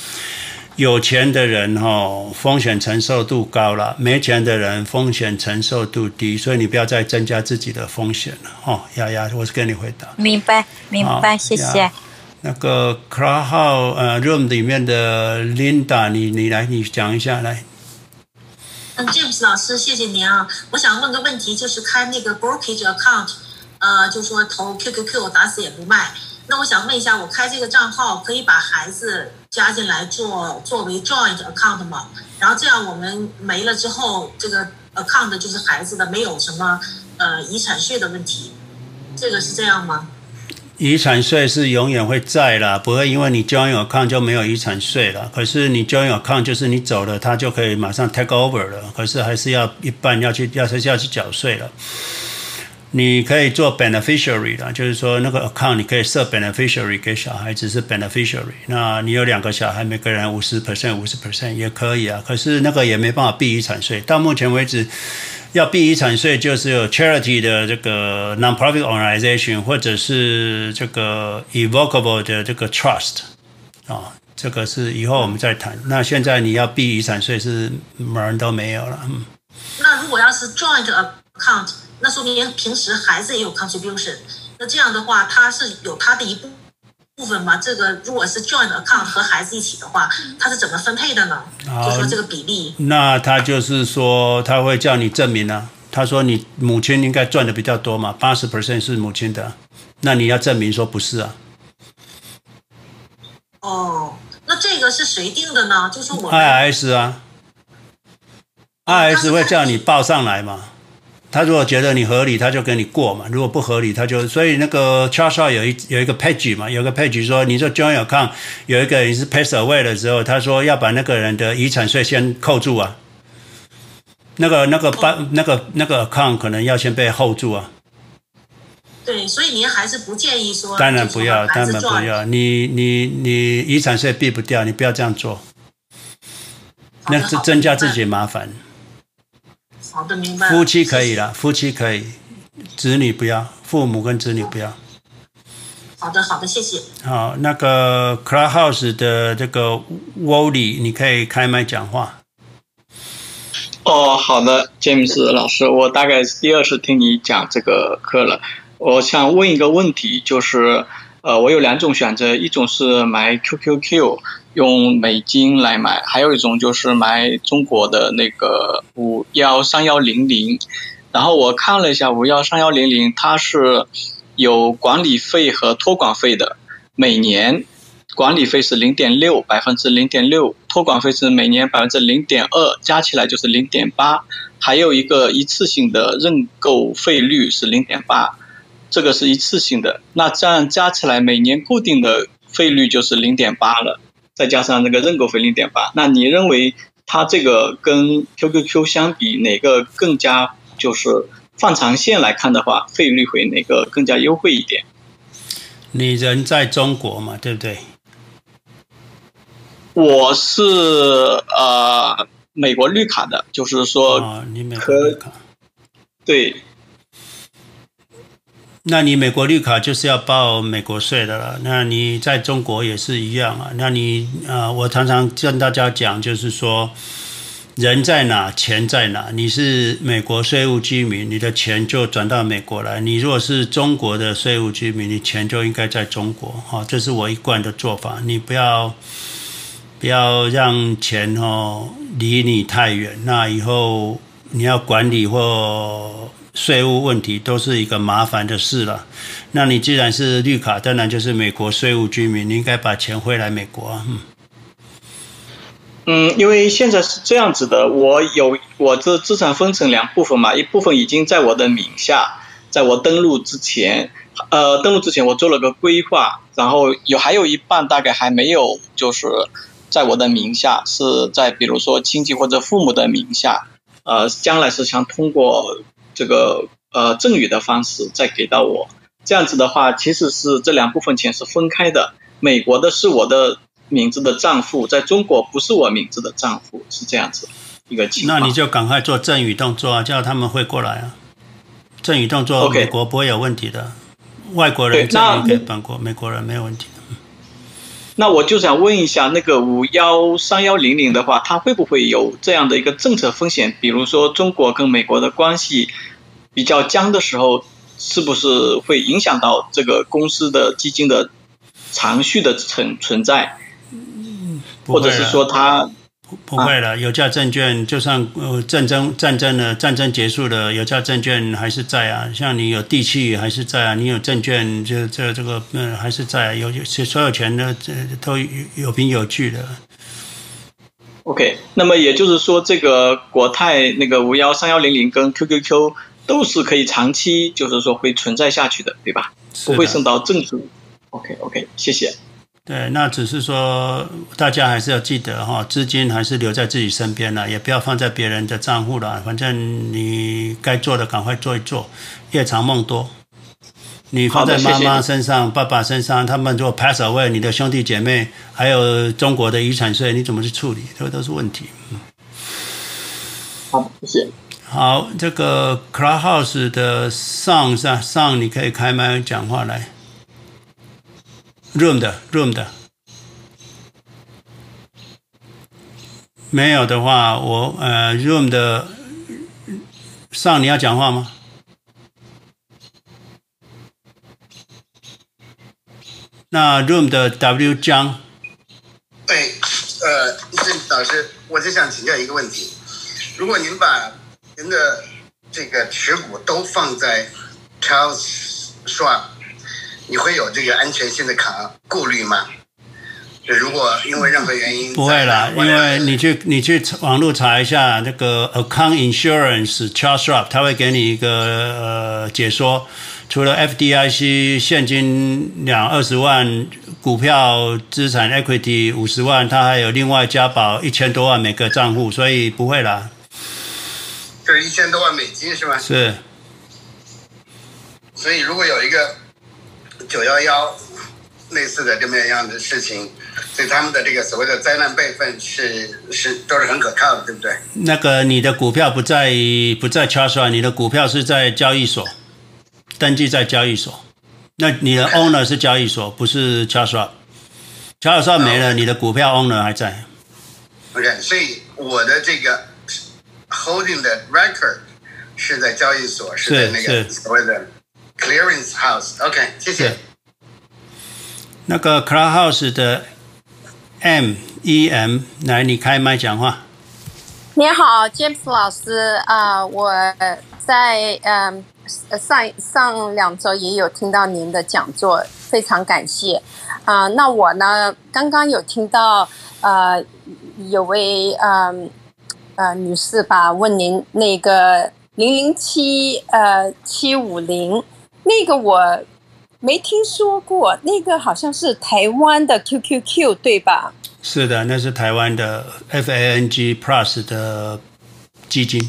有钱的人哦，风险承受度高了；没钱的人风险承受度低，所以你不要再增加自己的风险了。哦，丫丫，我是跟你回答。明白，明白，谢谢。那个 Clubhouse 呃 Room 里面的 Linda，你你来，你讲一下来。嗯，James 老师，谢谢您啊。我想问个问题，就是开那个 brokerage account，呃，就说投 QQQ 打死也不卖。那我想问一下，我开这个账号可以把孩子加进来做作为 joint account 嘛？然后这样我们没了之后，这个 account 就是孩子的，没有什么呃遗产税的问题，这个是这样吗？遗产税是永远会在啦，不会因为你 joint account 就没有遗产税了。可是你 joint account 就是你走了，他就可以马上 take over 了。可是还是要一半要去，要是要去缴税了。你可以做 beneficiary 的，就是说那个 account 你可以设 beneficiary 给小孩子是 beneficiary。那你有两个小孩，每个人五十 percent 五十 percent 也可以啊。可是那个也没办法避遗产税。到目前为止，要避遗产税就是有 charity 的这个 non-profit organization 或者是这个 evocable 的这个 trust 啊，这个是以后我们再谈。那现在你要避遗产税是门儿都没有了。嗯。那如果要是 joint account？那说明平时孩子也有 contribution，那这样的话，他是有他的一部部分吗？这个如果是 joint account 和孩子一起的话，他是怎么分配的呢？就说这个比例。那他就是说，他会叫你证明啊。他说你母亲应该赚的比较多嘛，八十 percent 是母亲的，那你要证明说不是啊。哦，那这个是谁定的呢？就是我。IRS 啊，IRS 会叫你报上来嘛。他如果觉得你合理，他就跟你过嘛；如果不合理，他就所以那个 charge 有一有一个 page 嘛，有个 page 说，你说 joint account 有一个人是 pass away 的时候，他说要把那个人的遗产税先扣住啊。那个那个办那个那个 account 可能要先被 hold 住啊。对，所以您还是不建议说。当然不要，当然不要。你你你遗产税避不掉，你不要这样做。那增增加自己麻烦。好的，明白。夫妻可以了，夫妻可以，子女不要，父母跟子女不要。好的，好的，谢谢。好，那个 Clubhouse 的这个 Wally，你可以开麦讲话。哦，好的，James 老师，我大概是第二次听你讲这个课了。我想问一个问题，就是，呃，我有两种选择，一种是买 QQQ。用美金来买，还有一种就是买中国的那个五幺三幺零零，然后我看了一下五幺三幺零零，它是有管理费和托管费的，每年管理费是零点六百分之零点六，托管费是每年百分之零点二，加起来就是零点八，还有一个一次性的认购费率是零点八，这个是一次性的，那这样加起来每年固定的费率就是零点八了。再加上那个认购费零点八，那你认为它这个跟 QQQ 相比，哪个更加就是放长线来看的话，费率会哪个更加优惠一点？你人在中国嘛，对不对？我是呃美国绿卡的，就是说可、哦、你美国绿卡对。那你美国绿卡就是要报美国税的了。那你在中国也是一样啊。那你啊、我常常跟大家讲，就是说，人在哪，钱在哪。你是美国税务居民，你的钱就转到美国来；你如果是中国的税务居民，你钱就应该在中国。哈，这是我一贯的做法。你不要不要让钱哦离你太远，那以后你要管理或。税务问题都是一个麻烦的事了。那你既然是绿卡，当然就是美国税务居民，你应该把钱汇来美国。嗯，嗯，因为现在是这样子的，我有我这资产分成两部分嘛，一部分已经在我的名下，在我登录之前，呃，登录之前我做了个规划，然后有还有一半大概还没有，就是在我的名下，是在比如说亲戚或者父母的名下，呃，将来是想通过。这个呃赠与的方式再给到我，这样子的话，其实是这两部分钱是分开的。美国的是我的名字的账户，在中国不是我名字的账户，是这样子一个情况。那你就赶快做赠与动作啊，叫他们会过来啊。赠与动作，美国不会有问题的。外国人赠与给本国，美国人没有问题的。那我就想问一下，那个五幺三幺零零的话，它会不会有这样的一个政策风险？比如说中国跟美国的关系比较僵的时候，是不是会影响到这个公司的基金的长续的存存在？嗯或者是说它？不会了，有价证券就算呃战争战争的战争结束了，有价证券还是在啊。像你有地契还是在啊，你有证券就这这个嗯还是在，有有所有权的这都有有凭有据的。OK，那么也就是说，这个国泰那个五幺三幺零零跟 QQQ 都是可以长期就是说会存在下去的，对吧？不会受到政治。OK OK，谢谢。对，那只是说大家还是要记得哈，资金还是留在自己身边了，也不要放在别人的账户了。反正你该做的赶快做一做，夜长梦多。你放在妈妈身上、谢谢爸爸身上，他们如果 pass away，你的兄弟姐妹还有中国的遗产税，你怎么去处理？这个都是问题。好，谢谢。好，这个 Clubhouse 的上上上，你可以开麦讲话来。Room 的 Room 的，没有的话，我呃 Room 的上你要讲话吗？那 Room 的 W 江，对，呃，老师，我就想请教一个问题：如果您把您的这个持股都放在 Charles Schwab 你会有这个安全性的考顾虑吗？就如果因为任何原因，不会啦，因为你去你去网络查一下那个 Account Insurance Charles Schwab，他会给你一个呃解说。除了 FDIC 现金两二十万，股票资产 Equity 五十万，他还有另外加保一千多万每个账户，所以不会啦。就是一千多万美金是吗？是。所以如果有一个。九幺幺类似的这么样的事情，所以他们的这个所谓的灾难备份是是都是很可靠的，对不对？那个你的股票不在不在 Charles Schwab，你的股票是在交易所登记在交易所，那你的 owner 是交易所，不是 Charles Schwab。Charles Schwab 没了，你的股票 owner 还在。OK，所以我的这个 holding 的 record 是在交易所，是在那个所谓的。Clearance House，OK，谢谢。那个 Clubhouse 的 M E M，来，你开麦讲话。你好，James 老师啊，我在嗯上上两周也有听到您的讲座，非常感谢啊。那我呢，刚刚有听到呃有位嗯呃，女士吧问您那个零零七呃七五零。那个我没听说过，那个好像是台湾的 QQQ 对吧？是的，那是台湾的 FANG Plus 的基金。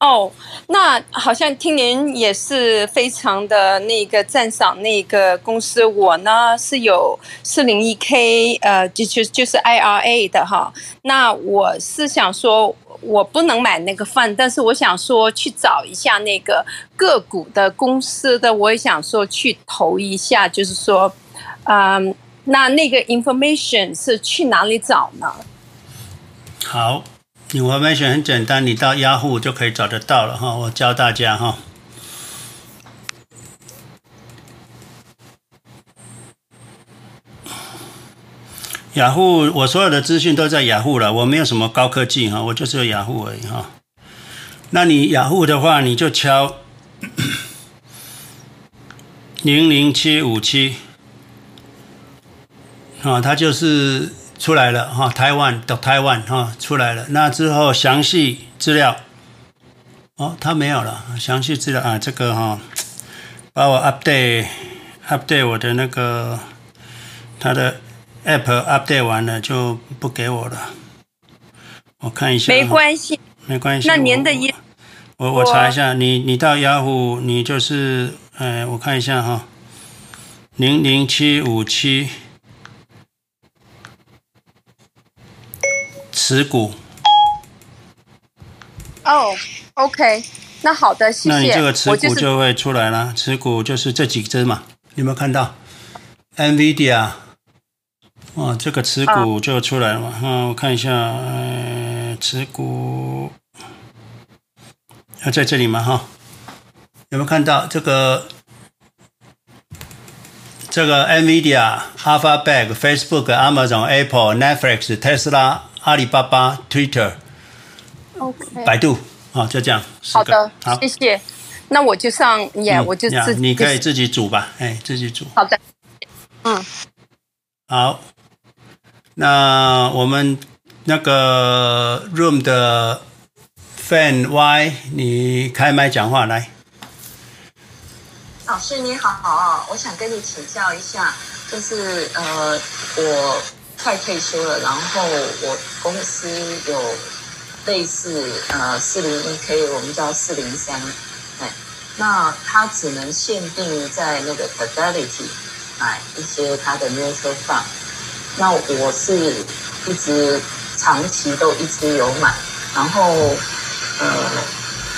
哦，那好像听您也是非常的那个赞赏那个公司。我呢是有四零一 K，呃，就就就是 IRA 的哈。那我是想说。我不能买那个 fund，但是我想说去找一下那个个股的公司的，我也想说去投一下，就是说，嗯，那那个 information 是去哪里找呢？好，information 很简单，你到 Yahoo 就可以找得到了哈，我教大家哈。雅虎，我所有的资讯都在雅虎了，我没有什么高科技哈，我就是有雅虎而已哈。那你雅虎的话，你就敲零零七五七，啊，它就是出来了哈，台湾的台湾哈出来了。那之后详细资料，哦，他没有了，详细资料啊，这个哈，把我 update update 我的那个他的。App update 完了就不给我了，我看一下。没关系，没关系。那您的意我我查一下，你你到雅虎，你就是，哎，我看一下哈，零零七五七持股。哦、oh，OK，那好的，谢谢。那你这个持股就会出来了，持股就是这几只嘛，有没有看到？NVIDIA。哇，这个持股就出来了嘛？嗯，我看一下，呃，持股，要在这里嘛？哈，有没有看到这个？这个 NVIDIA、Alphabet、Facebook、Amazon、Apple、Netflix、Tesla、阿里巴巴、Twitter、OK、百度，啊，就这样。好的，好，谢谢。那我就上演，我就自己。你可以自己组吧，哎，自己组。好的，嗯。好，那我们那个 Room 的 Fan Y，你开麦讲话来。老师你好，我想跟你请教一下，就是呃，我快退休了，然后我公司有类似呃四零一 K，我们叫四零三，哎，那它只能限定在那个 Fidelity 买一些它的 mutual fund，那我是一直长期都一直有买，然后呃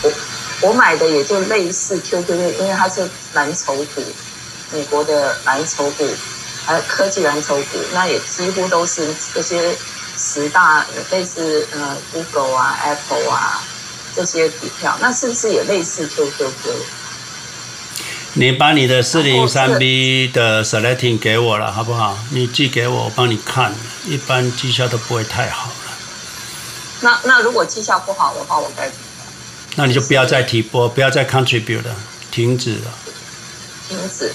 我。我买的也就类似 QQQ，因为它是蓝筹股，美国的蓝筹股，还有科技蓝筹股，那也几乎都是这些十大类似呃 Google 啊、Apple 啊这些股票，那是不是也类似 QQQ？你把你的四零三 B 的 selecting 给我了，好不好？你寄给我，我帮你看，一般绩效都不会太好了。那那如果绩效不好的话，我该怎么办？那你就不要再提拨，不要再 contribute 了，停止了。停止。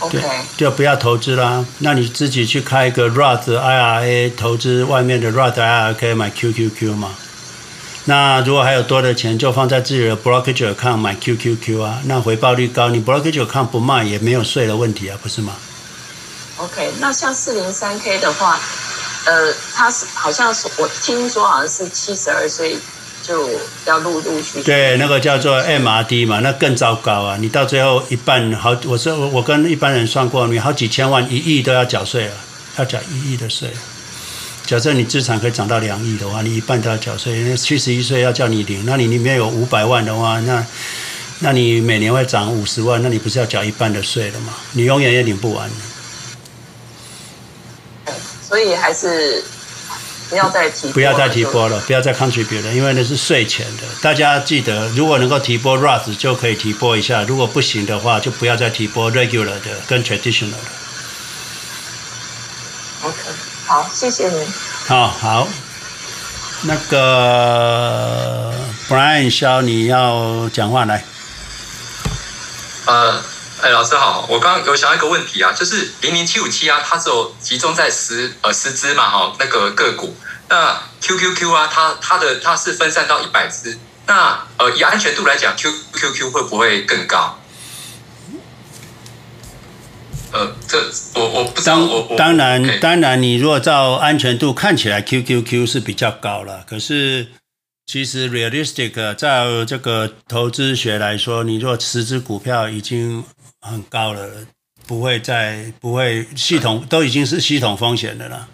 OK。就不要投资啦。那你自己去开一个 Roth IRA 投资外面的 Roth IRA 可以买 QQQ 嘛？那如果还有多的钱，就放在自己的 brokerage account 买 QQQ 啊。那回报率高，你 brokerage account 不卖也没有税的问题啊，不是吗？OK。那像四零三 K 的话，呃，它是好像是我听说好像是七十二岁。就要陆陆续续。对，那个叫做 MRD 嘛，那更糟糕啊！你到最后一半好，我说我跟一般人算过，你好几千万、一亿都要缴税了，要缴一亿的税。假设你资产可以涨到两亿的话，你一半都要缴税。因为七十一岁要叫你领，那你里面有五百万的话，那那你每年会涨五十万，那你不是要缴一半的税了吗？你永远也领不完。所以还是。不要再提，不要再提波了，不要再 contribute 了，因为那是税前的。大家记得，如果能够提波 Roth 就可以提波一下，如果不行的话，就不要再提波 regular 的跟 traditional 的。OK，好，谢谢你。好好，那个 Brian 肖，你要讲话来。呃。哎，老师好，我刚刚有想到一个问题啊，就是零零七五七啊，它只有集中在十呃十只嘛哈，那个个股，那 QQQ 啊，它它的它是分散到一百只，那呃以安全度来讲，QQQ 会不会更高？呃，这我我不知道。我当然当然，你如果照安全度看起来，QQQ 是比较高了，可是。其实，realistic 在这个投资学来说，你若十只股票已经很高了，不会再不会系统都已经是系统风险的了，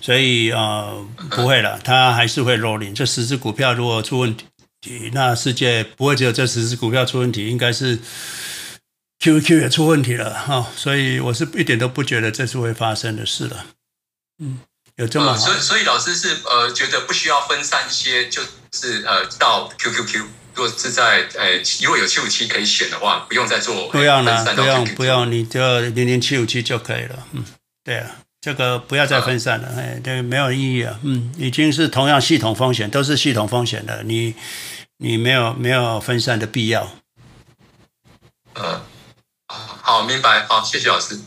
所以呃不会了，它还是会 rolling。这十只股票如果出问题，那世界不会只有这十只股票出问题，应该是 QQ 也出问题了哈、所以我是一点都不觉得这是会发生的事了，嗯。有这么、呃、所以所以老师是呃觉得不需要分散一些，就是呃到 QQQ，如果是在呃如果有七五七可以选的话，不用再做不用了，不用不用，你就零零七五七就可以了。嗯，对啊，这个不要再分散了，哎、呃，这个没有意义啊。嗯，已经是同样系统风险，都是系统风险的，你你没有没有分散的必要。呃，好，明白，好，谢谢老师。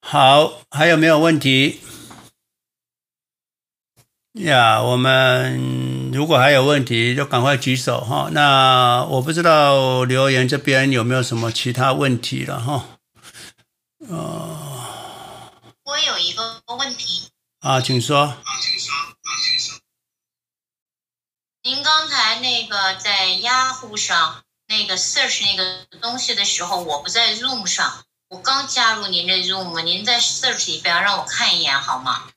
好，还有没有问题？呀、yeah，我们如果还有问题，就赶快举手哈。那我不知道留言这边有没有什么其他问题了哈。呃，我有一个问题。啊，请说。啊，请说。啊，请说。您刚才那个在 Yahoo 上那个 search 那个东西的时候，我不在 Zoom 上。我刚加入您的 Zoom，您在 search 里边让我看一眼好吗？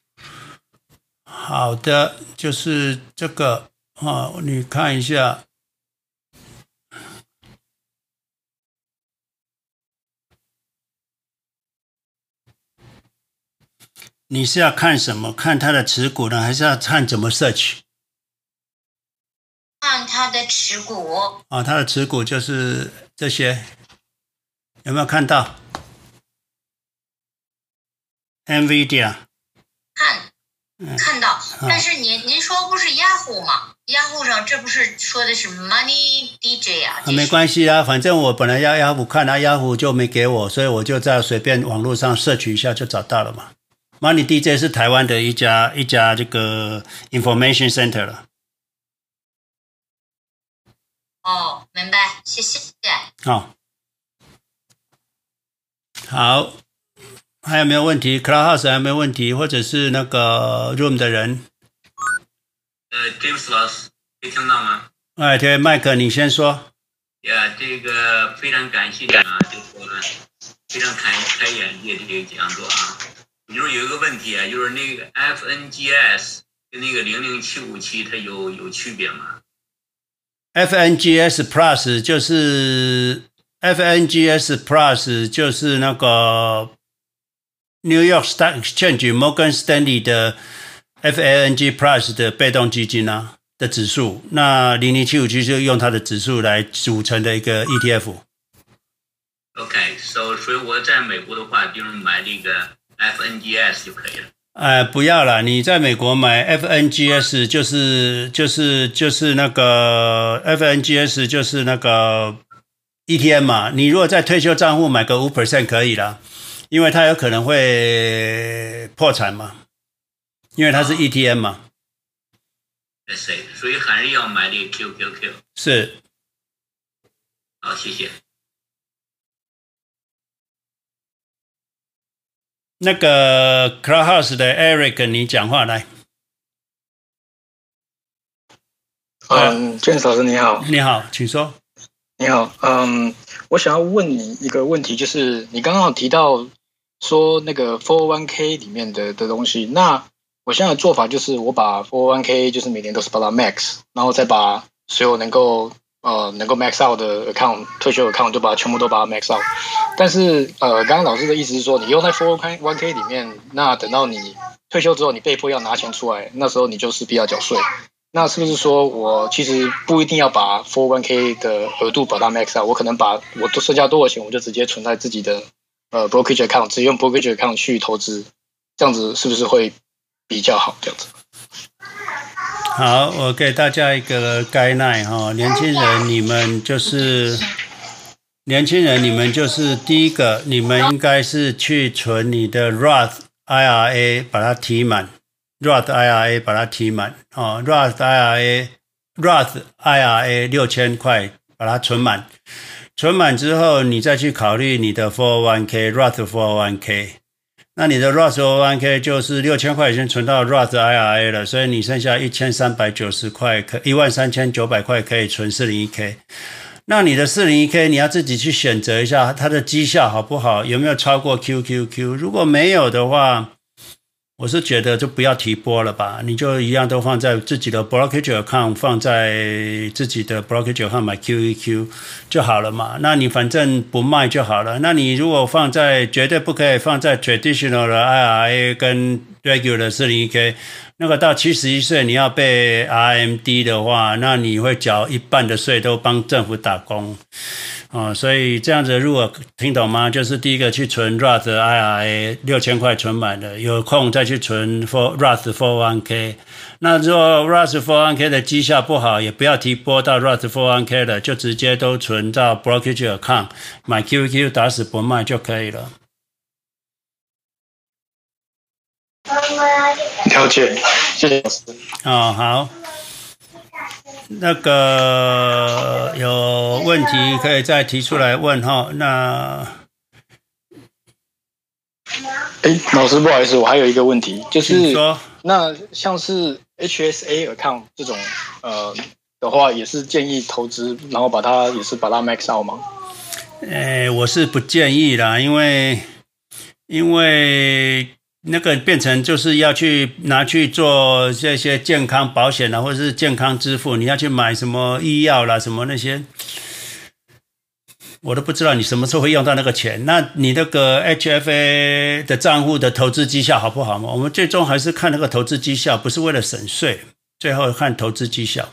好的，就是这个啊，你看一下。你是要看什么？看他的持股呢，还是要看怎么 search？看他的持股。啊，他的持股就是这些，有没有看到？NVIDIA。看到。嗯、但是您您说不是 Yahoo 吗？Yahoo 上这不是说的是 Money DJ 啊？啊，没关系啊，反正我本来要 Yahoo 看，那 Yahoo 就没给我，所以我就在随便网络上 search 一下就找到了嘛。Money DJ 是台湾的一家一家这个 information center 了。哦，明白，谢谢。好，好，还有没有问题？Clubhouse 还有没有问题？或者是那个 Room 的人？呃，James 老师，可以听到吗？哎，对，麦克，你先说。呀，这个非常感谢你啊，就说，非常开开眼界的这个讲座啊。就是有一个问题啊，就是那个 FNGS 跟那个零零七五七它有有区别吗？FNGS Plus 就是 FNGS Plus 就是那个 New York Stock Exchange Morgan Stanley 的 FANG Plus 的被动基金啊的指数，那零零七五七就用它的指数来组成的一个 ETF。OK，so 所以我在美国的话，就是买那个。FNGS 就可以了。哎、呃，不要了！你在美国买 FNGS 就是就是就是那个 FNGS 就是那个 ETN 嘛。你如果在退休账户买个五 percent 可以了，因为它有可能会破产嘛，因为它是 ETN 嘛。是，所以还是要买这个 QQQ。是。好，谢谢。那个 Clubhouse 的 Eric，你讲话来。嗯，James 老师你好。你好，请说。你好，嗯，我想要问你一个问题，就是你刚刚有提到说那个 four one k 里面的的东西，那我现在的做法就是我把 four one k 就是每年都是把它 max，然后再把所有能够。呃，能够 max out 的 account 退休 account 就把它全部都把它 max out，但是呃，刚刚老师的意思是说，你用在 four one k 里面，那等到你退休之后，你被迫要拿钱出来，那时候你就势必要缴税。那是不是说我其实不一定要把 four one k 的额度把它 max out，我可能把我都剩下多少钱，我就直接存在自己的呃 brokerage account，直接用 brokerage account 去投资，这样子是不是会比较好？这样子。好，我给大家一个 guideline 哈，年轻人，你们就是年轻人，你们就是第一个，你们应该是去存你的 Roth IRA，把它提满，Roth IRA 把它提满，哦，Roth IRA，Roth IRA 六千块把它存满，存满之后，你再去考虑你的 401k，Roth 401k。那你的 Roth 401k 就是六千块钱存到 Roth IRA 了，所以你剩下一千三百九十块，可一万三千九百块可以存四零一 k。那你的四零一 k 你要自己去选择一下它的绩效好不好，有没有超过 QQQ？如果没有的话，我是觉得就不要提拨了吧你就一样都放在自己的 brokerage account 放在自己的 brokerage account 买 qeq 就好了嘛。那你反正不卖就好了。那你如果放在绝对不可以放在 traditional 的 ira 跟 regular 四零一 k 那个到七十一岁你要被 RMD 的话，那你会缴一半的税都帮政府打工。哦，所以这样子，如果听懂吗？就是第一个去存 Roth IRA 六千块存满了，有空再去存 For Roth 401k。那如果 Roth 401k 的绩效不好，也不要提拨到 Roth 401k 了，就直接都存到 Brokerage Account 买 QQ 打死不卖就可以了。了解，谢谢老师。哦，好。那个有问题可以再提出来问哈。那，哎，老师不好意思，我还有一个问题，就是说，那像是 HSA account 这种呃的话，也是建议投资，然后把它也是把它 max out 吗？哎，我是不建议啦，因为因为。那个变成就是要去拿去做这些健康保险啦，或者是健康支付，你要去买什么医药啦，什么那些，我都不知道你什么时候会用到那个钱。那你那个 HFA 的账户的投资绩效好不好嘛？我们最终还是看那个投资绩效，不是为了省税，最后看投资绩效。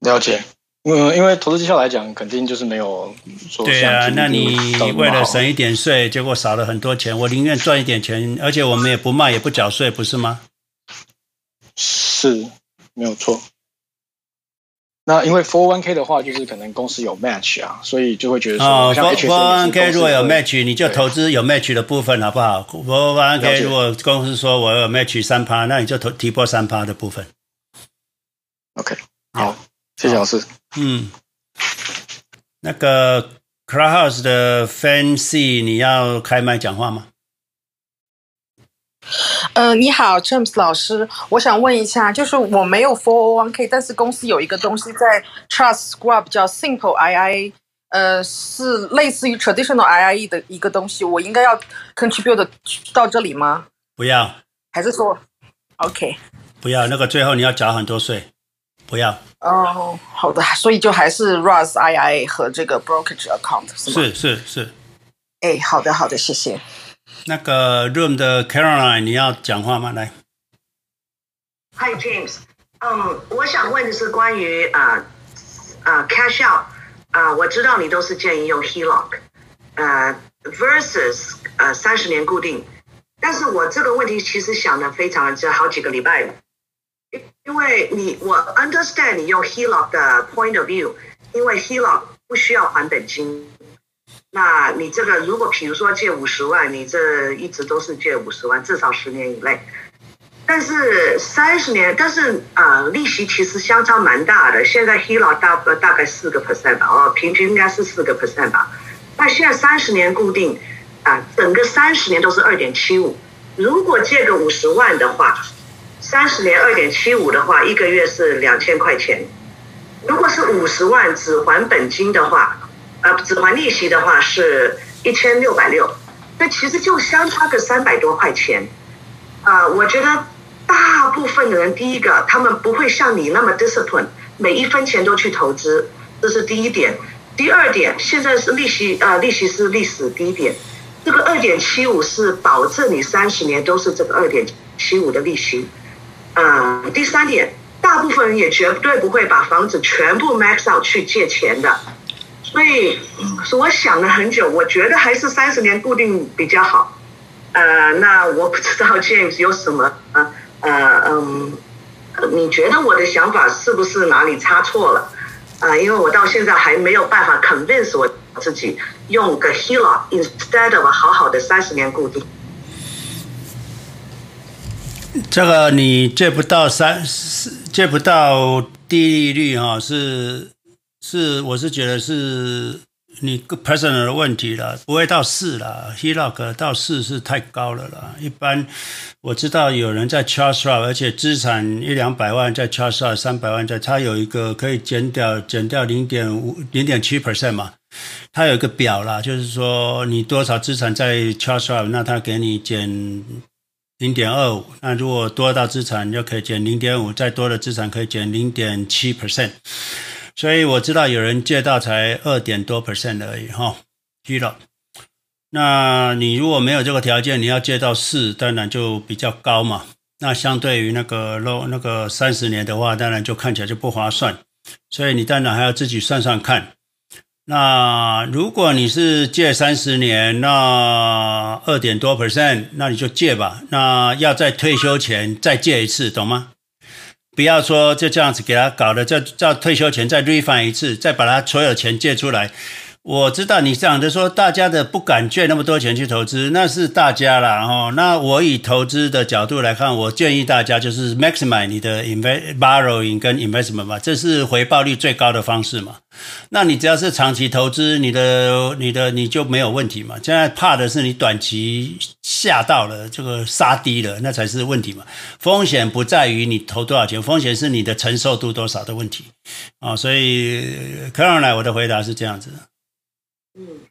了解。嗯，因为投资绩效来讲，肯定就是没有说。对啊，那你为了省一点税，结果少了很多钱。我宁愿赚一点钱，而且我们也不卖，也不缴税，不是吗？是，没有错。那因为 for one k 的话，就是可能公司有 match 啊，所以就会觉得说，for one k 如果有 match，你就投资有 match 的部分，好不好 for one k 如果公司说我有 match 三趴，那你就投提拨三趴的部分。OK，好。谢谢老师。嗯，那个 Clubhouse 的 Fancy，你要开麦讲话吗？呃，你好，James 老师，我想问一下，就是我没有 401k，但是公司有一个东西在 Trust Squad 叫 Simple IIA，呃，是类似于 Traditional IIE 的一个东西，我应该要 contribute 到这里吗？不要。还是说，OK？不要，那个最后你要缴很多税。不要哦，好的，所以就还是 Roth IRA 和这个 brokerage account 是吗？是是是，哎，好的好的，谢谢。那个 Room 的 Caroline，你要讲话吗？来，Hi James，嗯、um,，我想问的是关于啊啊 cash out 啊、uh,，我知道你都是建议用 HELOC，呃、uh, versus 呃三十年固定，但是我这个问题其实想的非常这好几个礼拜了。因为你我 understand 你用 HELOC 的 point of view，因为 HELOC 不需要还本金，那你这个如果比如说借五十万，你这一直都是借五十万，至少十年以内。但是三十年，但是啊、呃，利息其实相差蛮大的。现在 HELOC 大大概四个 percent 吧，哦，平均应该是四个 percent 吧。那现在三十年固定啊、呃，整个三十年都是二点七五。如果借个五十万的话。三十年二点七五的话，一个月是两千块钱。如果是五十万只还本金的话，呃，只还利息的话是一千六百六。那其实就相差个三百多块钱。啊、呃，我觉得大部分的人，第一个他们不会像你那么 discipline，每一分钱都去投资，这是第一点。第二点，现在是利息，呃，利息是历史低点。这个二点七五是保证你三十年都是这个二点七五的利息。呃，第三点，大部分人也绝对不会把房子全部 max out 去借钱的，所以，所以我想了很久，我觉得还是三十年固定比较好。呃，那我不知道 James 有什么呃呃嗯，你觉得我的想法是不是哪里差错了？啊、呃，因为我到现在还没有办法 convince 我自己用个 HELOC instead of 好好的三十年固定。这个你借不到三，借不到低利率哈，是是，我是觉得是你 personal 的问题了，不会到四了，HELOC 到四是太高了啦。一般我知道有人在 Charles Schwab，而且资产一两百万在 Charles Schwab，三百万在，他有一个可以减掉减掉零点五零点七 percent 嘛，他有一个表啦，就是说你多少资产在 Charles Schwab，那他给你减。零点二五，那如果多到资产就可以减零点五，再多的资产可以减零点七 percent。所以我知道有人借到才二点多 percent 而已哈，低了。那你如果没有这个条件，你要借到四，当然就比较高嘛。那相对于那个 low 那个三十年的话，当然就看起来就不划算。所以你当然还要自己算算看。那如果你是借三十年，那二点多 percent，那你就借吧。那要在退休前再借一次，懂吗？不要说就这样子给他搞的，叫叫退休前再 refund 一次，再把他所有钱借出来。我知道你讲的说大家的不敢借那么多钱去投资，那是大家啦哦。那我以投资的角度来看，我建议大家就是 maximize 你的 invest borrowing 跟 investment 嘛，这是回报率最高的方式嘛。那你只要是长期投资，你的你的你就没有问题嘛。现在怕的是你短期吓到了，这个杀低了，那才是问题嘛。风险不在于你投多少钱，风险是你的承受度多少的问题啊。所以，看上来我的回答是这样子。嗯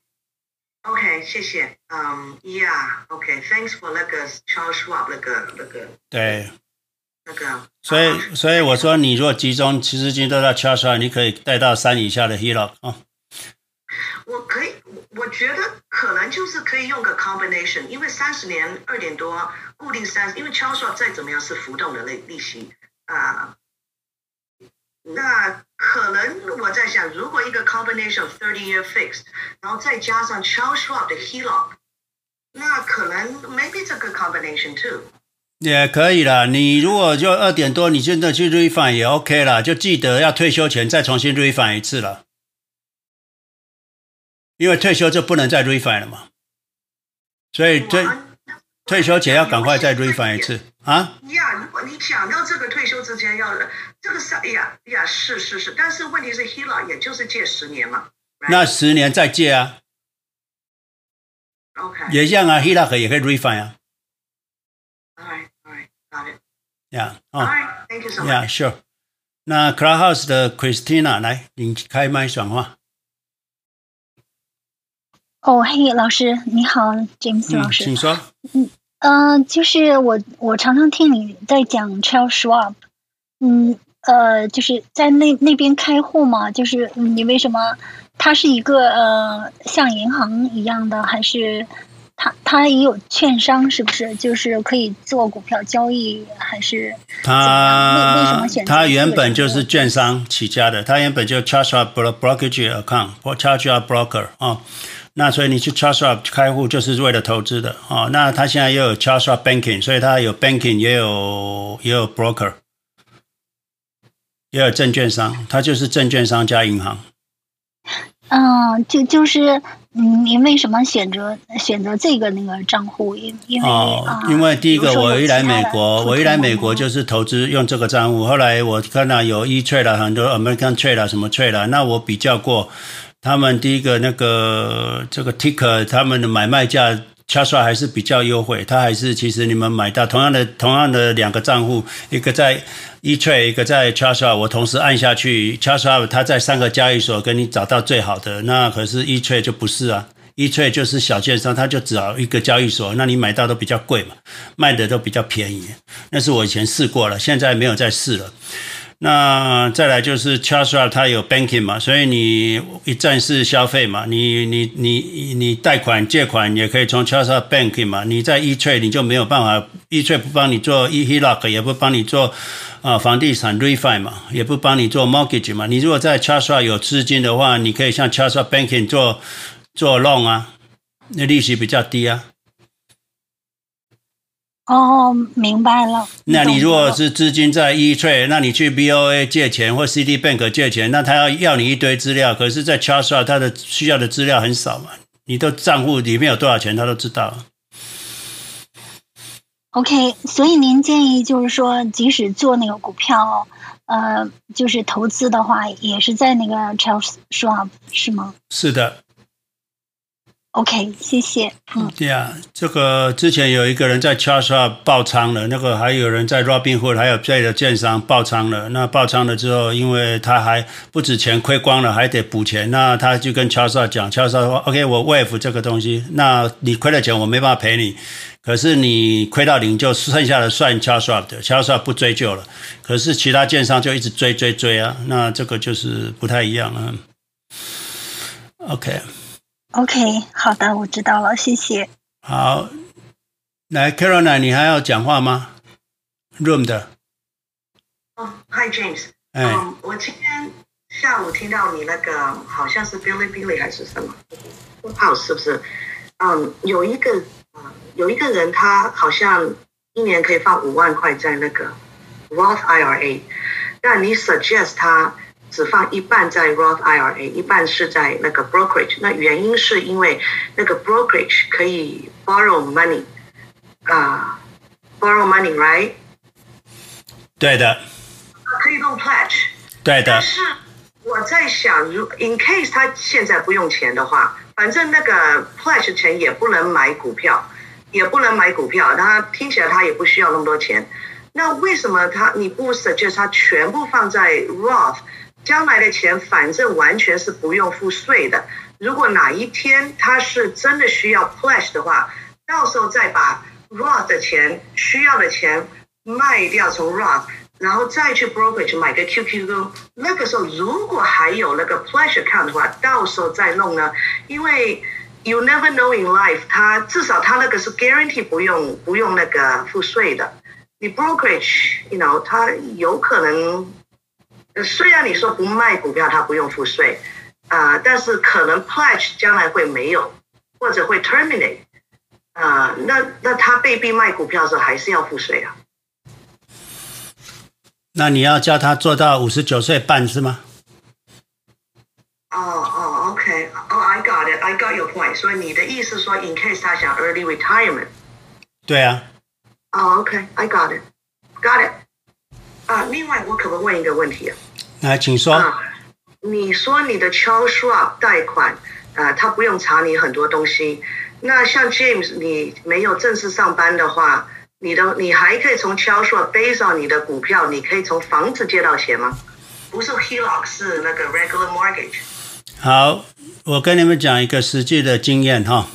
，OK，谢谢。嗯、um,，Yeah，OK，Thanks、okay, for 那个 Charles Schwab 那个那个。对。那个。所以，所以我说，你如果集中七十金都在 charge 上，你可以带到三以下的 HELOC 啊。我可以，我觉得可能就是可以用个 combination，因为三十年二点多固定三，因为 charge 再怎么样是浮动的利利息啊。那可能我在想，如果一个 combination of thirty year fixed，然后再加上 Charles Schwab 的 HELOC，那可能 maybe 这个 combination too。也可以啦，你如果就二点多，你现在去 refine 也 OK 啦，就记得要退休前再重新 refine 一次了，因为退休就不能再 refine 了嘛，所以退退休前要赶快再 refine 一次啊。呀，如果你讲到这个退休之前要这个是，哎呀呀，是是是，但是问题是 HELOC 也就是借十年嘛，那十年再借啊，OK，也一样啊，HELOC 也可以 refund 啊。Yeah，哦，Thank you so much，Yeah，Sure。那 Clubhouse 的 Christina 来，你开麦讲话。哦，嘿，老师你好，James 老师，请说。嗯，呃，就是我我常常听你在讲 Charles Schwab，嗯，呃，就是在那那边开户嘛，就是你为什么它是一个呃像银行一样的，还是？它它也有券商，是不是？就是可以做股票交易，还是它为什么选择？他原本就是券商起家的，它原本就 Charles Schwab brokerage account 或 Charles Schwab broker 啊、哦。那所以你去 Charles 开户就是为了投资的啊、哦。那他现在又有 Charles banking，所以他有 banking 也有也有 broker，也有证券商，他就是证券商加银行。嗯，就就是，嗯，你为什么选择选择这个那个账户？因因为哦，啊、因为第一个我一来美国，我一来美国就是投资用这个账户。后来我看到有 E-Trade 了很多 American Trade 了什么 Trade 了，那我比较过，他们第一个那个这个 Ticker 他们的买卖价。chart 上还是比较优惠，它还是其实你们买到同样的同样的两个账户，一个在 E-Trade，一个在 Chasa，我同时按下去，Chasa 它在三个交易所给你找到最好的，那可是 E-Trade 就不是啊，E-Trade 就是小券商，它就只要一个交易所，那你买到都比较贵嘛，卖的都比较便宜，那是我以前试过了，现在没有再试了。那再来就是 Charles Schwab 它有 banking 嘛，所以你一站式消费嘛，你你你你贷款借款也可以从 Charles banking 嘛，你在 E-Trade 你就没有办法，E-Trade 不帮你做 E-HELOC，也不帮你做啊房地产 refi 嘛，也不帮你做 mortgage 嘛。你如果在 Charles 有资金的话，你可以像 Charles Schwab banking 做做 loan 啊，那利息比较低啊。哦，明白了。那你如果是资金在 E-Trade，那你去 BOA 借钱或 CD Bank 借钱，那他要要你一堆资料，可是，在 Charles Schwab 他的需要的资料很少嘛，你的账户里面有多少钱，他都知道。OK，所以您建议就是说，即使做那个股票，呃，就是投资的话，也是在那个 Charles Schwab 是吗？是的。OK，谢谢。嗯，对啊，这个之前有一个人在 Charles 爆仓了，那个还有人在 Robinhood 还有别的券商爆仓了。那爆仓了之后，因为他还不止钱亏光了，还得补钱，那他就跟 Charles 讲，Charles 说：“OK，我 waive 这个东西，那你亏了钱我没办法赔你，可是你亏到零就剩下的算 Charles Schwab 的，Charles Schwab 不追究了。可是其他券商就一直追追追啊，那这个就是不太一样了。OK。” OK，好的，我知道了，谢谢。好，来，Carolina，你还要讲话吗？Room 的。哦、oh，Hi James。哎。Um, 我今天下午听到你那个好像是 Bilibili 还是什么，House 是不是？嗯、um，有一个有一个人他好像一年可以放五万块在那个 Roth IRA，但你 suggest 他。只放一半在 Roth IRA，一半是在那个 brokerage。那原因是因为那个 brokerage 可以 borrow money，啊、uh,，borrow money，right？对的。可以用 pledge。对的。但是我在想，如 in case 他现在不用钱的话，反正那个 pledge 钱也不能买股票，也不能买股票，他听起来他也不需要那么多钱。那为什么他你不 suggest 他全部放在 Roth？将来的钱反正完全是不用付税的。如果哪一天他是真的需要 pledge 的话，到时候再把 Roth 的钱需要的钱卖掉从 Roth，然后再去 brokerage 买个 QQQ，那个时候如果还有那个 pledge account 的话，到时候再弄呢，因为 you never know in life，它至少它那个是 guarantee 不用不用那个付税的，你 brokerage，you know，它有可能，虽然你说不卖股票它不用付税，啊、呃，但是可能 pledge 将来会没有，或者会 terminate，啊、呃，那那他被逼卖股票的时候还是要付税啊。那你要叫他做到五十九岁半是吗？哦哦，OK，哦，I got it，I got your point。所以你的意思说，in case 他想 early retirement。对啊。哦，OK，I got it，got it。啊，另外我可不可以问一个问题啊？来，请说。啊，你说你的 Charles Schwab 贷款，呃，他不用查你很多东西。那像 James，你没有正式上班的话。你的你还可以从 Charles Schwab based on 你的股票，你可以从房子借到钱吗？不是 HELOC，是那个 regular mortgage。好，我跟你们讲一个实际的经验哈。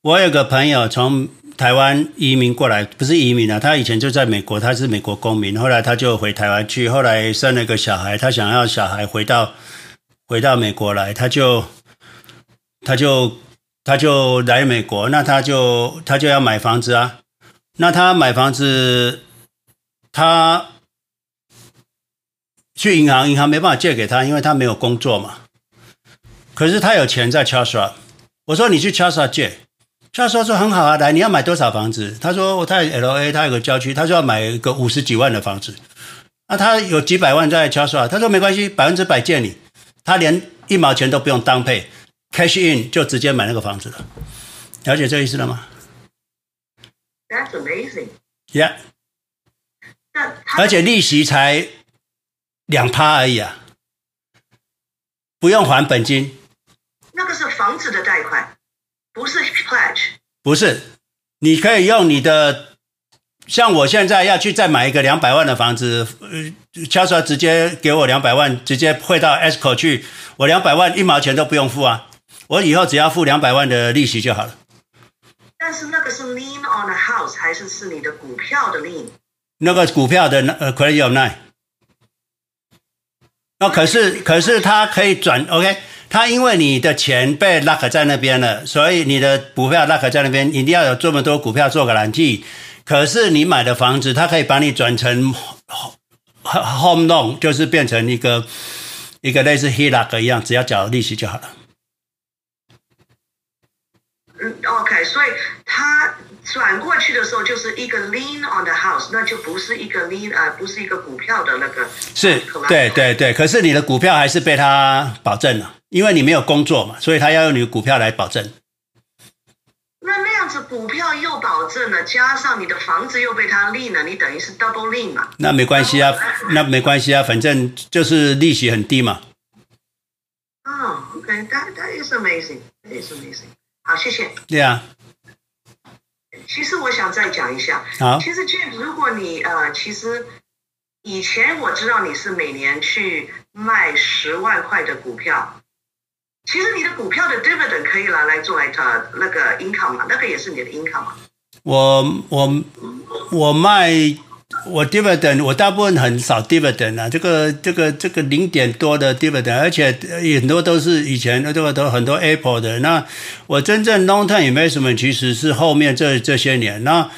我有个朋友从台湾移民过来，不是移民啊，他以前就在美国，他是美国公民，后来他就回台湾去，后来生了个小孩，他想要小孩回到回到美国来，他就他就他就来美国，那他就他就要买房子啊。那他买房子，他去银行，银行没办法借给他，因为他没有工作嘛。可是他有钱在 c h a r s h a。我说你去 c h a r s h a 借，Charles Schwab 说很好啊，来，你要买多少房子？他说他在 LA，他有个郊区，他说要买一个五十几万的房子。那他有几百万在 Charles Schwab，他说没关系，百分之百借你，他连一毛钱都不用当配，cash in 就直接买那个房子了。了解这意思了吗？That's amazing. Yeah. 而且利息才两趴而已啊，不用还本金。那个是房子的贷款，不是 pledge。不是，你可以用你的，像我现在要去再买一个两百万的房子，呃，敲出来直接给我两百万，直接汇到 escrow 去，我两百万一毛钱都不用付啊，我以后只要付两百万的利息就好了。但是那个是 lien on the house 还是是你的股票的 lien？那个股票的呃 credit of nine。那可是可是他可以转 OK，他因为你的钱被 lock 在那边了，所以你的股票 lock 在那边，一定要有这么多股票做个揽计。可是你买的房子，他可以把你转成 home loan，就是变成一个一个类似 HELOC 一样，只要缴利息就好了。嗯，OK，所以他转过去的时候就是一个 lean on the house，那就不是一个 lean 啊，不是一个股票的那个。是，对对对。可是你的股票还是被他保证了，因为你没有工作嘛，所以他要用你的股票来保证。那那样子股票又保证了，加上你的房子又被他 lean 了，你等于是 double lean 嘛？那没关系啊，那没关系啊，反正就是利息很低嘛。哦，OK，that that is amazing，that is amazing。好，谢谢。对啊。其实我想再讲一下。好。其实 James，如果你呃，其实以前我知道你是每年去卖十万块的股票，其实你的股票的 dividend 可以拿来做来的那个 income 嘛，那个也是你的 income 嘛。我我我卖。我 dividend 我大部分很少 dividend 啊，这个这个这个零点多的 dividend，而且很多都是以前这个都很多 Apple 的。那我真正 long term investment 其实是后面这这些年。那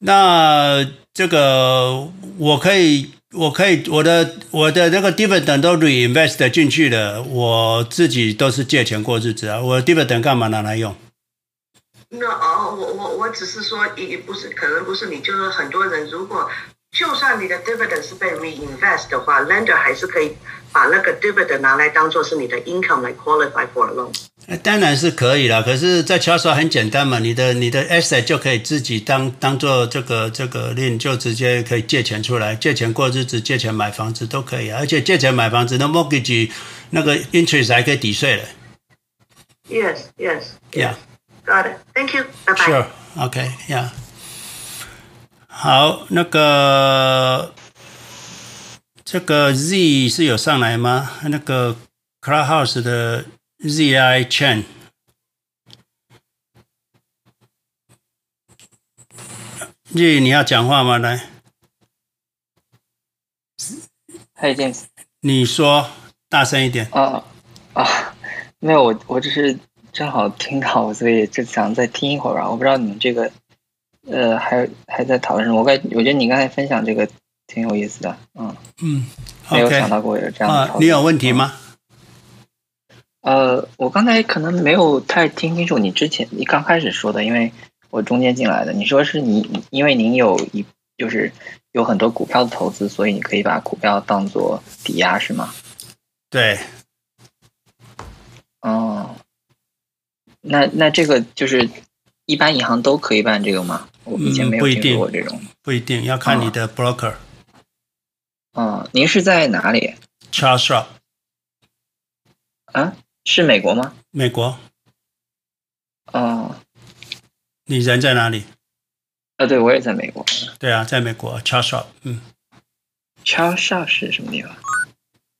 那这个我可以我可以我的我的那个 dividend 都 reinvest 进去了，我自己都是借钱过日子啊。我 dividend 干嘛拿来用？那哦，我我我只是说，也不是可能不是你，就是很多人如果。就算你的 dividend 是被 reinvest 的话，lender 还是可以把那个 dividend 拿来当做是你的 income 来 qualify for a loan。当然是可以了，可是，在 Charles Schwab 很简单嘛，你的你的 asset 就可以自己当当做这个这个 lien 就直接可以借钱出来，借钱过日子，借钱买房子都可以，而且借钱买房子那 mortgage 那个 interest 还可以抵税了。Yes, yes. Yeah. Got it. Thank you. Bye bye. Sure. Okay. Yeah. 好，那个这个 Z 是有上来吗？那个 Clubhouse 的 ZI Chen，Z 你要讲话吗？来，嗨，James。你说大声一点。啊啊，没有，我我只是正好听到，所以就想再听一会儿吧。我不知道你们这个，呃，还还在讨论什么？我感我觉得你刚才分享这个挺有意思的，嗯嗯，没有想到过有这样的、啊。你有问题吗？呃，我刚才可能没有太听清楚你之前你刚开始说的，因为我中间进来的。你说是你因为您有一就是有很多股票的投资，所以你可以把股票当做抵押，是吗？对。哦，那那这个就是一般银行都可以办这个吗？我以前没有听过这种。嗯、不一定，不一定要看你的 broker。您是在哪里？Charles Schwab。啊？是美国吗？美国。哦，你人在哪里？啊，对，我也在美国。对啊，在美国，Charles Schwab。嗯，Charles Schwab 是什么地方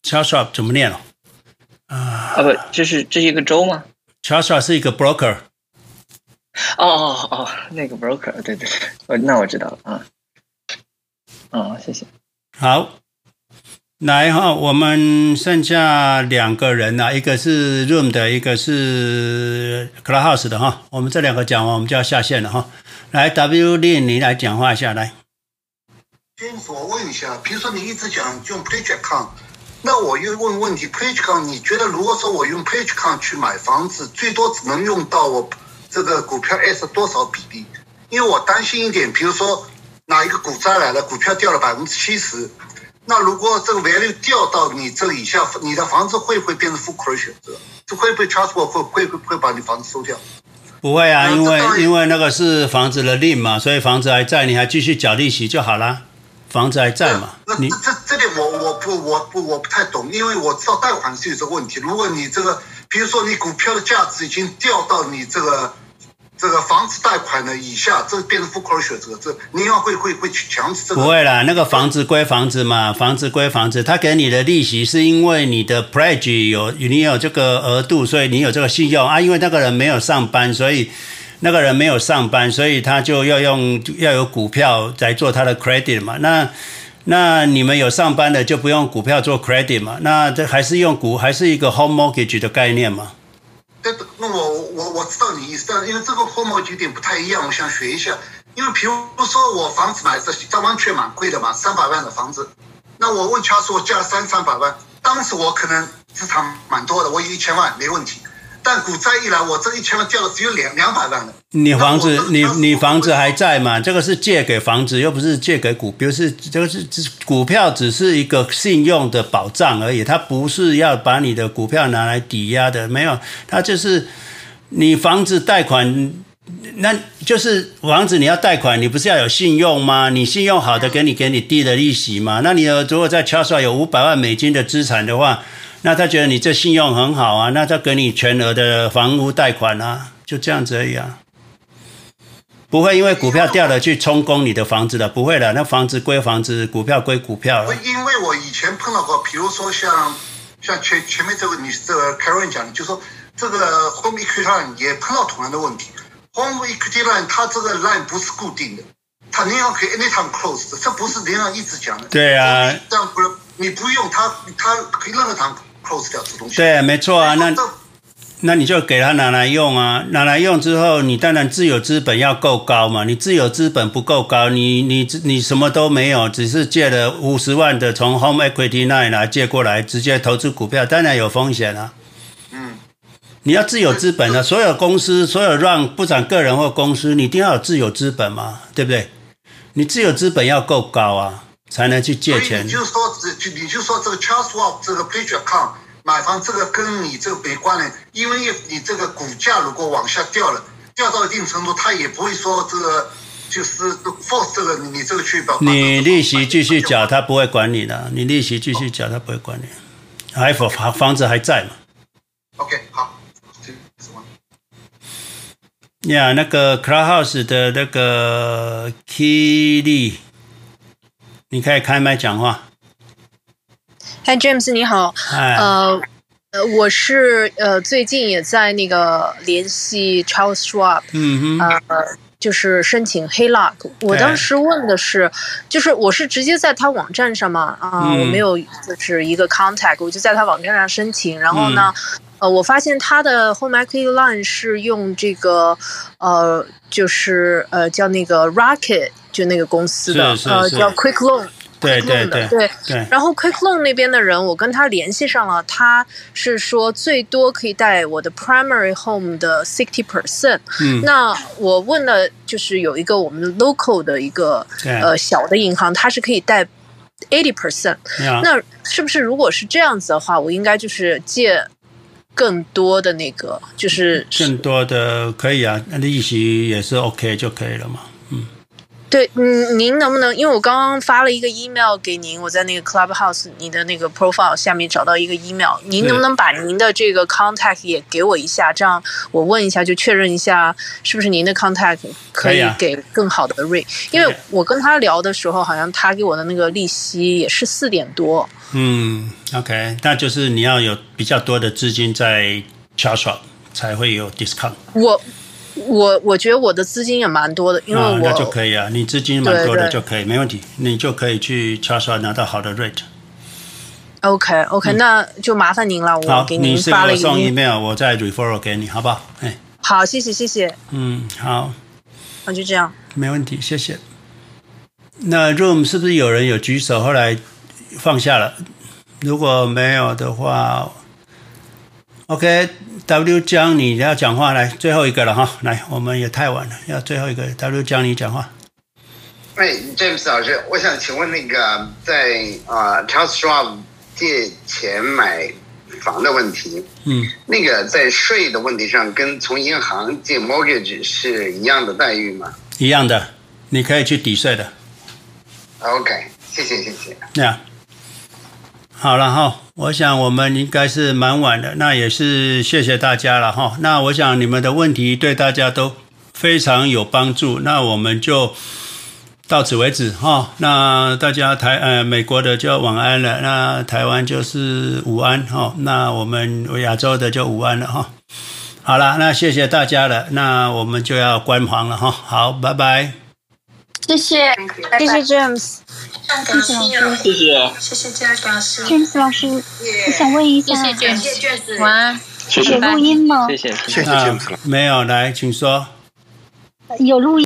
？Charles Schwab 怎么念了？啊啊不，这是这是一个州吗？Charles Schwab 是一个 broker。哦哦哦，那个 broker，对对对，那我知道了啊。哦，谢谢。好。来哈，我们剩下两个人了，一个是 Room 的，一个是 Clubhouse 的哈。我们这两个讲完，我们就要下线了哈。来，W 林，你来讲话一下来。James，我问一下，比如说你一直讲用 Account，那我又问问题 Account，你觉得如果说我用 Account 去买房子，最多只能用到我这个股票 S 多少比例？因为我担心一点，比如说哪一个股灾来了，股票掉了百分之七十。那如果这个 value 掉到你这以下，你的房子会不会变成 foreclosure？这会不会 trust 我会会会会把你房子收掉？不会啊，因为因为那个是房子的 lien 嘛，所以房子还在，你还继续缴利息就好了，房子还在嘛。那这这这点我我不我不我不太懂，因为我知道贷款是有这个问题。如果你这个，比如说你股票的价值已经掉到你这个。这个房子贷款的以下，这变成 foreclosure，这个这银行会会会去强制这个？不会啦，那个房子归房子嘛，房子归房子，他给你的利息是因为你的 pledge 有你有这个额度，所以你有这个信用啊。因为那个人没有上班，所以那个人没有上班，所以他就要用要有股票来做他的 credit 嘛。那那你们有上班的就不用股票做 credit 嘛？那这还是用股，还是一个 home mortgage 的概念嘛？对，那我我我知道你意思，但因为这个 home mortgage 有点不太一样，我想学一下。因为比如说我房子买的，这完全蛮贵的嘛，三百万的房子。那我问他说我借了三三百万，当时我可能资产蛮多的，我有一千万没问题。但股灾一来，我这一千万掉了只有两两百万了。你房子，你你房子还在吗？这个是借给房子，又不是借给股，比如是这个是股票，只是一个信用的保障而已，它不是要把你的股票拿来抵押的，没有，它就是你房子贷款，那就是房子你要贷款，你不是要有信用吗？你信用好的，给你给你低的利息嘛。那你如果在 Charles 有五百万美金的资产的话。那他觉得你这信用很好啊，那他给你全额的房屋贷款啊，就这样子而已啊，不会因为股票掉了去充公你的房子的，不会的，那房子归房子，股票归股票了。因为我以前碰到过，比如说像像前前面这个你这个 Karen 讲的，就说这个 Home Equity Line 也碰到同样的问题，Home Equity Line 它这个 line 不是固定的，它银行可以 anytime close，这不是银行一直讲的。对啊，这样不是你不用它，它可以任何堂。close 掉这东西。对，没错啊，那那你就给他拿来用啊，拿来用之后，你当然自有资本要够高嘛。你自有资本不够高，你你你什么都没有，只是借了五十万的从 Home Equity 那里来借过来，直接投资股票，当然有风险啊。嗯，你要自有资本啊，所有公司，所有让不管个人或公司，你一定要有自有资本嘛，对不对？你自有资本要够高啊。才能去借钱。你就说，就你就说这个 Charles Schwab 这个 Pledge Account 买房，这个跟你这个没关联，因为你这个股价如果往下掉了，掉到一定程度，他也不会说这个就是 force 这个你这个去保。你利息继续缴，他不会管你的。你利息继续缴，他不会管你。还房房子还在嘛？OK，好。呀，yeah, 那个 Clubhouse 的那个 Kili，你可以开麦讲话。嗨，James，你好。嗨。呃，呃，我是呃最近也在那个联系 Charles Schwab。嗯哼。呃，就是申请 HELOC，我当时问的是，就是我是直接在他网站上嘛，啊、呃，我没有就是一个 contact，我就在他网站上申请，然后呢，呃，我发现他的 home equity line 是用这个，呃，就是呃叫那个 Rocket 就那个公司的，呃叫 Quick Loan。对对对对，对，然后 Quick Loan 那边的人，我跟他联系上了，他是说最多可以贷我的 Primary Home 的 sixty percent。嗯，那我问了，就是有一个我们 local 的一个呃小的银行，它是可以贷 eighty percent。那是不是如果是这样子的话，我应该就是借更多的那个，就是更多的可以啊，利息也是 OK 就可以了嘛。对，嗯，您能不能？因为我刚刚发了一个 email 给您，我在那个 Clubhouse 你的那个 profile 下面找到一个 email，您能不能把您的这个 contact 也给我一下？这样我问一下，就确认一下是不是您的 contact 可以给更好的 rate？因为我跟他聊的时候，好像他给我的那个利息也是四点多。嗯，OK，那就是你要有比较多的资金在 Charles 才会有 discount。我。我我觉得我的资金也蛮多的，因为我、啊、那就可以啊，你资金蛮多的就可以，没问题，你就可以去敲刷拿到好的 rate。OK OK，、嗯、那就麻烦您了，我给您发了送 email，我再 referral 给你，好不好？哎，好，谢谢谢谢。嗯，好，那就这样，没问题，谢谢。那 room 是不是有人有举手，后来放下了？如果没有的话，OK。W 江，你要讲话来，最后一个了哈，来，我们也太晚了，要最后一个 W 江，你讲话。哎，James 老师，我想请问那个在啊、呃、Charles Schwab 借钱买房的问题，嗯，那个在税的问题上，跟从银行借 mortgage 是一样的待遇吗？一样的，你可以去抵税的。OK，谢谢谢谢。那、yeah. 好了哈，我想我们应该是蛮晚的，那也是谢谢大家了哈。那我想你们的问题对大家都非常有帮助，那我们就到此为止哈。那大家台呃美国的就晚安了，那台湾就是午安哈。那我们亚洲的就午安了哈。好了，那谢谢大家了，那我们就要关房了哈。好，拜拜。谢谢，谢谢 James。谢谢老师，谢谢，谢谢 James 老师。James 老师，我想问一下，谢谢 James，晚安。有录音吗？谢谢，谢谢 James。没有，来，请说。有录音。